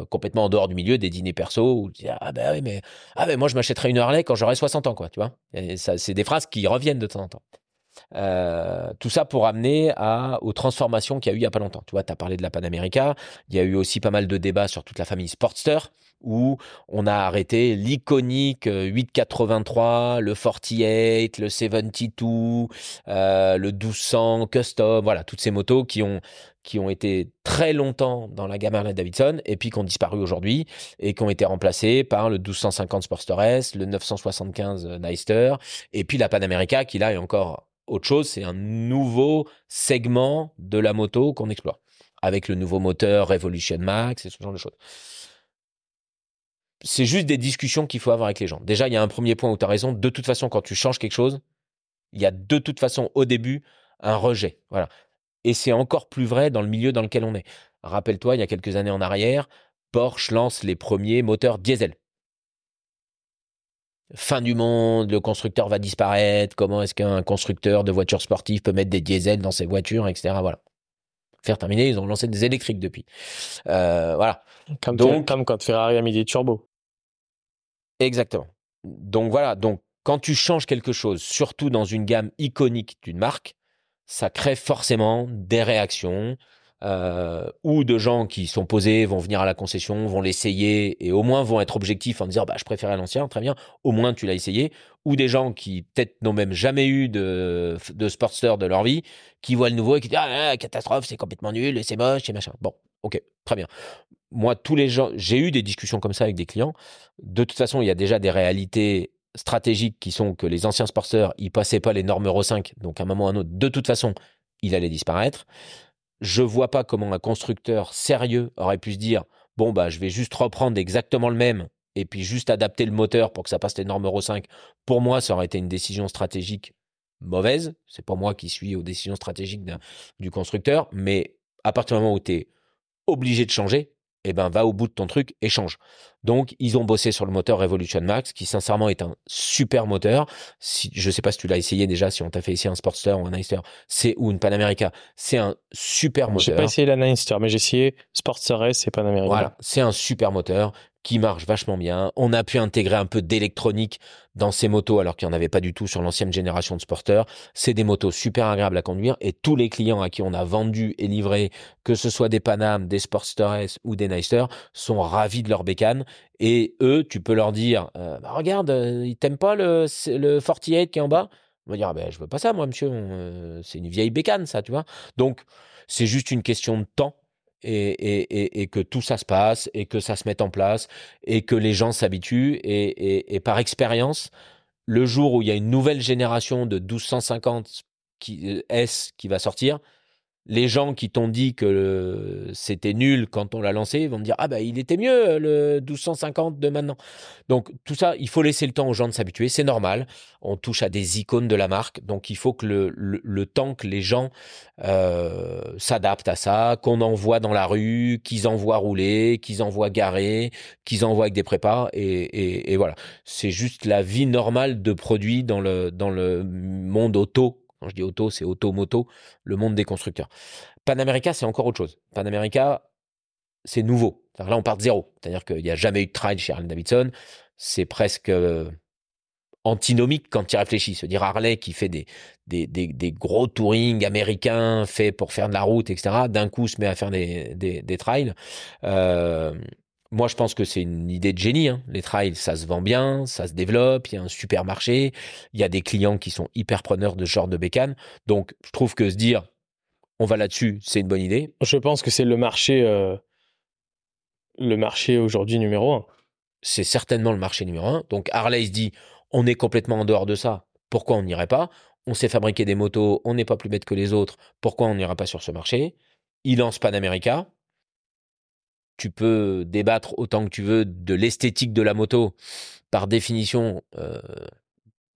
complètement en dehors du milieu, des dîners perso où tu dis ah ben oui mais ah ben moi je m'achèterai une Harley quand j'aurai 60 ans quoi, tu vois. c'est des phrases qui reviennent de temps en temps. Euh, tout ça pour amener à, aux transformations qu'il y a eu il y a pas longtemps. Tu vois, tu as parlé de la Panamérica. Il y a eu aussi pas mal de débats sur toute la famille Sportster où on a arrêté l'iconique 883, euh, le 48, le 72, euh, le 1200 Custom, voilà, toutes ces motos qui ont qui ont été très longtemps dans la gamme Harley Davidson et puis qui ont disparu aujourd'hui et qui ont été remplacées par le 1250 Sportster S, le 975 Neister et puis la Panamérica qui là est encore autre chose, c'est un nouveau segment de la moto qu'on explore, avec le nouveau moteur Revolution Max et ce genre de choses. C'est juste des discussions qu'il faut avoir avec les gens. Déjà, il y a un premier point où tu as raison. De toute façon, quand tu changes quelque chose, il y a de toute façon au début un rejet. Voilà. Et c'est encore plus vrai dans le milieu dans lequel on est. Rappelle-toi, il y a quelques années en arrière, Porsche lance les premiers moteurs diesel fin du monde, le constructeur va disparaître, comment est-ce qu'un constructeur de voitures sportives peut mettre des diesels dans ses voitures, etc. Voilà. Faire terminer, ils ont lancé des électriques depuis. Euh, voilà. Comme, Donc, comme quand Ferrari a mis des turbos. Exactement. Donc voilà, donc quand tu changes quelque chose, surtout dans une gamme iconique d'une marque, ça crée forcément des réactions, euh, ou de gens qui sont posés, vont venir à la concession, vont l'essayer et au moins vont être objectifs en disant bah je préférais l'ancien, très bien, au moins tu l'as essayé, ou des gens qui peut-être n'ont même jamais eu de, de de leur vie, qui voient le nouveau et qui disent ah catastrophe, c'est complètement nul, c'est moche et machin. Bon, ok, très bien. Moi, tous les gens, j'ai eu des discussions comme ça avec des clients. De toute façon, il y a déjà des réalités stratégiques qui sont que les anciens Sportsters, ils passaient pas les normes Euro 5, donc à un moment ou à un autre, de toute façon, il allait disparaître je vois pas comment un constructeur sérieux aurait pu se dire bon bah je vais juste reprendre exactement le même et puis juste adapter le moteur pour que ça passe les normes Euro 5. Pour moi, ça aurait été une décision stratégique mauvaise. C'est pas moi qui suis aux décisions stratégiques du constructeur, mais à partir du moment où tu es obligé de changer, eh ben va au bout de ton truc et change. Donc ils ont bossé sur le moteur Revolution Max, qui sincèrement est un super moteur. Si, je sais pas si tu l'as essayé déjà, si on t'a fait essayer un Sportster ou un Nightster, c'est ou une Panamérica, c'est un super moteur. J'ai pas essayé la Nightster, mais j'ai essayé Sportster S et Panamérica. Voilà, c'est un super moteur qui marche vachement bien. On a pu intégrer un peu d'électronique dans ces motos alors qu'il n'y en avait pas du tout sur l'ancienne génération de Sporter. C'est des motos super agréables à conduire et tous les clients à qui on a vendu et livré, que ce soit des Panam, des Sportster S ou des Nicer, sont ravis de leur bécane. Et eux, tu peux leur dire, euh, bah, regarde, euh, ils t'aiment pas le, le 48 qui est en bas? On va dire, ah ben, je veux pas ça, moi, monsieur. Euh, c'est une vieille bécane, ça, tu vois. Donc, c'est juste une question de temps et, que tout ça se passe et que ça se mette en place et que les gens s'habituent et, par expérience, le jour où il y a une nouvelle génération de 1250 qui, euh, S qui va sortir, les gens qui t'ont dit que c'était nul quand on l'a lancé vont me dire ah bah il était mieux le 1250 de maintenant. Donc tout ça, il faut laisser le temps aux gens de s'habituer, c'est normal. On touche à des icônes de la marque, donc il faut que le, le, temps que les gens euh, s'adaptent à ça, qu'on envoie dans la rue, qu'ils envoient rouler, qu'ils envoient garer, qu'ils envoient avec des prépas et, et, et voilà. C'est juste la vie normale de produits dans le dans le monde auto quand je dis auto, c'est auto-moto, le monde des constructeurs. Panamérica, c'est encore autre chose. Panamérica, c'est nouveau. Là, on part de zéro. C'est-à-dire qu'il n'y a jamais eu de trail chez Harley Davidson. C'est presque euh, antinomique quand tu y réfléchis. Se dire Harley qui fait des, gros touring américains faits pour faire de la route, etc., d'un coup se met à faire des trails. Euh, moi, je pense que c'est une idée de génie. Hein. Les trails, ça se vend bien, ça se développe, il y a un super marché, il y a des clients qui sont hyper preneurs de ce genre de bécane. Donc, je trouve que se dire, on va là-dessus, c'est une bonne idée. Je pense que c'est le marché, euh, le marché aujourd'hui numéro un. C'est certainement le marché numéro un. Donc, Harley se dit, on est complètement en dehors de ça. Pourquoi on n'irait pas? On sait fabriquer des motos, on n'est pas plus bête que les autres. Pourquoi on n'irait pas sur ce marché? Il lance Panamérica tu peux débattre autant que tu veux de l'esthétique de la moto. Par définition, euh,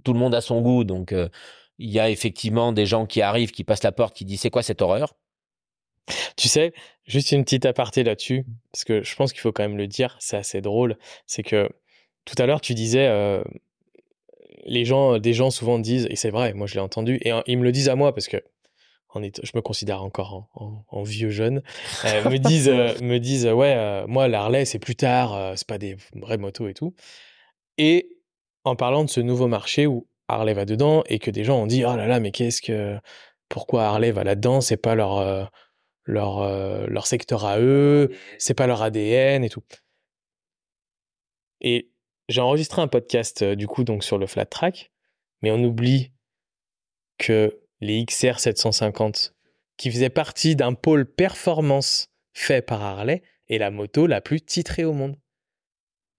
tout le monde a son goût, donc euh, il y a effectivement des gens qui arrivent, qui passent la porte, qui disent c'est quoi cette horreur? Tu sais, juste une petite aparté là-dessus, parce que je pense qu'il faut quand même le dire, c'est assez drôle, c'est que tout à l'heure tu disais euh, les gens, des gens souvent disent, et c'est vrai, moi je l'ai entendu, et ils me le disent à moi parce que en je me considère encore en, vieux jeune, [laughs] me disent, me disent ouais, moi l'Harley c'est plus tard, c'est pas des vraies motos et tout. Et en parlant de ce nouveau marché où Harley va dedans et que des gens ont dit oh là là mais qu'est-ce que pourquoi Harley va là-dedans? C'est pas leur leur leur secteur à eux c'est pas leur ADN et tout. Et j'ai enregistré un podcast du coup donc sur le flat track mais on oublie que les XR 750 qui faisaient partie d'un pôle performance fait par Harley est la moto la plus titrée au monde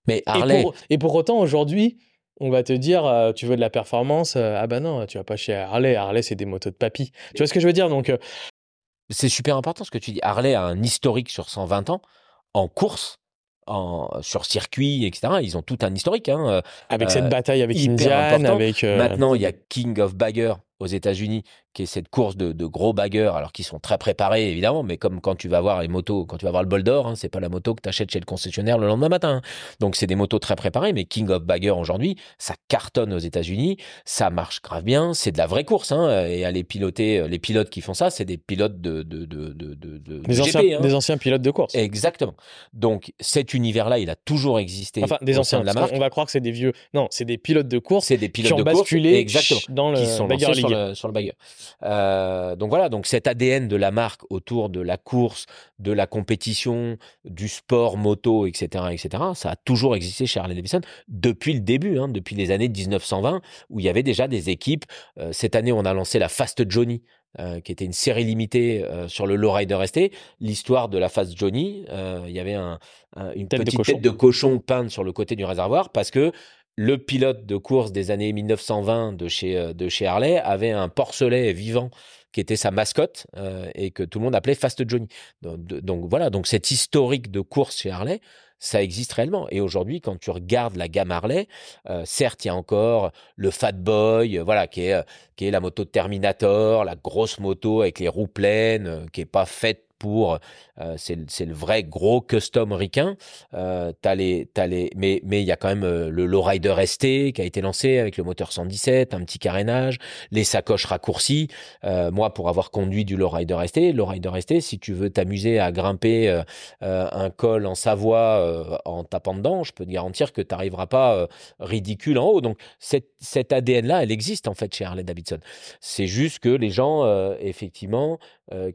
mais Harley et pour, et pour autant aujourd'hui on va te dire, euh, tu veux de la performance, euh, ah bah non, tu vas pas chez Harley. Harley, c'est des motos de papy. Tu vois ce que je veux dire? Donc, euh, c'est super important ce que tu dis. Harley a un historique sur 120 ans en course. En, sur circuit, etc. Ils ont tout un historique. Hein, avec cette bataille avec Indian, avec. Maintenant, il y a King of Bagger aux États-Unis qui est cette course de, gros baggeurs, alors qu'ils sont très préparés évidemment, mais comme quand tu vas voir les motos, quand tu vas voir le bol d'or, hein, c'est pas la moto que tu achètes chez le concessionnaire le lendemain matin. Hein. Donc c'est des motos très préparées, mais King of Bagger aujourd'hui, ça cartonne aux États-Unis, ça marche grave bien, c'est de la vraie course, hein, et aller piloter, les pilotes qui font ça, c'est des pilotes de, de, de, de, des, anciens, des anciens pilotes de course. Exactement. Donc cet univers-là, il a toujours existé. Enfin, des anciens, de la marque. On va croire que c'est des vieux. Non, c'est des pilotes de course. C'est des pilotes qui de basculé exactement, dans le qui sont le, sur le bagger. Euh, donc voilà, donc cet ADN de la marque autour de la course, de la compétition, du sport moto, etc., etc., ça a toujours existé chez Harley Davidson depuis le début, hein, depuis les années 1920, où il y avait déjà des équipes. Euh, cette année, on a lancé la Fast Johnny, euh, qui était une série limitée sur le Lowrider ST. L'histoire de la Fast Johnny, il y avait une petite tête de cochon peinte sur le côté du réservoir parce que le pilote de course des années 1920 de chez, euh, de chez Harley avait un porcelet vivant qui était sa mascotte euh, et que tout le monde appelait Fast Johnny. Donc, voilà, donc cet historique de course chez Harley, ça existe réellement. Et aujourd'hui, quand tu regardes la gamme Harley, euh, certes, il y a encore le Fat Boy, voilà, qui est, qui est la moto de Terminator, la grosse moto avec les roues pleines, qui est pas faite pour euh, c'est le vrai gros custom ricain. Euh, les, les, mais mais il y a quand même euh, le lowrider ST qui a été lancé avec le moteur 117, un petit carénage, les sacoches raccourcies. Euh, moi, pour avoir conduit du lowrider ST, lowrider ST, si tu veux t'amuser à grimper un col en Savoie en tapant dedans, je peux te garantir que tu n'arriveras pas ridicule en haut. Donc cette, cette ADN là, elle existe en fait chez Harley Davidson. C'est juste que les gens, effectivement,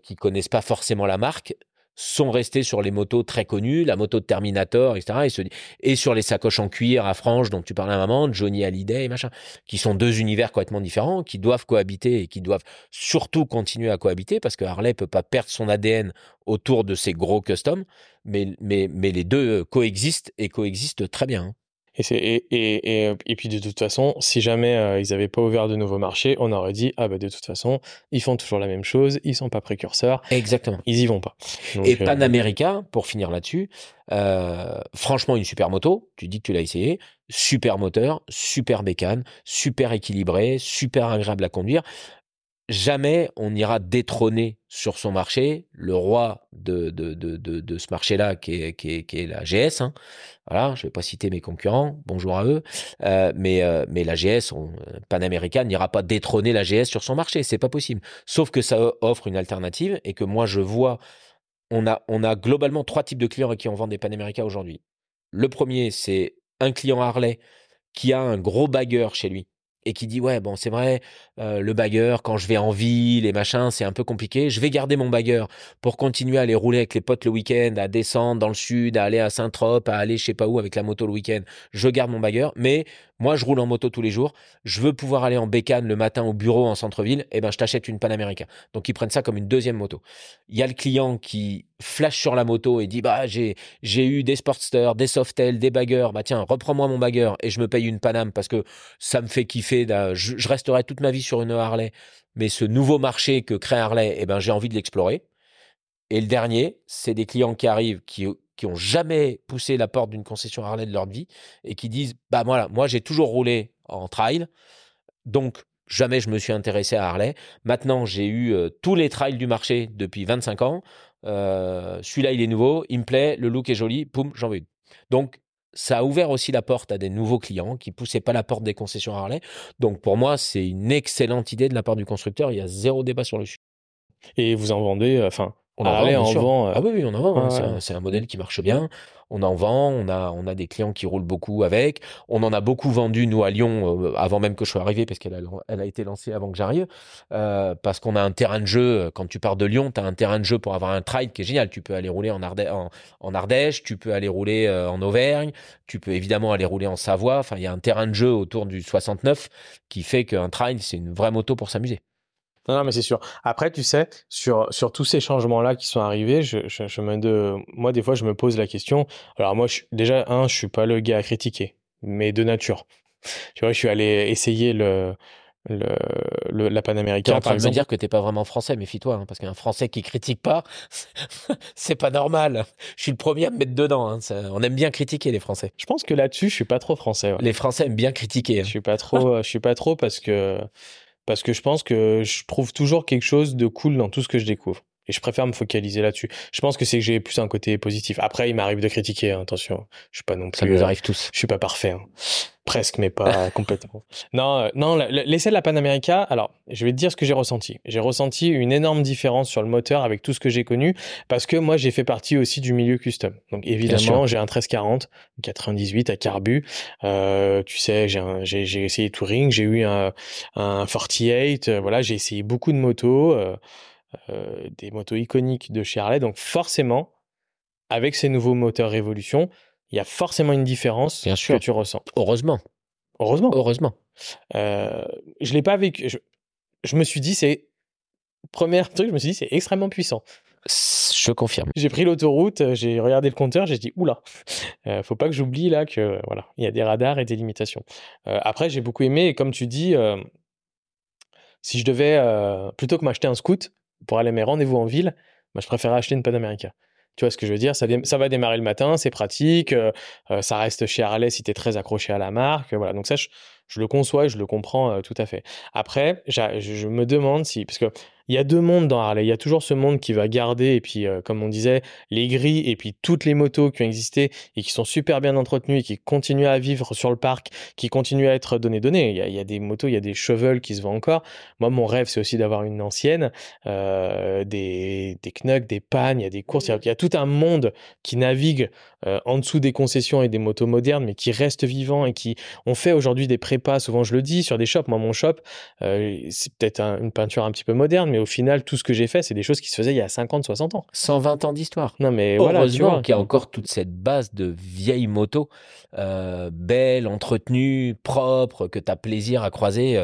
qui connaissent pas forcément la marque, sont restés sur les motos très connues, la moto de Terminator, etc. Et, sur les sacoches en cuir à franges dont tu parlais à maman, Johnny Hallyday et machin, qui sont deux univers complètement différents, qui doivent cohabiter et qui doivent surtout continuer à cohabiter parce que Harley peut pas perdre son ADN autour de ces gros customs, mais, mais, mais les deux coexistent et coexistent très bien. Et, et, et, et, puis de toute façon, si jamais euh, ils n'avaient pas ouvert de nouveaux marchés, on aurait dit ah bah de toute façon, ils font toujours la même chose, ils sont pas précurseurs. Exactement. Ils y vont pas. et euh, Panamérica, pour finir là-dessus, euh, franchement une super moto. Tu dis que tu l'as essayé, super moteur, super bécane, super équilibré, super agréable à conduire jamais on ira détrôner sur son marché le roi de, de, de, de, ce marché-là qui est, qui, est, qui est la GS. Hein. Voilà, je vais pas citer mes concurrents, bonjour à eux, euh, mais, euh, mais la GS, on, Panamérica n'ira pas détrôner la GS sur son marché, c'est pas possible. Sauf que ça offre une alternative et que moi je vois, on a, on a globalement trois types de clients qui en vendent des Panamérica aujourd'hui. Le premier, c'est un client Harley qui a un gros bagueur chez lui et qui dit ouais bon c'est vrai euh, le bagueur quand je vais en ville et machin c'est un peu compliqué je vais garder mon bagueur pour continuer à aller rouler avec les potes le week-end à descendre dans le sud à aller à Saint-Trope à aller je sais pas où avec la moto le week-end. Je garde mon bagueur mais moi, je roule en moto tous les jours. Je veux pouvoir aller en bécane le matin au bureau en centre-ville. Eh ben, je t'achète une Panamérica. Donc, ils prennent ça comme une deuxième moto. Il y a le client qui flash sur la moto et dit, bah, j'ai, j'ai eu des Sportster, des Softail, des baggers. Bah, tiens, reprends-moi mon bagger et je me paye une Panam parce que ça me fait kiffer. Je, resterai toute ma vie sur une Harley. Mais ce nouveau marché que crée Harley, eh ben, j'ai envie de l'explorer. Et le dernier, c'est des clients qui arrivent, qui, qui ont jamais poussé la porte d'une concession Harley de leur vie et qui disent bah voilà, moi j'ai toujours roulé en trail, donc jamais je me suis intéressé à Harley. Maintenant j'ai eu euh, tous les trails du marché depuis 25 ans. Euh, celui-là il est nouveau, il me plaît, le look est joli, poum, j'en veux une. Donc ça a ouvert aussi la porte à des nouveaux clients qui poussaient pas la porte des concessions Harley. Donc pour moi c'est une excellente idée de la part du constructeur, il y a zéro débat sur le sujet. Et vous en vendez, enfin, on en Harley vend, bien en vend. euh, Ah oui, oui, on en vend. hein. ouais, C'est un, modèle qui marche bien. On en vend. On a, on a des clients qui roulent beaucoup avec. On en a beaucoup vendu, nous, à Lyon, euh, avant même que je sois arrivé, parce qu'elle a, elle a été lancée avant que j'arrive. Euh, parce qu'on a un terrain de jeu. Quand tu pars de Lyon, tu as un terrain de jeu pour avoir un trail qui est génial. Tu peux aller rouler en, Ardè- en, en Ardèche, tu peux aller rouler euh, en Auvergne, tu peux évidemment aller rouler en Savoie. Enfin, il y a un terrain de jeu autour du 69 qui fait qu'un trail, c'est une vraie moto pour s'amuser. Non, non, mais c'est sûr. Après, tu sais, sur, sur tous ces changements-là qui sont arrivés, je, je, je me de, moi, des fois, je me pose la question. Alors, moi, je, déjà, un, je suis pas le gars à critiquer, mais de nature. [laughs] Tu vois, je suis allé essayer le, le, le- la Tu es Panaméricaine, en par train de me dire que t'es pas vraiment français, méfie-toi, hein, parce qu'un français qui critique pas, [laughs] c'est pas normal. Je suis le premier à me mettre dedans. hein, ça- on aime bien critiquer les Français. Je pense que là-dessus, je suis pas trop français. ouais. Les Français aiment bien critiquer. hein. Je suis pas trop, euh, je suis pas trop parce que, parce que je pense que je trouve toujours quelque chose de cool dans tout ce que je découvre. Et je préfère me focaliser là-dessus. Je pense que c'est que j'ai plus un côté positif. Après, il m'arrive de critiquer, hein, attention. Je suis pas non plus. Ça nous euh, arrive tous. Je suis pas parfait, hein. presque, mais pas [laughs] complètement. Non, euh, non, l'essai de la Panamérica. Alors, je vais te dire ce que j'ai ressenti. J'ai ressenti une énorme différence sur le moteur avec tout ce que j'ai connu, parce que moi, j'ai fait partie aussi du milieu custom. Donc, évidemment, j'ai un 1340, 98 à carbu. Euh, tu sais, j'ai essayé touring, j'ai eu un, un 48. euh, voilà, j'ai essayé beaucoup de motos, euh, des motos iconiques de chez Harley. Donc, forcément, avec ces nouveaux moteurs Révolution, il y a forcément une différence Bien que tu ressens. Heureusement. Heureusement. Heureusement. Euh, je l'ai pas vécu. Je, je me suis dit, c'est premier truc, je me suis dit, c'est extrêmement puissant. Je confirme. J'ai pris l'autoroute, euh, j'ai regardé le compteur, j'ai dit, oula, euh, faut pas que j'oublie là que voilà, il y a des radars et des limitations. Euh, après, j'ai beaucoup aimé et comme tu dis, euh, si je devais plutôt que m'acheter un scoot pour aller à mes rendez-vous en ville, bah, je préférerais acheter une Panamérica. Tu vois ce que je veux dire? Ça, va démarrer le matin, c'est pratique, euh, euh, ça reste chez Harley si tu es très accroché à la marque. voilà. Donc ça, je, le conçois et je le comprends euh, tout à fait. Après, je me demande si... Parce que il y a deux mondes dans Harley. Il y a toujours ce monde qui va garder, et puis, euh, comme on disait, les grilles, et puis toutes les motos qui ont existé et qui sont super bien entretenues et qui continuent à vivre sur le parc, qui continuent à être données données. Il y a, il y a des motos, il y a des cheveux qui se vendent encore. Moi, mon rêve, c'est aussi d'avoir une ancienne, euh, des, des knucks, des pannes, il y a des courses. Il y a, il y a tout un monde qui navigue euh, en dessous des concessions et des motos modernes, mais qui reste vivant et qui ont fait aujourd'hui des prépas, souvent je le dis, sur des shops. Moi, mon shop, euh, c'est peut-être un- une peinture un petit peu moderne, mais au final, tout ce que j'ai fait, c'est des choses qui se faisaient il y a 50, 60 ans. 120 ans d'histoire. Non, mais Heureusement qu'il y a encore toute cette base de vieilles motos, euh, belles, entretenues, propres, que tu as plaisir à croiser.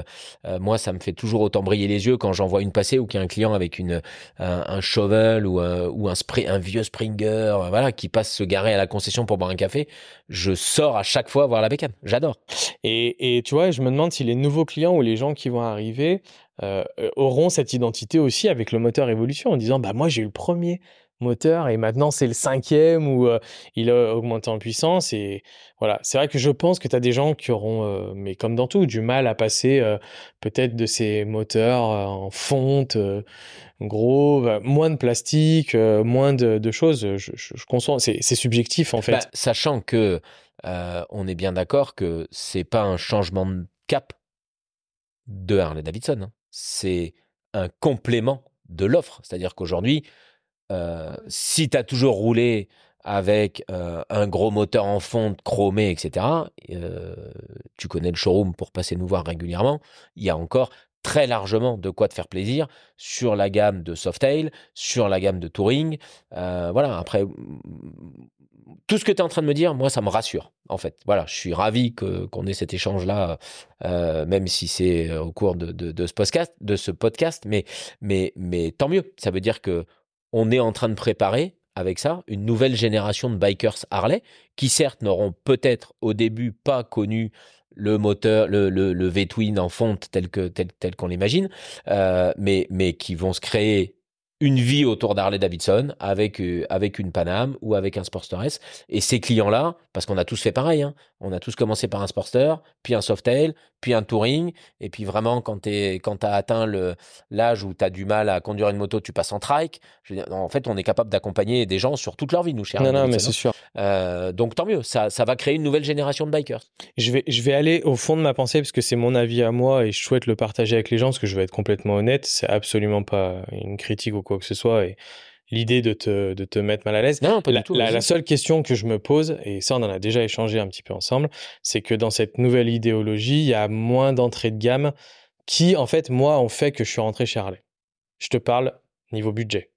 Moi, ça me fait toujours autant briller les yeux quand j'en vois une passer ou qu'il y a un client avec une, un, un shovel ou, un, ou un, spray, un vieux Springer voilà, qui passe se garer à la concession pour boire un café. Je sors à chaque fois voir la bécane. J'adore. Et, et tu vois, je me demande si les nouveaux clients ou les gens qui vont arriver euh, euh, auront cette identité aussi avec le moteur Evolution en disant bah moi j'ai eu le premier moteur et maintenant c'est le cinquième ou euh, il a augmenté en puissance et voilà c'est vrai que je pense que tu as des gens qui auront mais comme dans tout du mal à passer peut-être de ces moteurs en fonte gros euh, moins de plastique euh, moins de, choses je, je, conçois c'est subjectif en fait Bah, sachant que euh, on est bien d'accord que c'est pas un changement de cap de Harley Davidson. hein. C'est un complément de l'offre. C'est-à-dire qu'aujourd'hui, euh, si tu as toujours roulé avec un gros moteur en fonte chromé, etc., tu connais le showroom pour passer nous voir régulièrement, il y a encore très largement de quoi te faire plaisir sur la gamme de Softail, sur la gamme de Touring. Euh, voilà, après, tout ce que tu es en train de me dire, moi, ça me rassure, en fait. Voilà, je suis ravi qu'on ait cet échange-là, euh, même si c'est au cours de, de, de ce podcast, de ce podcast mais, mais, mais tant mieux. Ça veut dire que on est en train de préparer avec ça une nouvelle génération de bikers Harley qui certes n'auront peut-être au début pas connu le moteur, le, le, le V-twin en fonte tel que tel, tel qu'on l'imagine, euh, mais mais qui vont se créer une vie autour d'Harley Davidson avec euh, avec une Panam ou avec un Sportster S. Et ces clients-là, parce qu'on a tous fait pareil, hein, on a tous commencé par un Sportster, puis un Softail, puis un Touring, et puis vraiment quand tu quand as atteint le l'âge où tu as du mal à conduire une moto, tu passes en trike. en fait, on est capable d'accompagner des gens sur toute leur vie, nous, cher. Non, non, mais c'est sûr. Euh, donc tant mieux, ça, ça va créer une nouvelle génération de bikers. Je vais, je vais aller au fond de ma pensée parce que c'est mon avis à moi et je souhaite le partager avec les gens parce que je vais être complètement honnête, c'est absolument pas une critique ou quoi que ce soit. Et l'idée de te, de te mettre mal à l'aise. Non, pas la, du tout. La, seule question que je me pose, et ça on en a déjà échangé un petit peu ensemble, c'est que dans cette nouvelle idéologie, il y a moins d'entrée de gamme qui, en fait, moi, ont fait que je suis rentré chez Harley. Je te parle niveau budget.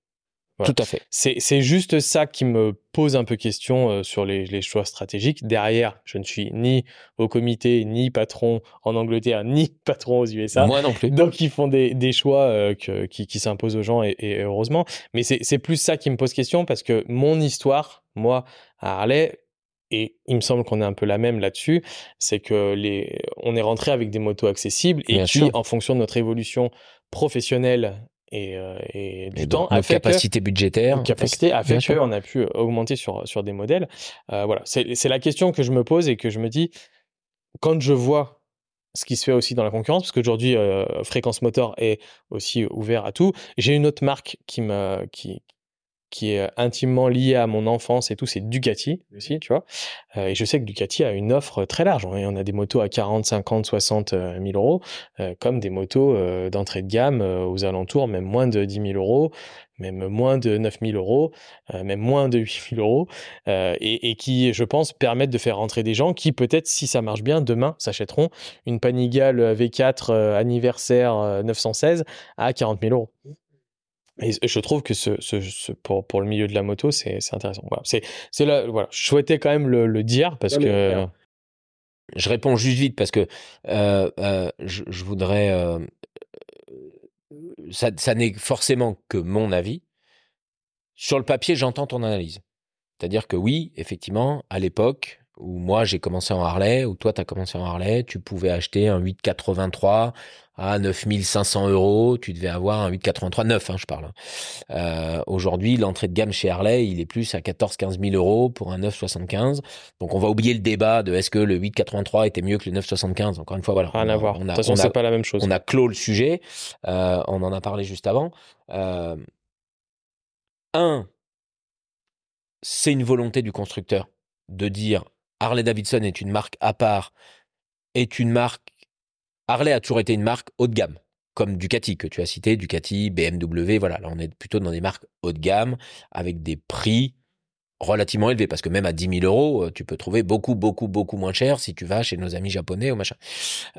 Tout à fait. C'est juste ça qui me pose un peu question euh, sur les, les, choix stratégiques. Derrière, je ne suis ni au comité, ni patron en Angleterre, ni [laughs] patron aux USA. Moi non plus. Donc, ils font des, des choix euh, que, qui, qui s'imposent aux gens et, et heureusement. Mais c'est plus ça qui me pose question parce que mon histoire, moi, à Harley, et il me semble qu'on est un peu la même là-dessus, c'est que les, on est rentré avec des motos accessibles et Bien sûr. en fonction de notre évolution professionnelle et, euh, et du Et temps, donc, a fait que- budgétaires. notre capacité a fait qu'on a pu augmenter sur, sur des modèles. Euh, voilà, c'est c'est la question que je me pose et que je me dis, quand je vois ce qui se fait aussi dans la concurrence, parce qu'aujourd'hui, euh, Fréquence Motor est aussi ouvert à tout. J'ai une autre marque qui, me, qui, qui est intimement liée à mon enfance et tout, c'est Ducati aussi, tu vois. Euh, et je sais que Ducati a une offre très large. On a des motos à 40, 50, 60 000 euros, euh, comme des motos euh, d'entrée de gamme euh, aux alentours, même moins de 10 000 euros, même moins de 9 000 euros, euh, même moins de 8 000 euros, euh, et, qui, je pense, permettent de faire rentrer des gens qui, peut-être, si ça marche bien, demain s'achèteront une Panigale V4 euh, anniversaire euh, 916 à 40 000 euros. Et je trouve que ce, ce, ce- pour, pour le milieu de la moto, c'est intéressant. Voilà, c'est là, voilà. Je souhaitais quand même le, le dire parce que. Je réponds juste vite parce que euh, euh, je, je voudrais. euh, ça ça n'est forcément que mon avis. Sur le papier, j'entends ton analyse. C'est-à-dire que oui, effectivement, à l'époque où moi j'ai commencé en Harley, où toi tu as commencé en Harley, tu pouvais acheter un 883 à 9500 euros, tu devais avoir un 883 neuf, hein, je parle. hein. Euh, Aujourd'hui, l'entrée de gamme chez Harley, il est plus à 14-15 000 euros pour un 975. Donc on va oublier le débat de est-ce que le 883 était mieux que le 975. Encore une fois, voilà. rien on à voir. on De a- toute façon, c'est pas la même chose. on a clos le sujet. Euh, on en a parlé juste avant. Euh, un, c'est une volonté du constructeur de dire Harley Davidson est une marque à part, est une marque. Harley a toujours été une marque haut de gamme, comme Ducati que tu as cité, Ducati, BMW. Voilà, là on est plutôt dans des marques haut de gamme avec des prix relativement élevés parce que même à 10 000 euros, euh, tu peux trouver beaucoup, beaucoup, beaucoup moins cher si tu vas chez nos amis japonais ou machin.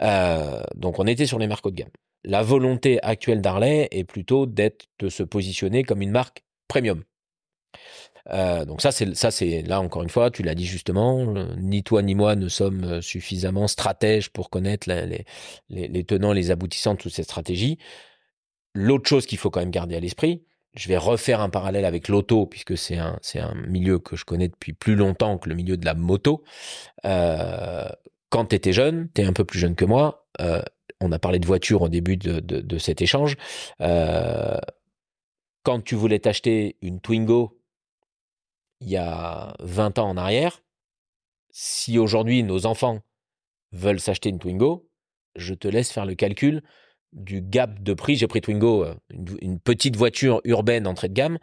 Euh, donc on était sur les marques haut de gamme. La volonté actuelle d'Harley est plutôt d'être de se positionner comme une marque premium. Euh, donc ça c'est ça c'est là encore une fois tu l'as dit justement euh, ni toi ni moi ne sommes euh, suffisamment stratèges pour connaître les, les, tenants les aboutissants de toutes ces stratégies. L'autre chose qu'il faut quand même garder à l'esprit je vais refaire un parallèle avec l'auto puisque c'est un c'est un milieu que je connais depuis plus longtemps que le milieu de la moto. Quand tu étais jeune tu es un peu plus jeune que moi on a parlé de voiture au début de, de, cet échange quand tu voulais t'acheter une Twingo il y a 20 ans en arrière, si aujourd'hui nos enfants veulent s'acheter une Twingo, je te laisse faire le calcul du gap de prix. J'ai pris Twingo, euh, une, une petite voiture urbaine entrée de gamme,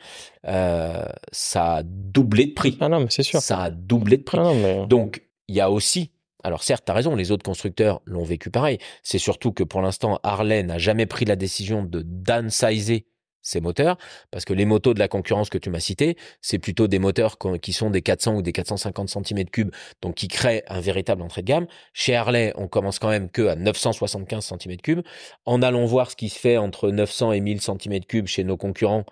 euh, ça a doublé de prix. Ah non, mais c'est sûr. Ça a doublé de prix. Ah non, mais... Donc, il y a aussi, alors certes, tu as raison, les autres constructeurs l'ont vécu pareil. C'est surtout que pour l'instant, Harley n'a jamais pris la décision de downsizer ses moteurs, parce que les motos de la concurrence que tu m'as citées, c'est plutôt des moteurs qui sont des 400 ou des 450 cm3, donc qui créent un véritable entrée de gamme. Chez Harley, on commence quand même que à 975 cm3. En allant voir ce qui se fait entre 900 et 1000 cm3 chez nos concurrents,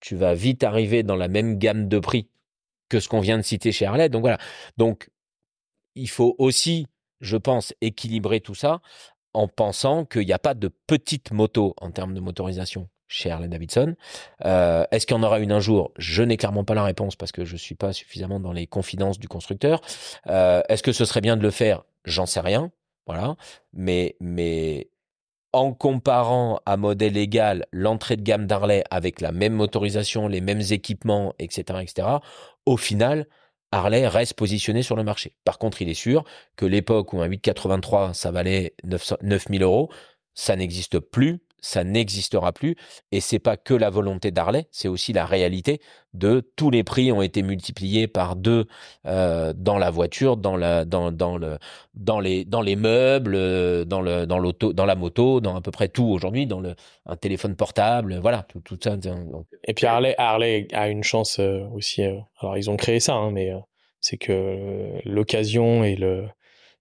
tu vas vite arriver dans la même gamme de prix que ce qu'on vient de citer chez Harley. Donc voilà. Donc, il faut aussi, je pense, équilibrer tout ça en pensant qu'il n'y a pas de petite moto en termes de motorisation chez Harley Davidson. Euh, Est-ce qu'il y en aura une un jour? Je n'ai clairement pas la réponse parce que je suis pas suffisamment dans les confidences du constructeur. Euh, Est-ce que ce serait bien de le faire? J'en sais rien. Voilà. Mais, mais en comparant à modèle égal l'entrée de gamme d'Harley avec la même motorisation, les mêmes équipements, etc., etc., au final, Harley reste positionné sur le marché. Par contre, il est sûr que l'époque où un 883, ça valait 9000 euros, ça n'existe plus ça n'existera plus. Et c'est pas que la volonté d'Harley, c'est aussi la réalité de tous les prix ont été multipliés par deux euh, dans la voiture, dans la, dans, dans le, dans les, dans les meubles, euh, dans le, dans l'auto, dans la moto, dans à peu près tout aujourd'hui, dans le, un téléphone portable, voilà, tout, tout ça. Et puis Harley, Harley a une chance euh, aussi. alors ils ont créé ça, hein, mais c'est que l'occasion et le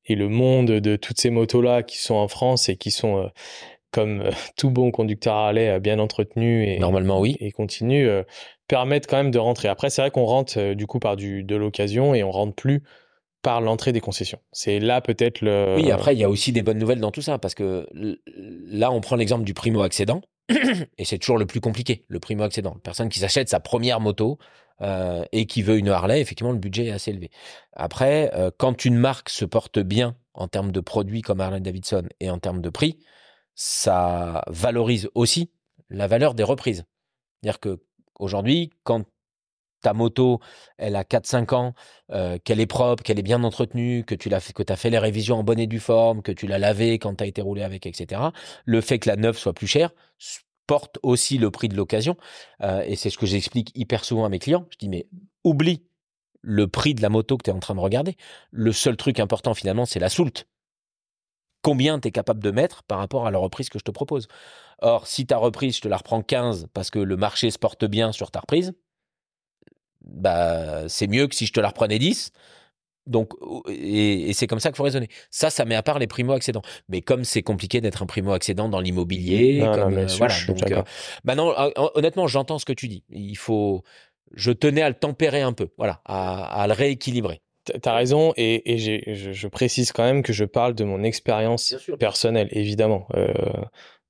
et le monde de toutes ces motos là qui sont en France et qui sont comme euh, [laughs] tout bon conducteur Harley bien entretenu et normalement oui et continue euh, permettent quand même de rentrer. Après c'est vrai qu'on rentre euh, du coup par du de l'occasion et on rentre plus par l'entrée des concessions. C'est là peut-être le Oui, après il y a aussi des bonnes nouvelles dans tout ça parce que là on prend l'exemple du primo accédant [clears throat] et c'est toujours le plus compliqué, le primo accédant, personne qui s'achète sa première moto et qui veut une Harley, effectivement le budget est assez élevé. Après quand une marque se porte bien en termes de produits comme Harley Davidson et en termes de prix, ça valorise aussi la valeur des reprises. C'est-à-dire que aujourd'hui, quand ta moto, elle a 4-5 ans, euh, qu'elle est propre, qu'elle est bien entretenue, que tu l'as que as fait les révisions en bonne et due forme, que tu l'as lavée quand tu as été roulé avec, etc. Le fait que la neuve soit plus chère porte aussi le prix de l'occasion. Euh, et c'est ce que j'explique hyper souvent à mes clients. Je dis, mais oublie le prix de la moto que tu es en train de regarder. Le seul truc important finalement, c'est la soulte combien tu es capable de mettre par rapport à la reprise que je te propose. Or, si ta reprise, je te la reprends 15 parce que le marché se porte bien sur ta reprise, bah, c'est mieux que si je te la reprenais 10. Donc, et, c'est comme ça qu'il faut raisonner. Ça, ça met à part les primo-accédants. Mais comme c'est compliqué d'être un primo-accédant dans l'immobilier, comme, euh, voilà. Donc, euh, bah non, honnêtement, j'entends ce que tu dis. Il faut, je tenais à le tempérer un peu, voilà, à le rééquilibrer. T'as raison, et, et je, je, précise quand même que je parle de mon expérience personnelle, évidemment. Il euh,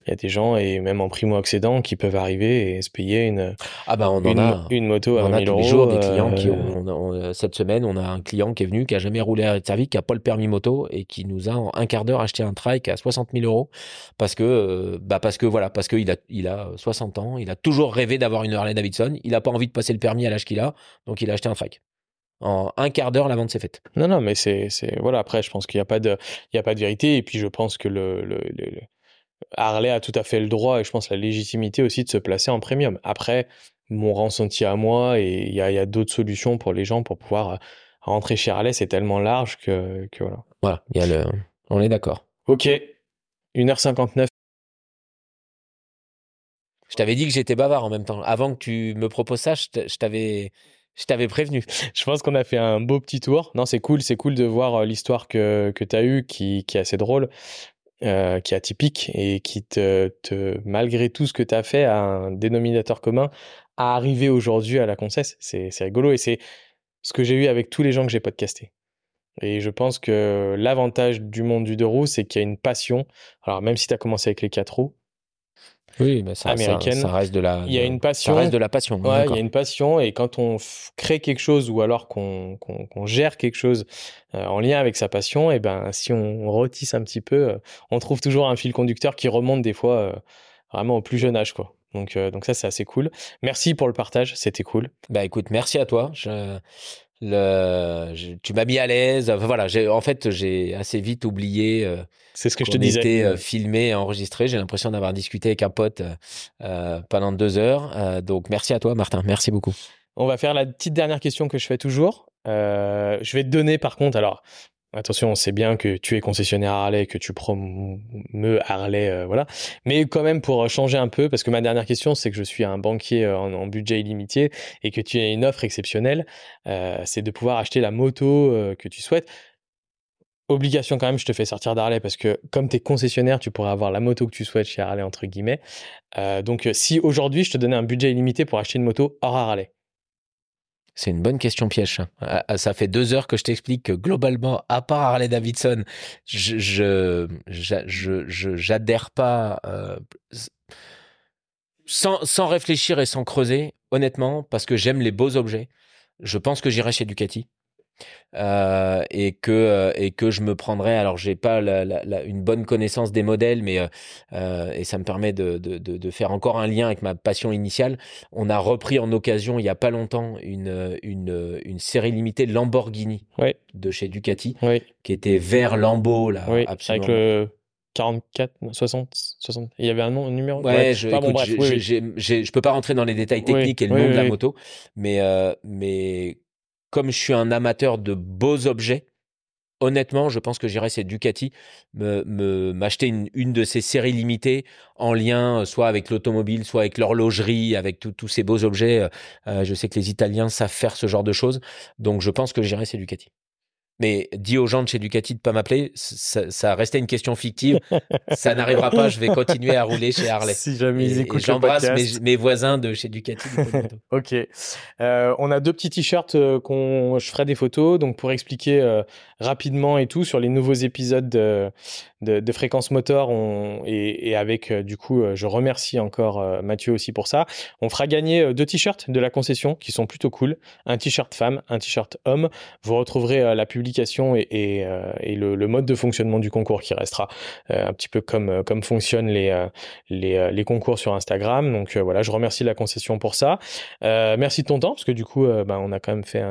y a des gens, et même en primo-accédant, qui peuvent arriver et se payer une, ah bah on une, a, une moto à 1000 euros. jours des clients qui euh, ont, cette semaine, on a un client qui est venu, qui a jamais roulé à service, qui a pas le permis moto et qui nous a en un quart d'heure acheté un trike à 60 000 euros parce que, euh, bah parce que voilà, parce qu'il a, il a 60 ans, il a toujours rêvé d'avoir une Harley Davidson, il a pas envie de passer le permis à l'âge qu'il a, donc il a acheté un trike en un quart d'heure la vente s'est faite. Non, non, mais c'est, voilà. Après, je pense qu'il n'y a pas de, il y a pas de vérité. Et puis, je pense que le, le, Harley a tout à fait le droit et je pense la légitimité aussi de se placer en premium. Après, mon ressenti à moi et il y a, y a d'autres solutions pour les gens pour pouvoir euh, rentrer chez Harley. C'est tellement large que, que voilà. Voilà, il y a le, on est d'accord. Ok, 1h59. Je t'avais dit que j'étais bavard en même temps. Avant que tu me proposes ça, je t'avais je t'avais prévenu. Je pense qu'on a fait un beau petit tour. Non, c'est cool, c'est cool de voir euh, l'histoire que, que tu as eue, qui, qui est assez drôle, euh, qui est atypique et qui te, te malgré tout ce que tu as fait, a un dénominateur commun à arriver aujourd'hui à la Concesse. C'est rigolo et c'est ce que j'ai eu avec tous les gens que j'ai podcastés. Et je pense que l'avantage du monde du deux roues, c'est qu'il y a une passion. Alors, même si tu as commencé avec les quatre roues, oui, mais ça, américaine. Ça, reste de la. Il y a une passion. Ça reste de la passion. Ouais, il y a une passion et quand on crée quelque chose ou alors qu'on gère quelque chose euh, en lien avec sa passion, et eh ben si on retisse un petit peu, euh, on trouve toujours un fil conducteur qui remonte des fois euh, vraiment au plus jeune âge, quoi. Donc, donc ça, c'est assez cool. Merci pour le partage, c'était cool. Bah écoute, merci à toi. Je, le, tu m'as mis à l'aise. voilà, en fait, j'ai assez vite oublié. Euh, c'est ce que je te disais. Était, euh, filmé, enregistré. J'ai l'impression d'avoir discuté avec un pote euh, pendant deux heures. donc, merci à toi, Martin. Merci beaucoup. On va faire la petite dernière question que je fais toujours. je vais te donner, par contre, alors Attention, on sait bien que tu es concessionnaire Harley, que tu promeux Harley, euh, voilà. Mais quand même pour changer un peu, parce que ma dernière question, c'est que je suis un banquier euh, en, budget illimité et que tu as une offre exceptionnelle, euh, c'est de pouvoir acheter la moto que tu souhaites. Obligation quand même, je te fais sortir d'Harley parce que comme tu es concessionnaire, tu pourrais avoir la moto que tu souhaites chez Harley, entre guillemets. donc si aujourd'hui je te donnais un budget illimité pour acheter une moto hors Harley, c'est une bonne question piège. Ah, ah, ça fait deux heures que je t'explique que globalement, à part Harley Davidson, je j'adhère pas euh, sans, sans réfléchir et sans creuser, honnêtement, parce que j'aime les beaux objets. Je pense que j'irai chez Ducati. Euh, et que euh, et que je me prendrais. Alors j'ai pas la, la, une bonne connaissance des modèles, mais euh, et ça me permet de, de, de, faire encore un lien avec ma passion initiale. On a repris en occasion il y a pas longtemps une une, une série limitée Lamborghini de chez Ducati, qui était vert Lambeau là, absolument. Avec le 44, 60, 60. Il y avait un, nom, un numéro? Ouais, je, je peux pas rentrer dans les détails techniques et le nom de la moto, mais mais comme je suis un amateur de beaux objets, honnêtement, je pense que j'irais c'est Ducati me m'acheter une, de ces séries limitées en lien soit avec l'automobile, soit avec l'horlogerie, avec tous ces beaux objets. Euh, je sais que les Italiens savent faire ce genre de choses, donc je pense que j'irais c'est Ducati. Mais dis aux gens de chez Ducati de pas m'appeler, ça, ça restait une question fictive. ça n'arrivera pas. Je vais continuer à rouler chez Harley. Si jamais ils écoutent J'embrasse mes, mes, voisins de chez Ducati. [laughs] ok. Euh, on a deux petits t-shirts euh, qu'on, je ferai des photos. Donc pour expliquer euh, rapidement et tout sur les nouveaux épisodes de, de, de Fréquence Motor, on, et, et, avec euh, du coup, je remercie encore Mathieu aussi pour ça. On fera gagner deux t-shirts de la concession qui sont plutôt cool. Un t-shirt femme, un t-shirt homme. Vous retrouverez la publication et, euh, le, mode de fonctionnement du concours qui restera euh, un petit peu comme, euh, comme fonctionnent les, les, concours sur Instagram. Donc voilà, je remercie la concession pour ça. merci de ton temps, parce que du coup, bah, on a quand même fait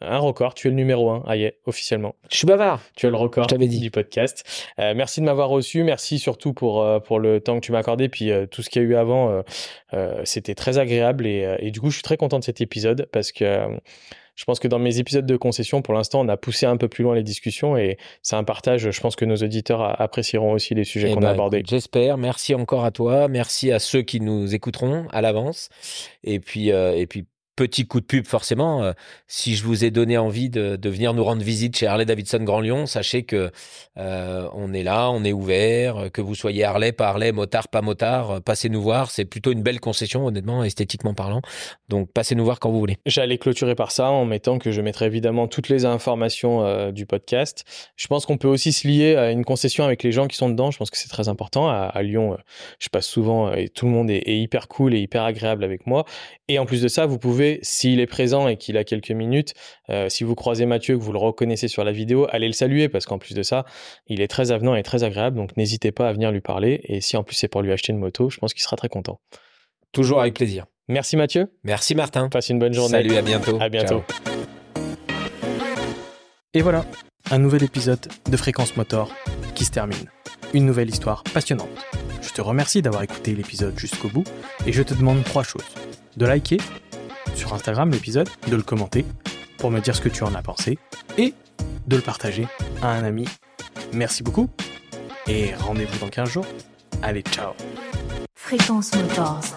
un, record. Tu es le numéro un, aïe, officiellement. Je suis bavard. Tu as le record dit. du podcast. merci de m'avoir reçu. Merci surtout pour, pour le temps que tu m'as accordé. Puis tout ce qu'il y a eu avant, c'était très agréable. Et, et, du coup, je suis très content de cet épisode parce que je pense que dans mes épisodes de concession, pour l'instant, on a poussé un peu plus loin les discussions et c'est un partage. Je pense que nos auditeurs apprécieront aussi les sujets eh qu'on a ben, abordés. J'espère. Merci encore à toi. Merci à ceux qui nous écouteront à l'avance. Et puis, euh, et puis petit coup de pub forcément. Euh, si je vous ai donné envie de, venir nous rendre visite chez Harley Davidson Grand Lyon, sachez que euh, on est là, on est ouvert, que vous soyez Harley, pas Harley, motard, pas motard, euh, passez nous voir. C'est plutôt une belle concession, honnêtement, esthétiquement parlant. Donc passez nous voir quand vous voulez. J'allais clôturer par ça en mettant que je mettrai évidemment toutes les informations euh, du podcast. Je pense qu'on peut aussi se lier à une concession avec les gens qui sont dedans. Je pense que c'est très important. À, Lyon, je passe souvent et tout le monde est hyper cool et hyper agréable avec moi. Et en plus de ça, vous pouvez s'il est présent et qu'il a quelques minutes, euh, si vous croisez Mathieu, que vous le reconnaissez sur la vidéo, allez le saluer parce qu'en plus de ça, il est très avenant et très agréable. Donc n'hésitez pas à venir lui parler. Et si en plus c'est pour lui acheter une moto, je pense qu'il sera très content. Toujours avec plaisir. Merci Mathieu. Merci Martin. Passe une bonne journée. Salut, à bientôt. À bientôt. Et voilà, un nouvel épisode de Fréquence Motor qui se termine. Une nouvelle histoire passionnante. Je te remercie d'avoir écouté l'épisode jusqu'au bout et je te demande trois choses. De liker, sur Instagram l'épisode, de le commenter pour me dire ce que tu en as pensé et de le partager à un ami. Merci beaucoup et rendez-vous dans 15 jours. Allez, ciao Fréquence Motors.